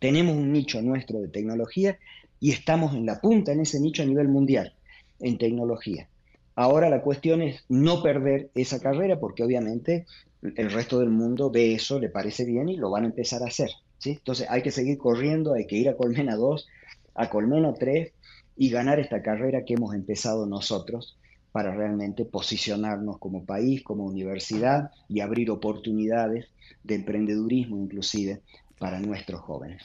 Tenemos un nicho nuestro de tecnología y estamos en la punta en ese nicho a nivel mundial en tecnología. Ahora la cuestión es no perder esa carrera porque obviamente el resto del mundo ve eso, le parece bien y lo van a empezar a hacer. ¿sí? Entonces hay que seguir corriendo, hay que ir a Colmena 2, a Colmena 3 y ganar esta carrera que hemos empezado nosotros para realmente posicionarnos como país, como universidad y abrir oportunidades de emprendedurismo inclusive para nuestros jóvenes.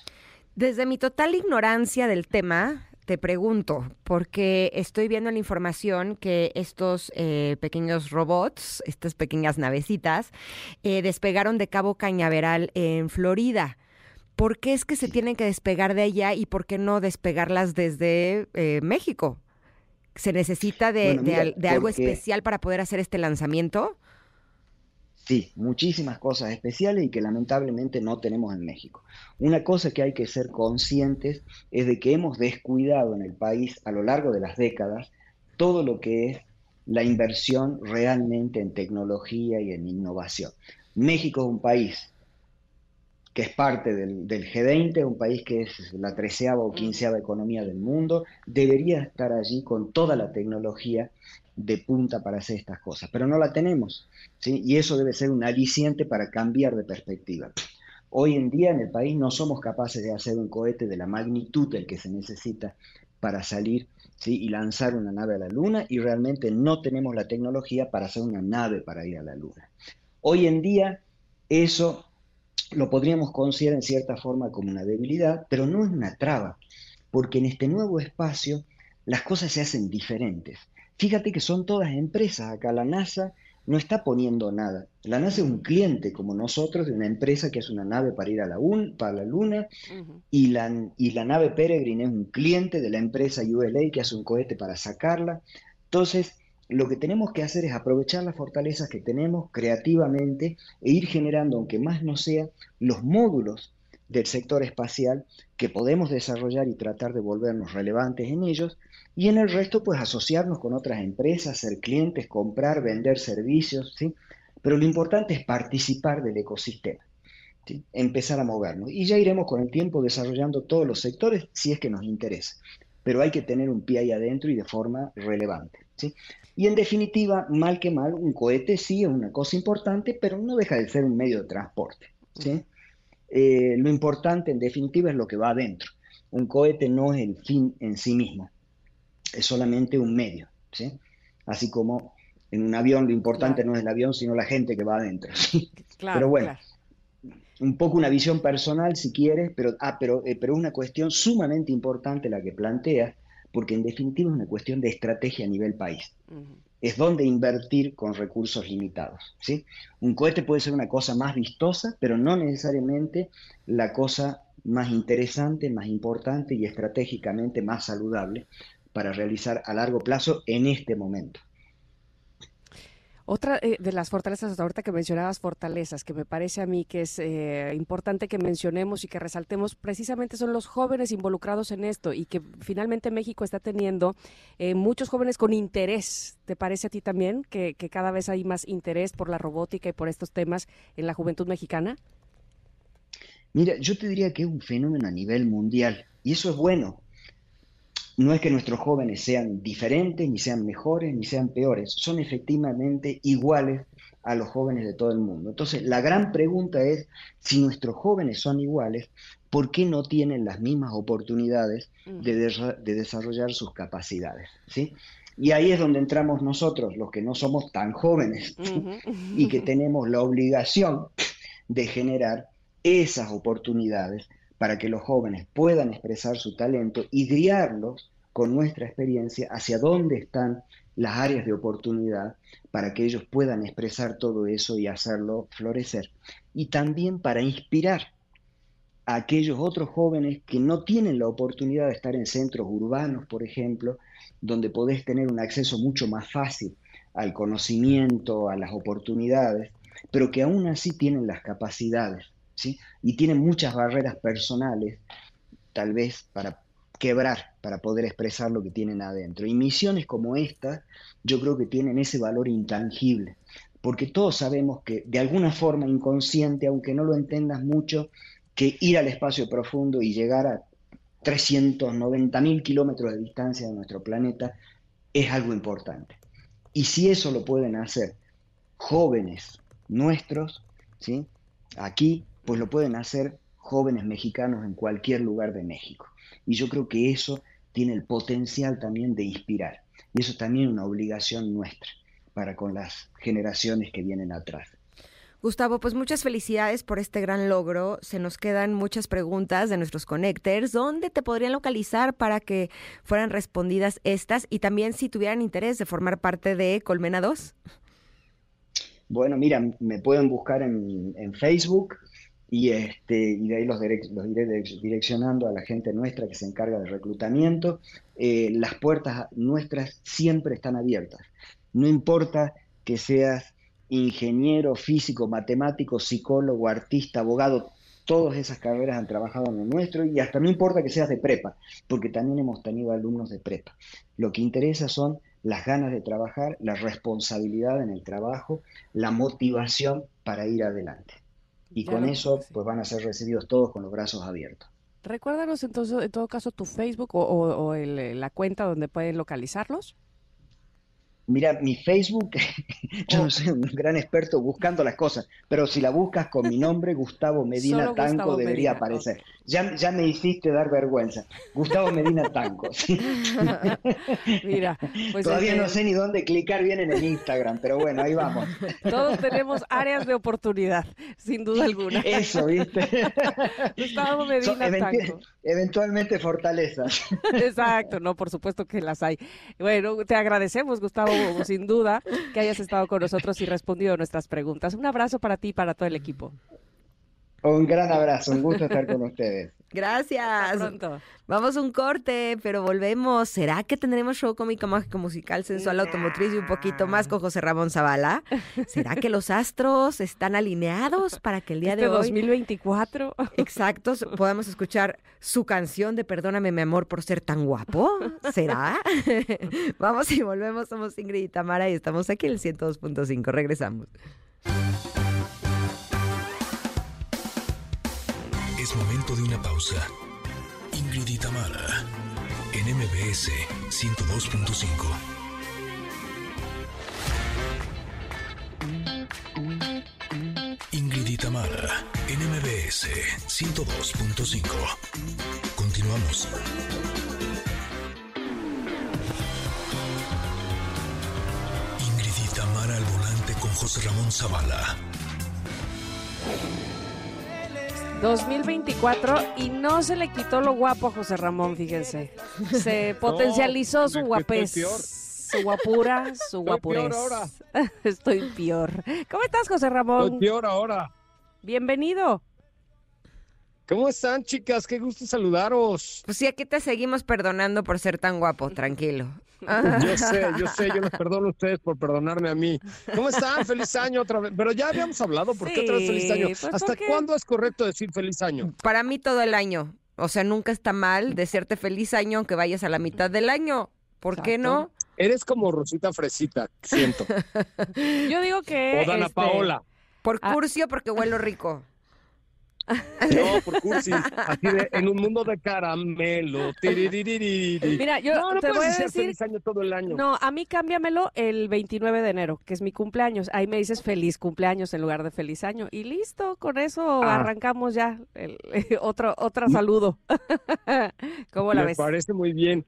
Desde mi total ignorancia del tema, te pregunto, porque estoy viendo en la información que estos eh, pequeños robots, estas pequeñas navecitas, eh, despegaron de Cabo Cañaveral en Florida. ¿Por qué es que se tienen que despegar de allá y por qué no despegarlas desde eh, México? ¿Se necesita de, algo especial para poder hacer este lanzamiento? Sí, muchísimas cosas especiales y que lamentablemente no tenemos en México. Una cosa que hay que ser conscientes es de que hemos descuidado en el país a lo largo de las décadas todo lo que es la inversión realmente en tecnología y en innovación. México es un país que es parte del, G20, un país que es la treceava o quinceava economía del mundo, debería estar allí con toda la tecnología de punta para hacer estas cosas, pero no la tenemos, ¿sí? y eso debe ser un aliciente para cambiar de perspectiva. Hoy en día en el país no somos capaces de hacer un cohete de la magnitud del que se necesita para salir ¿sí? y lanzar una nave a la Luna y realmente no tenemos la tecnología para hacer una nave para ir a la Luna. Hoy en día eso lo podríamos considerar en cierta forma como una debilidad, pero no es una traba, porque en este nuevo espacio las cosas se hacen diferentes. Fíjate que son todas empresas, acá la NASA no está poniendo nada. La NASA es un cliente como nosotros de una empresa que es una nave para ir a la, para la Luna y, la, y la nave Peregrine es un cliente de la empresa ULA que hace un cohete para sacarla. Entonces, lo que tenemos que hacer es aprovechar las fortalezas que tenemos creativamente e ir generando, aunque más no sea, los módulos del sector espacial que podemos desarrollar y tratar de volvernos relevantes en ellos y en el resto pues asociarnos con otras empresas, ser clientes, comprar, vender servicios, ¿sí? Pero lo importante es participar del ecosistema, empezar a movernos y ya iremos con el tiempo desarrollando todos los sectores si es que nos interesa, pero hay que tener un pie ahí adentro y de forma relevante, ¿sí? Y en definitiva, mal que mal, un cohete sí es una cosa importante, pero no deja de ser un medio de transporte. ¿sí? Eh, lo importante, en definitiva, es lo que va adentro. Un cohete no es el fin en sí mismo, es solamente un medio. ¿sí? Así como en un avión lo importante no es el avión, sino la gente que va adentro. [laughs] pero bueno, un poco una visión personal si quieres, pero, ah, pero, eh, pero una cuestión sumamente importante la que planteas, porque en definitiva es una cuestión de estrategia a nivel país. Es donde invertir con recursos limitados. ¿sí? Un cohete puede ser una cosa más vistosa, pero no necesariamente la cosa más interesante, más importante y estratégicamente más saludable para realizar a largo plazo en este momento. Otra eh, de las fortalezas, hasta ahorita que mencionabas fortalezas, que me parece a mí que es eh, importante que mencionemos y que resaltemos, precisamente son los jóvenes involucrados en esto y que finalmente México está teniendo eh, muchos jóvenes con interés. ¿Te parece a ti también que, que cada vez hay más interés por la robótica y por estos temas en la juventud mexicana? Mira, yo te diría que es un fenómeno a nivel mundial y eso es bueno, no es que nuestros jóvenes sean diferentes, ni sean mejores, ni sean peores, son efectivamente iguales a los jóvenes de todo el mundo. Entonces, la gran pregunta es, si nuestros jóvenes son iguales, ¿por qué no tienen las mismas oportunidades de, desarrollar sus capacidades? ¿sí? Y ahí es donde entramos nosotros, los que no somos tan jóvenes y que tenemos la obligación de generar esas oportunidades para que los jóvenes puedan expresar su talento y guiarlos con nuestra experiencia hacia dónde están las áreas de oportunidad para que ellos puedan expresar todo eso y hacerlo florecer. Y también para inspirar a aquellos otros jóvenes que no tienen la oportunidad de estar en centros urbanos, por ejemplo, donde podés tener un acceso mucho más fácil al conocimiento, a las oportunidades, pero que aún así tienen las capacidades, Y tienen muchas barreras personales, tal vez para quebrar, para poder expresar lo que tienen adentro. Y misiones como esta, yo creo que tienen ese valor intangible, porque todos sabemos que de alguna forma inconsciente, aunque no lo entendas mucho, que ir al espacio profundo y llegar a 390 mil kilómetros de distancia de nuestro planeta es algo importante. Y si eso lo pueden hacer jóvenes nuestros, ¿sí? aquí, pues lo pueden hacer jóvenes mexicanos en cualquier lugar de México. Y yo creo que eso tiene el potencial también de inspirar. Y eso también es una obligación nuestra para con las generaciones que vienen atrás. Gustavo, pues muchas felicidades por este gran logro. Se nos quedan muchas preguntas de nuestros connectors. ¿Dónde te podrían localizar para que fueran respondidas estas? Y también si tuvieran interés de formar parte de Colmena 2. Bueno, mira, me pueden buscar en, Facebook y, este, de ahí los, los iré direccionando a la gente nuestra que se encarga del reclutamiento. Eh, las puertas nuestras siempre están abiertas. No importa que seas ingeniero, físico, matemático, psicólogo, artista, abogado, todas esas carreras han trabajado en lo nuestro y hasta no importa que seas de prepa, porque también hemos tenido alumnos de prepa. Lo que interesa son las ganas de trabajar, la responsabilidad en el trabajo, la motivación para ir adelante. Y con eso pues van a ser recibidos todos con los brazos abiertos. Recuérdanos entonces, en todo caso, tu Facebook o, la cuenta donde pueden localizarlos. Mira, mi Facebook, [laughs] yo no soy un gran experto buscando las cosas, pero si la buscas con mi nombre, Gustavo Medina Tanco, debería aparecer. Ya, ya me hiciste dar vergüenza. Gustavo Medina Tanco. [laughs] Mira, pues todavía no sé ni dónde clicar bien en el Instagram, pero bueno, ahí vamos. [laughs] Todos tenemos áreas de oportunidad, sin duda alguna. Eso, ¿viste? Gustavo Medina Tanco. Eventualmente fortalezas. Exacto, no, por supuesto que las hay. Bueno, te agradecemos, Gustavo sin duda, que hayas estado con nosotros y respondido a nuestras preguntas. Un abrazo para ti y para todo el equipo. Un gran abrazo, un gusto estar con ustedes. [laughs] Gracias. Vamos a un corte, pero volvemos. ¿Será que tendremos show cómico, mágico, musical, sensual, automotriz y un poquito más con José Ramón Zavala? [laughs] ¿Será que los astros están alineados para que el día de hoy... 2024. [laughs] Exacto, podamos escuchar su canción de Perdóname, mi amor, por ser tan guapo? ¿Será? Vamos y volvemos. Somos Ingrid y Tamara y estamos aquí en el 102.5. Regresamos. De una pausa. Ingrid y Tamara, en MBS 102.5. Ingrid y Tamara, en MBS 102.5. Continuamos. Ingrid y Tamara al volante con José Ramón Zavala 2024 y no se le quitó lo guapo a José Ramón, fíjense. Se [laughs] potencializó su guapez. Su guapura, [laughs] su guapurez. [laughs] Estoy peor. ¿Cómo estás, José Ramón? Estoy peor ahora. Bienvenido. ¿Cómo están, chicas? Qué gusto saludaros. Pues sí, aquí te seguimos perdonando por ser tan guapo, tranquilo. [laughs] Yo sé, yo sé, yo les perdono a ustedes por perdonarme a mí. ¿Cómo están? Feliz año otra vez. Pero ya habíamos hablado, ¿por qué otra vez feliz año? Pues, ¿Hasta cuándo es correcto decir feliz año? Para mí todo el año. O sea, nunca está mal decirte feliz año aunque vayas a la mitad del año. ¿Por qué no? Eres como Rosita Fresita, siento. [laughs] Yo digo que. O Dana este, Paola. Por ah. curcio, porque huelo rico. No, [laughs] por cursi. Así de, en un mundo de caramelo. Mira, yo no, te voy a decir. Feliz año todo el año. No, a mí cámbiamelo el 29 de enero, que es mi cumpleaños. Ahí me dices feliz cumpleaños en lugar de feliz año. Y listo, con eso ah. arrancamos ya. El, [laughs] otro, otro saludo. [laughs] ¿Cómo la ves? Me parece muy bien.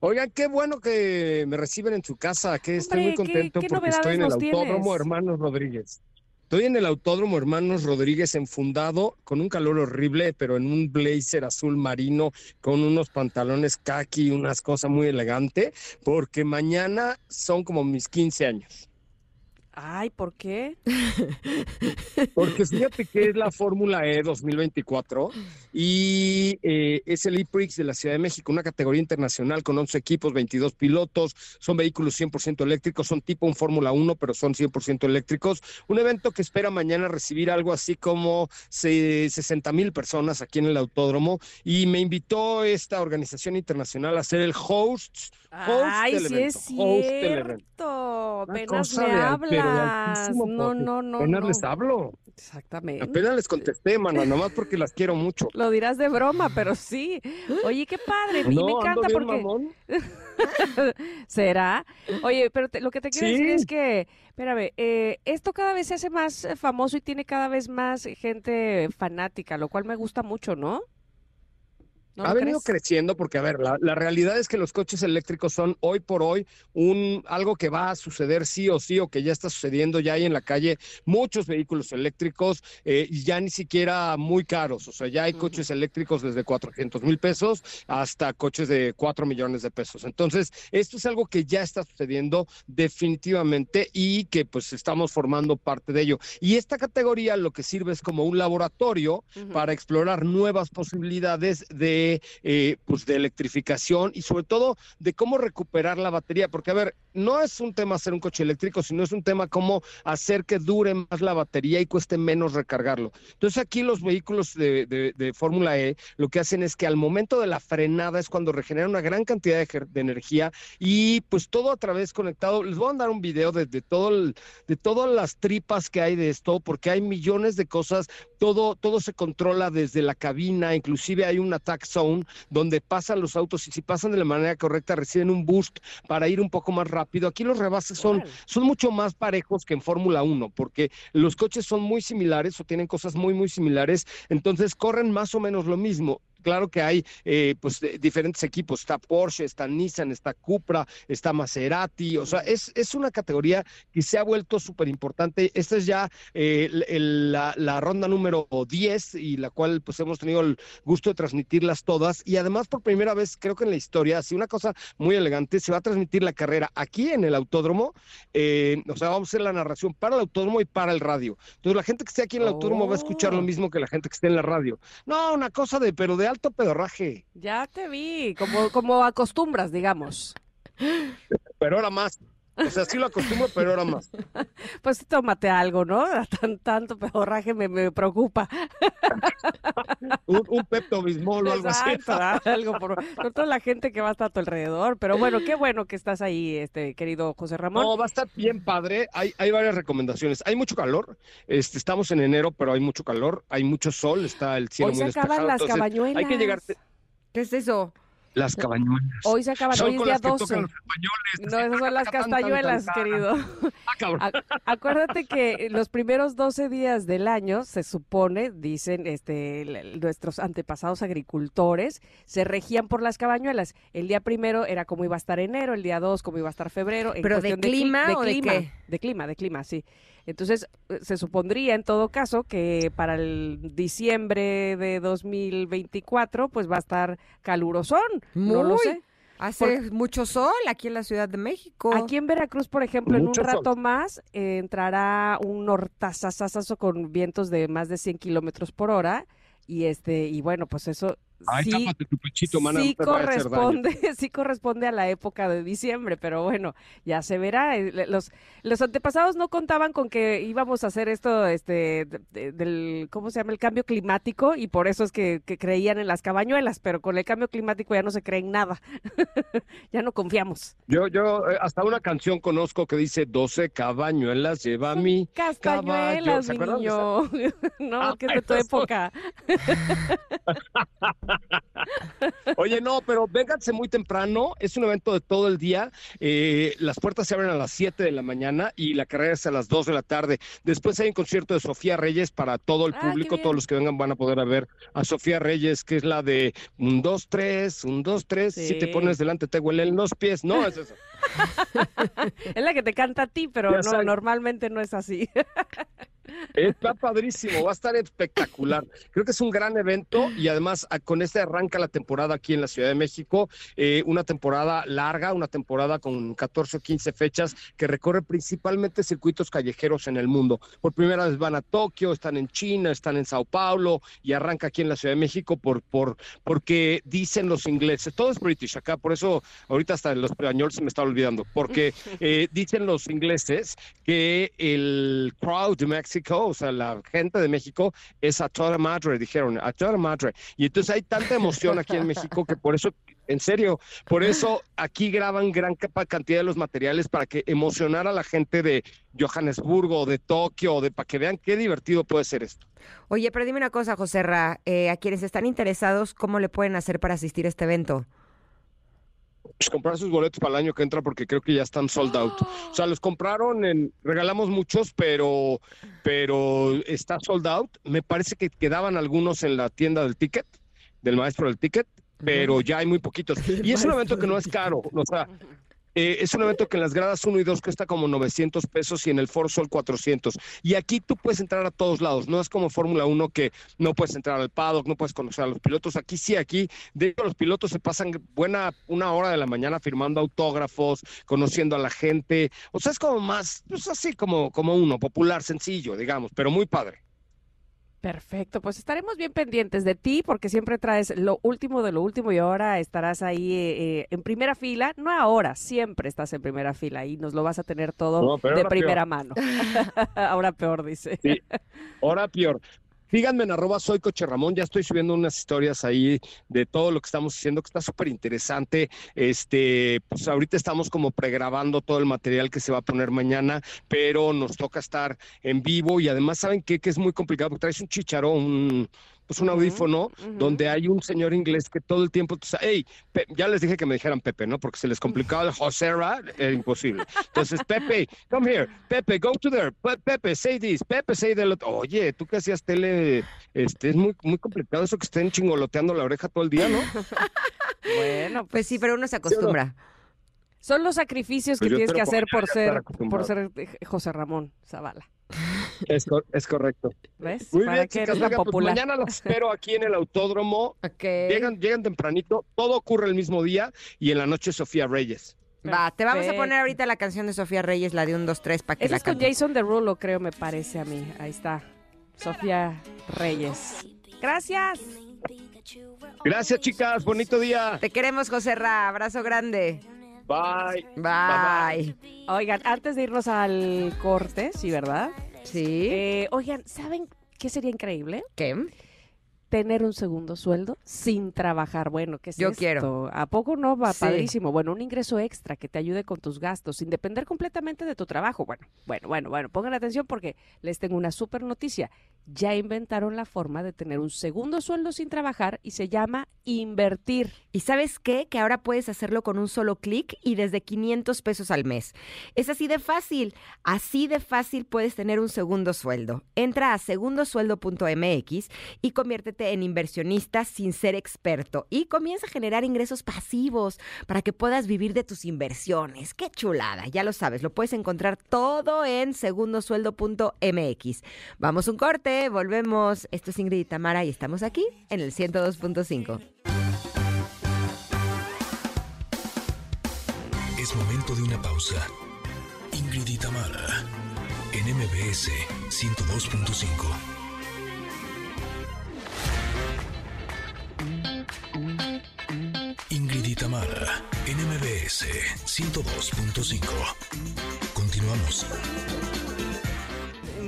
Oigan, qué bueno que me reciben en su casa, que estoy muy contento porque estoy en el Autódromo Hermanos Rodríguez. Estoy en el Autódromo Hermanos Rodríguez enfundado con un calor horrible, pero en un blazer azul marino con unos pantalones khaki, unas cosas muy elegantes, porque mañana son como mis 15 años. Ay, ¿por qué? [laughs] Porque fíjate que es la Fórmula E 2024 y eh, es el E-Prix de la Ciudad de México, una categoría internacional con 11 equipos, 22 pilotos, son vehículos 100% eléctricos, son tipo un Fórmula 1, pero son 100% eléctricos. Un evento que espera mañana recibir algo así como 60 mil personas aquí en el autódromo y me invitó esta organización internacional a ser el host Ay, sí es cierto. Apenas me hablas. no, no, no. Apenas les hablo. Exactamente. Apenas les contesté, mano, nomás porque las quiero mucho. [laughs] Lo dirás de broma, pero sí. Oye, qué padre. No, me encanta porque. [laughs] ¿Será? Oye, pero lo que te quiero decir es que, espérame, eh, esto cada vez se hace más eh, famoso y tiene cada vez más gente fanática, lo cual me gusta mucho, ¿no? Ha venido creciendo porque, a ver, la, realidad es que los coches eléctricos son hoy por hoy un algo que va a suceder sí o sí o que ya está sucediendo. Ya hay en la calle muchos vehículos eléctricos, eh, ya ni siquiera muy caros. O sea, ya hay coches eléctricos desde 400 mil pesos hasta coches de 4 millones de pesos. Entonces, esto es algo que ya está sucediendo definitivamente y que pues estamos formando parte de ello. Y esta categoría lo que sirve es como un laboratorio para explorar nuevas posibilidades de eh, pues de electrificación y sobre todo de cómo recuperar la batería, porque a ver, no es un tema hacer un coche eléctrico, sino es un tema cómo hacer que dure más la batería y cueste menos recargarlo. Entonces aquí los vehículos de, de, Fórmula E lo que hacen es que al momento de la frenada es cuando regenera una gran cantidad de, energía y pues todo a través conectado. Les voy a dar un video de, todo de todas las tripas que hay de esto, porque hay millones de cosas, todo, todo se controla desde la cabina, inclusive hay un attack zone donde pasan los autos y si pasan de la manera correcta reciben un boost para ir un poco más rápido. Aquí los rebases son, son mucho más parejos que en Fórmula 1, porque los coches son muy similares o tienen cosas muy, muy similares, entonces corren más o menos lo mismo claro que hay eh, pues diferentes equipos, está Porsche, está Nissan, está Cupra, está Maserati, o sea, es, es una categoría que se ha vuelto súper importante. Esta es ya eh, la, ronda número 10 y la cual pues hemos tenido el gusto de transmitirlas todas y además por primera vez creo que en la historia, así una cosa muy elegante, se va a transmitir la carrera aquí en el autódromo, eh, o sea, vamos a hacer la narración para el autódromo y para el radio. Entonces la gente que esté aquí en el autódromo va a escuchar lo oh. mismo que la gente que esté en la radio. No, una cosa de, pero de alto pedorraje. Ya te vi, como, como acostumbras, digamos. Pero ahora más. O sea, sí lo acostumbro, pero ahora más. [laughs] Pues tómate algo, ¿no? [laughs] Tan, tanto pedorraje me, me preocupa. [laughs] [laughs] un, un Pepto Bismol o algo así. algo por, toda la gente que va a estar a tu alrededor. Pero bueno, qué bueno que estás ahí, este querido José Ramón. No, va a estar bien padre. Hay, hay varias recomendaciones. Hay mucho calor. Este, estamos en enero, pero hay mucho calor. Hay mucho sol. Está el cielo Hoy muy se acaban las cabañuelas. Hay que llegar. ¿Qué es eso? Las cabañuelas. Hoy se acaban, hoy es día 12. No, esas son las castañuelas, querido. Ah, acuérdate que los primeros 12 días del año, se supone, dicen este, nuestros antepasados agricultores, se regían por las cabañuelas. El día primero era como iba a estar enero, el día 2 como iba a estar febrero. ¿Pero de clima o de qué? De clima, de clima, sí. Entonces, eh, se supondría en todo caso que para el diciembre de 2024, pues va a estar calurosón. no lo sé. Hace mucho sol aquí en la Ciudad de México. Aquí en Veracruz, por ejemplo, en un rato más eh, entrará un nortazazazazo con vientos de más de 100 kilómetros por hora. Y este, y bueno, pues eso sí, sí corresponde, [laughs] sí corresponde a la época de diciembre, pero bueno, ya se verá. Eh, los, los antepasados no contaban con que íbamos a hacer esto, este, del, ¿cómo se llama? El cambio climático y por eso es que, creían en las cabañuelas, pero con el cambio climático ya no se cree en nada, [laughs] ya no confiamos. Yo, yo eh, hasta una canción conozco que dice 12 cabañuelas lleva a [laughs] mí. Castañuelas, mi niño. no, ah, que es de tu época. Oye, no, pero vénganse muy temprano. Es un evento de todo el día. Eh, las puertas se abren a las 7 de la maña y la carrera es a las 2 de la tarde. Después hay un concierto de Sofía Reyes para todo el ah, público. Todos los que vengan van a poder ver a Sofía Reyes, que es la de un 2, 3, un 2, 3. Si te pones delante, te huelen los pies. No, es eso. [laughs] es la que te canta a ti, pero no, normalmente no es así. [laughs] Está padrísimo, va a estar espectacular. Creo que es un gran evento y además ah, con este arranca la temporada aquí en la Ciudad de México, eh, una temporada larga, una temporada con 14 o 15 fechas que recorre principalmente circuitos callejeros en el mundo. Por primera vez van a Tokio, están en China, están en Sao Paulo y arranca aquí en la Ciudad de México por, por, porque dicen los ingleses, todo es British acá, por eso ahorita hasta el español se me está olvidando, porque [laughs] eh, dicen los ingleses que el crowd de México, o sea, la gente de México es a toda madre, dijeron, a toda madre. Y entonces hay tanta emoción aquí en México que por eso en serio, por eso aquí graban gran cantidad de los materiales para que emocionar a la gente de Johannesburgo, de Tokio, de para que vean qué divertido puede ser esto. Oye, pero dime una cosa, José Ra, eh, a quienes están interesados, ¿cómo le pueden hacer para asistir a este evento? Pues comprar sus boletos para el año que entra porque creo que ya están sold out. O sea, los compraron en, regalamos muchos, pero, pero está sold out. Me parece que quedaban algunos en la tienda del ticket, del maestro del ticket, pero ya hay muy poquitos. [laughs] Y es un evento que no es caro. O sea, eh, es un evento que en las gradas 1 y 2 cuesta como 900 pesos y en el Foro Sol 400. Y aquí tú puedes entrar a todos lados. No es como Fórmula 1 que no puedes entrar al paddock, no puedes conocer a los pilotos. Aquí sí, aquí de hecho los pilotos se pasan buena una hora de la mañana firmando autógrafos, conociendo a la gente. O sea, es como más, pues así como, como uno, popular, sencillo, digamos, pero muy padre. Perfecto, pues estaremos bien pendientes de ti porque siempre traes lo último de lo último y ahora estarás ahí eh, en primera fila, no ahora, siempre estás en primera fila y nos lo vas a tener todo de primera mano. [laughs] ahora peor, dice. Sí, ahora peor. Síganme en arroba soy Coche Ramón, ya estoy subiendo unas historias ahí de todo lo que estamos haciendo, que está súper interesante. Este, pues ahorita estamos como pregrabando todo el material que se va a poner mañana, pero nos toca estar en vivo y además, ¿saben qué? Que es muy complicado, porque traes un chicharón, un, pues un audífono donde hay un señor inglés que todo el tiempo, hey, ya les dije que me dijeran Pepe, ¿no? Porque se les complicaba el Josera, era imposible. Entonces, Pepe, come here, Pepe, go to there, Pepe, say this, Pepe, say that. Oye, tú que hacías tele, este, es muy, muy complicado eso que estén chingoloteando la oreja todo el día, ¿no? [laughs] bueno, pues sí, pero uno se acostumbra. Son los sacrificios que pues tienes que hacer por ser, por ser José Ramón Zavala. Es, es correcto. ¿Ves? Muy bien, que chicas, pues mañana los espero aquí en el autódromo. [laughs] Llegan, llegan tempranito, todo ocurre el mismo día y en la noche Sofía Reyes. Va, te vamos a poner ahorita la canción de Sofía Reyes, la de un, dos, tres, para que la es con Jason Derulo, creo, me parece a mí. Ahí está. Sofía Reyes. Gracias. Gracias, chicas. Bonito día. Te queremos, José Ra. Abrazo grande. Bye. Bye. Oigan, antes de irnos al corte, sí, ¿verdad? Sí. Eh, oigan, ¿saben qué sería increíble? ¿Qué? Tener un segundo sueldo sin trabajar. Bueno, ¿qué es Yo esto? quiero. ¿A poco no va padrísimo? Bueno, un ingreso extra que te ayude con tus gastos, sin depender completamente de tu trabajo. Bueno, bueno, bueno, bueno, pongan atención porque les tengo una súper noticia ya inventaron la forma de tener un segundo sueldo sin trabajar y se llama invertir. ¿Y sabes qué? Que ahora puedes hacerlo con un solo clic y desde 500 pesos al mes. Es así de fácil. Así de fácil puedes tener un segundo sueldo. Entra a segundosueldo.mx y conviértete en inversionista sin ser experto y comienza a generar ingresos pasivos para que puedas vivir de tus inversiones. ¡Qué chulada! Ya lo sabes, lo puedes encontrar todo en segundosueldo.mx. Vamos un corte volvemos. Esto es Ingrid y Tamara y estamos aquí en el 102.5. Es momento de una pausa. Ingrid y en MBS 102.5. Tamara en MBS 102.5. Continuamos.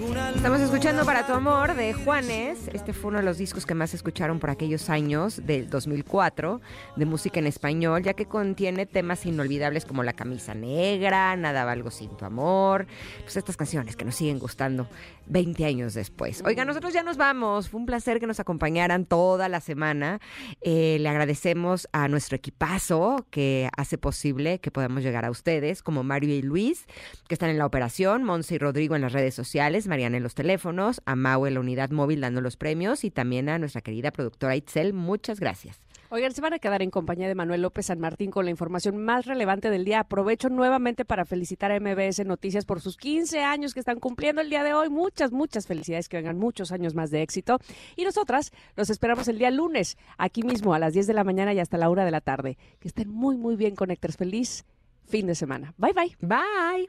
Estamos escuchando Para tu amor de Juanes. Este fue uno de los discos que más escucharon por aquellos años del 2004 de música en español, ya que contiene temas inolvidables como La camisa negra, Nada valgo sin tu amor, pues estas canciones que nos siguen gustando 20 años después. Oiga, nosotros ya nos vamos. Fue un placer que nos acompañaran toda la semana. Eh, le agradecemos a nuestro equipazo que hace posible que podamos llegar a ustedes, como Mario y Luis, que están en la operación, Monse y Rodrigo en las redes sociales, Mariana en los teléfonos, a Mau en la unidad móvil dando los premios y también a nuestra querida productora Itzel. Muchas gracias. Oigan, se van a quedar en compañía de Manuel López San Martín con la información más relevante del día. Aprovecho nuevamente para felicitar a MBS Noticias por sus 15 años que están cumpliendo el día de hoy. Muchas, muchas felicidades, que vengan muchos años más de éxito. Y nosotras los esperamos el día lunes, aquí mismo a las 10 de la mañana y hasta la hora de la tarde. Que estén muy, muy bien, Connectors. Feliz fin de semana. Bye, bye. Bye.